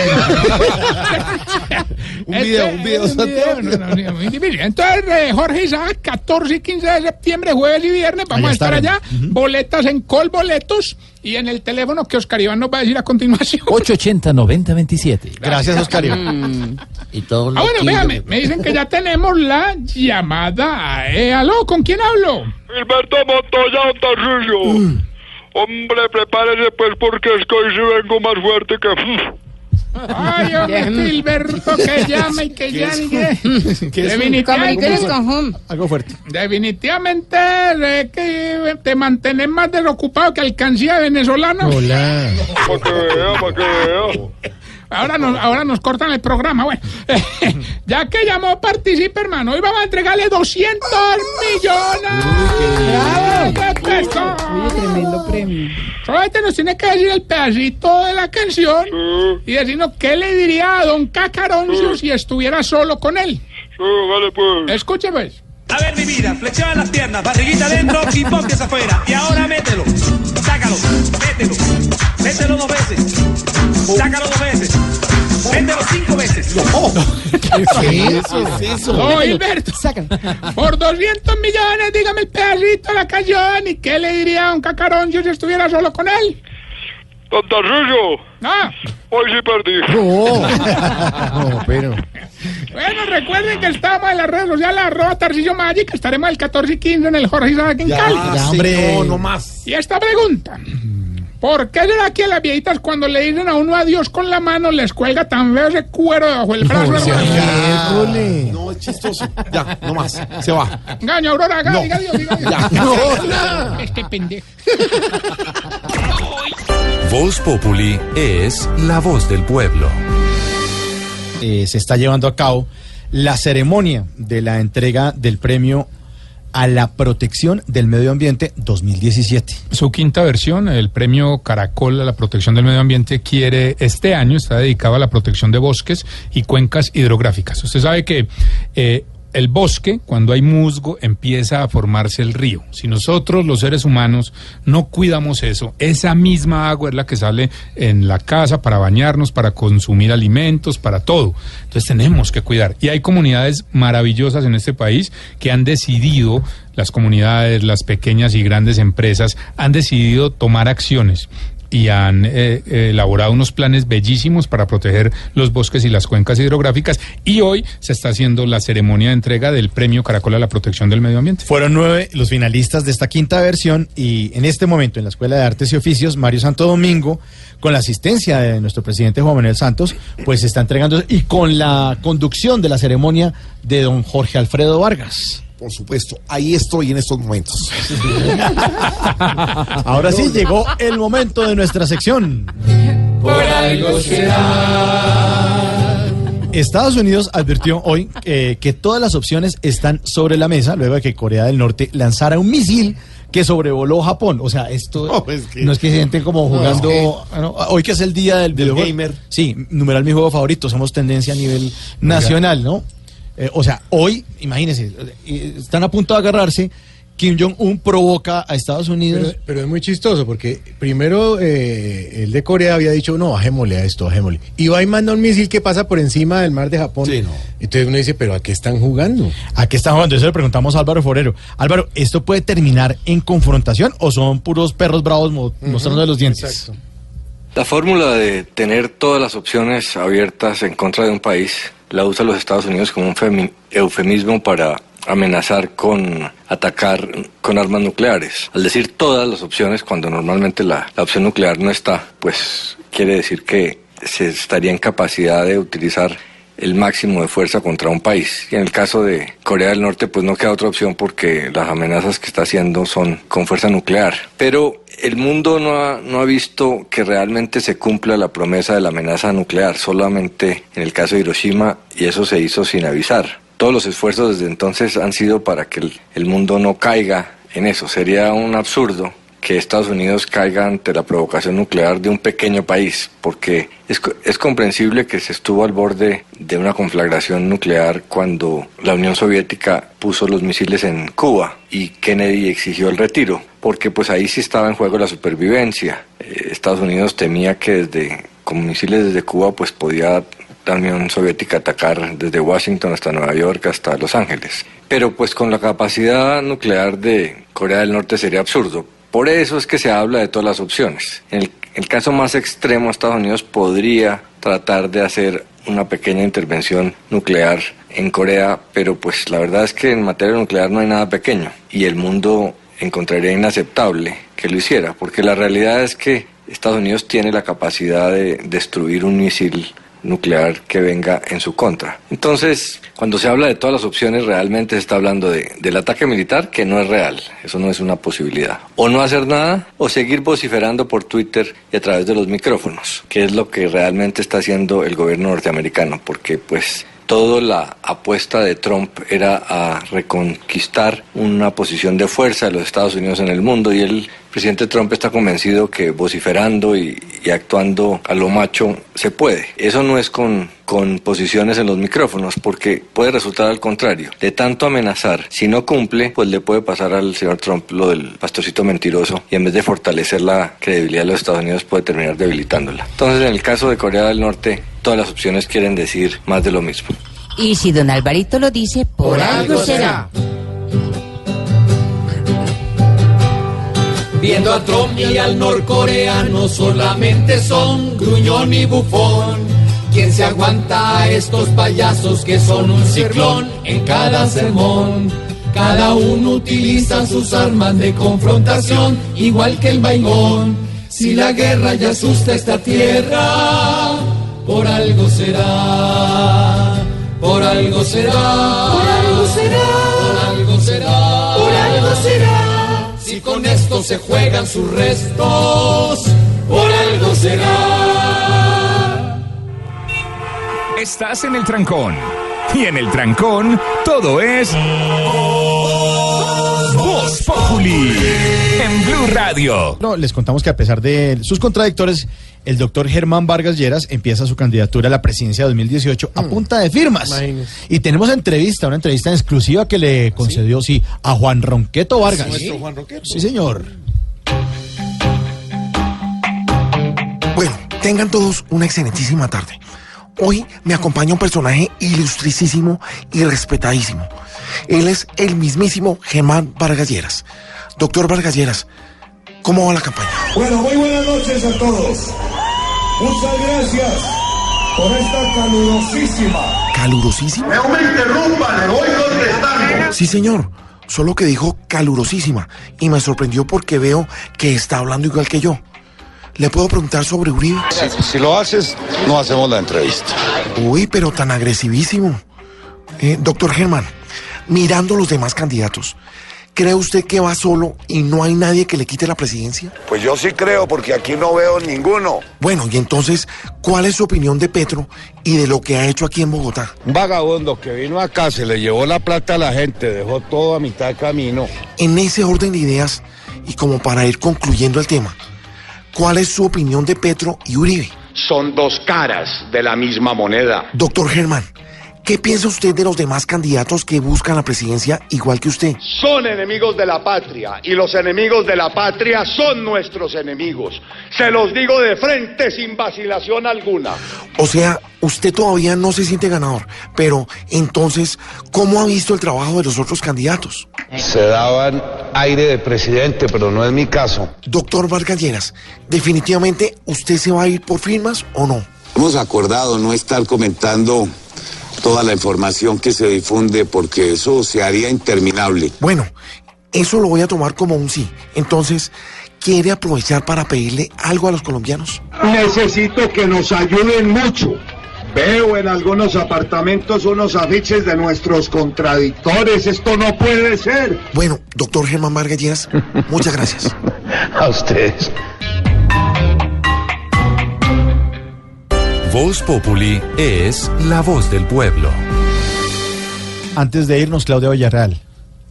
Un video, un video, un video, no, no, no, muy difícil. Entonces, eh, Jorge Isaac, 14 y 15 de septiembre, jueves y viernes, vamos Allá a estar allá. Boletas en Colboletos y en el teléfono que Oscar Iván nos va a decir a continuación. 880-9027. (laughs) Gracias, Oscar. Y todo Ah, bueno, véame, me dicen que ya tenemos la llamada. Eh, aló, ¿con quién hablo? Gilberto Montoya Ontarrillo. Hombre, prepárese pues porque es que hoy sí vengo más fuerte que... Ay, hombre, Gilberto, que llame y que llame. Definitivamente, Algo fuerte. definitivamente eh, que te mantienes más desocupado que alcancía venezolana. Hola. Para que vea, para que vea. Ahora nos, ahora nos cortan el programa. Bueno, (laughs) ya que llamó, participe, hermano. Hoy vamos a entregarle 200 millones. Oye, tremendo premio. Solamente nos tiene que decir el pedacito de la canción y decirnos qué le diría a don Cacaroncio si estuviera solo con él. Sí, vale pues. Escuche, pues. A ver, mi vida, flexiona las piernas, barriguita adentro y pontes afuera. Y ahora mételo, sácalo, mételo, mételo dos veces, sácalo dos veces, mételo cinco veces. (laughs) ¿Qué es eso? No, Gilberto. Por 200 millones, dígame el pedacito de la canción y qué le diría a don Cacaroncio si estuviera solo con él. Don Tarrillo, Ah, hoy sí perdí. No, (laughs) no, pero. Bueno, recuerden que estamos en las redes sociales, arroba Tarcillo Magic, estaremos el 14 y 15 en el Jorge Isaac en Cali. Ya, hombre. no, no más. Y esta pregunta. ¿Por qué será que a las viejitas cuando le dicen a uno adiós con la mano les cuelga tan feo ese cuero debajo del brazo? sea, miércoles. No, es chistoso. Ya, no más. Se va. Engaño, Aurora, haga, No. diga adiós, diga adiós. Ya. No, Este pendejo. Voz Populi es la voz del pueblo. Eh, se está llevando a cabo la ceremonia de la entrega del premio a la protección del medio ambiente 2017. Su quinta versión, el premio Caracol a la protección del medio ambiente, quiere este año, está dedicado a la protección de bosques y cuencas hidrográficas. Usted sabe que eh, el bosque, cuando hay musgo, empieza a formarse el río. Si nosotros, los seres humanos, no cuidamos eso, esa misma agua es la que sale en la casa para bañarnos, para consumir alimentos, para todo. Entonces tenemos que cuidar. Y hay comunidades maravillosas en este país que han decidido, las comunidades, las pequeñas y grandes empresas, han decidido tomar acciones y han eh, eh, elaborado unos planes bellísimos para proteger los bosques y las cuencas hidrográficas y hoy se está haciendo la ceremonia de entrega del premio Caracol a la protección del medio ambiente. Fueron nueve los finalistas de esta quinta versión y en este momento en la Escuela de Artes y Oficios, Mario Santo Domingo, con la asistencia de nuestro presidente Juan Manuel Santos, pues se está entregando y con la conducción de la ceremonia de don Jorge Alfredo Vargas. Por supuesto, ahí estoy en estos momentos. (laughs) Ahora sí llegó el momento de nuestra sección. Por algo será. Estados Unidos advirtió hoy eh, que todas las opciones están sobre la mesa luego de que Corea del Norte lanzara un misil que sobrevoló Japón. O sea, esto no es que, se sienten como jugando. ah, no, hoy que es el día del, Del videojuego. gamer. Sí, numeral mi juego favorito. Somos tendencia a nivel nacional, ¿no? Eh, o sea, hoy, imagínense, eh, están a punto de agarrarse. Kim Jong-un provoca a Estados Unidos. Pero, pero es muy chistoso porque primero eh, el de Corea había dicho, no, bajémosle a esto, bajémosle. Y va y manda un misil que pasa por encima del mar de Japón. Entonces uno dice, pero ¿a qué están jugando? ¿A qué están jugando? Eso le preguntamos a Álvaro Forero. Álvaro, ¿esto puede terminar en confrontación o son puros perros bravos mo- mostrando los dientes? La fórmula de tener todas las opciones abiertas en contra de un país la usa los Estados Unidos como un femi- eufemismo para amenazar con atacar con armas nucleares. Al decir todas las opciones, cuando normalmente la opción nuclear no está, pues quiere decir que se estaría en capacidad de utilizar el máximo de fuerza contra un país. Y en el caso de Corea del Norte, pues no queda otra opción porque las amenazas que está haciendo son con fuerza nuclear. Pero el mundo no ha, no ha visto que realmente se cumpla la promesa de la amenaza nuclear, solamente en el caso de Hiroshima, y eso se hizo sin avisar. Todos los esfuerzos desde entonces han sido para que el, el mundo no caiga en eso. Sería un absurdo que Estados Unidos caiga ante la provocación nuclear de un pequeño país, porque es, es comprensible que se estuvo al borde de una conflagración nuclear cuando la Unión Soviética puso los misiles en Cuba y Kennedy exigió el retiro, porque pues ahí sí estaba en juego la supervivencia. Eh, Estados Unidos temía que desde con misiles desde Cuba pues podía la Unión Soviética atacar desde Washington hasta Nueva York hasta Los Ángeles. Pero pues con la capacidad nuclear de Corea del Norte sería absurdo. Por eso es que se habla de todas las opciones. En el, caso más extremo, Estados Unidos podría tratar de hacer una pequeña intervención nuclear en Corea, pero pues la verdad es que en materia nuclear no hay nada pequeño y el mundo encontraría inaceptable que lo hiciera, porque la realidad es que Estados Unidos tiene la capacidad de destruir un misil nuclear que venga en su contra. Entonces, cuando se habla de todas las opciones, realmente se está hablando de, del ataque militar, que no es real, eso no es una posibilidad. O no hacer nada, o seguir vociferando por Twitter y a través de los micrófonos, que es lo que realmente está haciendo el gobierno norteamericano, porque pues toda la apuesta de Trump era a reconquistar una posición de fuerza de los Estados Unidos en el mundo y el presidente Trump está convencido que vociferando y, y actuando a lo macho se puede. Eso no es con, con posiciones en los micrófonos porque puede resultar al contrario. De tanto amenazar, si no cumple, pues le puede pasar al señor Trump lo del pastorcito mentiroso y en vez de fortalecer la credibilidad de los Estados Unidos puede terminar debilitándola. Entonces en el caso de Corea del Norte, todas las opciones quieren decir más de lo mismo. Y si don Alvarito lo dice, por, algo será. Viendo a Trump y al norcoreano solamente son gruñón y bufón. ¿Quién se aguanta a estos payasos que son un ciclón en cada sermón? Cada uno utiliza sus armas de confrontación, igual que el vaingón. Si la guerra ya asusta esta tierra, por algo será, por algo será, por algo será, por algo será, por algo será. Si con esto se juegan sus restos, por algo será. Estás en el trancón. Y en el trancón, todo es. Voz Populi. En Blue Radio. No, les contamos que a pesar de sus contradictores, el doctor Germán Vargas Lleras empieza su candidatura a la presidencia de 2018 a punta de firmas. Y tenemos entrevista, una entrevista en exclusiva que le concedió, sí, a Juan Ronqueto Vargas. ¿Nuestro Juan Roqueto? Sí, señor. Bueno, tengan todos una excelentísima tarde. Hoy me acompaña un personaje ilustricísimo y respetadísimo. Él es el mismísimo Germán Vargas Lleras. Doctor Vargas Lleras, ¿cómo va la campaña? Bueno, muy buenas noches a todos. Muchas gracias por esta calurosísima. ¿Calurosísima? No me interrumpa, le voy contestando. Sí, señor. Solo que dijo calurosísima y me sorprendió porque veo que está hablando igual que yo. ¿Le puedo preguntar sobre Uribe? Si, si lo haces, no hacemos la entrevista. Uy, pero tan agresivísimo. Eh, doctor Germán, mirando los demás candidatos, ¿cree usted que va solo y no hay nadie que le quite la presidencia? Pues yo sí creo, porque aquí no veo ninguno. Bueno, y entonces, ¿cuál es su opinión de Petro y de lo que ha hecho aquí en Bogotá? Un vagabundo que vino acá, se le llevó la plata a la gente, dejó todo a mitad de camino. En ese orden de ideas, y como para ir concluyendo el tema, ¿cuál es su opinión de Petro y Uribe? Son dos caras de la misma moneda. Doctor Germán, ¿qué piensa usted de los demás candidatos que buscan la presidencia igual que usted? Son enemigos de la patria y los enemigos de la patria son nuestros enemigos. Se los digo de frente sin vacilación alguna. O sea, usted todavía no se siente ganador, pero entonces, ¿cómo ha visto el trabajo de los otros candidatos? Se daban aire de presidente, pero no es mi caso. Doctor Vargas Lleras, definitivamente, ¿usted se va a ir por firmas o no? Hemos acordado no estar comentando toda la información que se difunde porque eso se haría interminable. Bueno, eso lo voy a tomar como un sí. Entonces, ¿quiere aprovechar para pedirle algo a los colombianos? Necesito que nos ayuden mucho. Veo en algunos apartamentos unos afiches de nuestros contradictores. Esto no puede ser. Bueno, doctor Germán Vargas Lleras, muchas gracias. (laughs) A ustedes. Voz Populi es la voz del pueblo. Antes de irnos, Claudia Villarreal.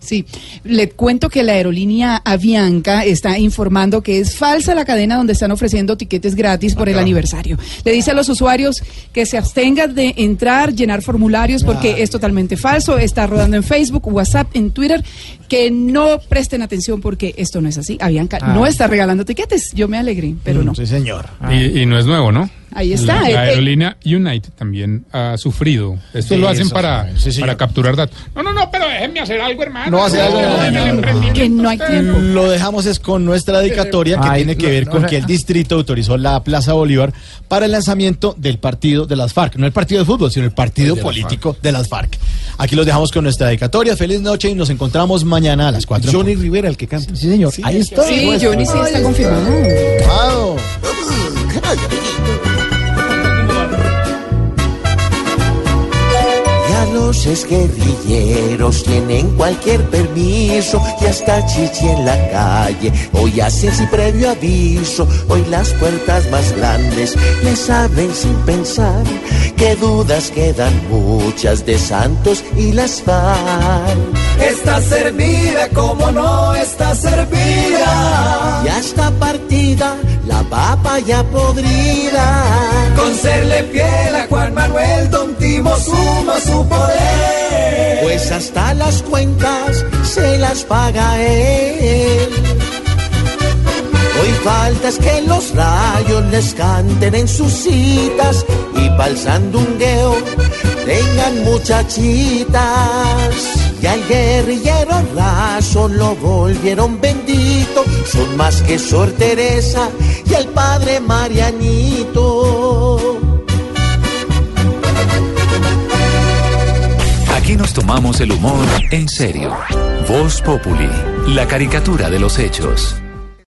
Sí, le cuento que la aerolínea Avianca está informando que es falsa la cadena donde están ofreciendo tiquetes gratis por el aniversario. Le dice a los usuarios que se abstengan de entrar, llenar formularios porque es totalmente falso, está rodando en Facebook, WhatsApp, en Twitter, que no presten atención porque esto no es así. Avianca Ah. no está regalando tiquetes, yo me alegré, pero no. Sí, señor. Y, y no es nuevo, ¿no? Ahí está. La, eh, la eh, aerolínea United también ha sufrido. Esto Sí, lo hacen eso para. Sí, para capturar datos. No, no, no, pero déjenme hacer algo, hermano. No hace algo, no, no, no, no. que no hay tiempo. Lo dejamos es con nuestra dedicatoria que Ay, tiene que ver no, con no. que el distrito autorizó la Plaza Bolívar para el lanzamiento del partido de las FARC. No el partido de fútbol, sino el partido político de las FARC. Aquí los dejamos con nuestra dedicatoria. Feliz noche y nos encontramos mañana a las 4. Johnny Rivera, el que canta. Sí, señor. Ahí está. Sí, Johnny sí está confirmado. Wow. Los exguerrilleros tienen cualquier permiso y hasta chichi en la calle. Hoy hacen sin previo aviso, hoy las puertas más grandes les abren sin pensar. Que dudas quedan muchas de Santos y las FARC. Está servida como no está servida. Ya está partida la papa ya podrida. Con serle fiel a Juan Manuel, Don Timo suma su poder. Pues hasta las cuentas se las paga él. Hoy falta es que los rayos les canten en sus citas y pa'l sandungueo tengan muchachitas. Y al guerrillero raso lo volvieron bendito, son más que Sor Teresa y el padre Marianito. Aquí nos tomamos el humor en serio. Voz Populi, la caricatura de los hechos.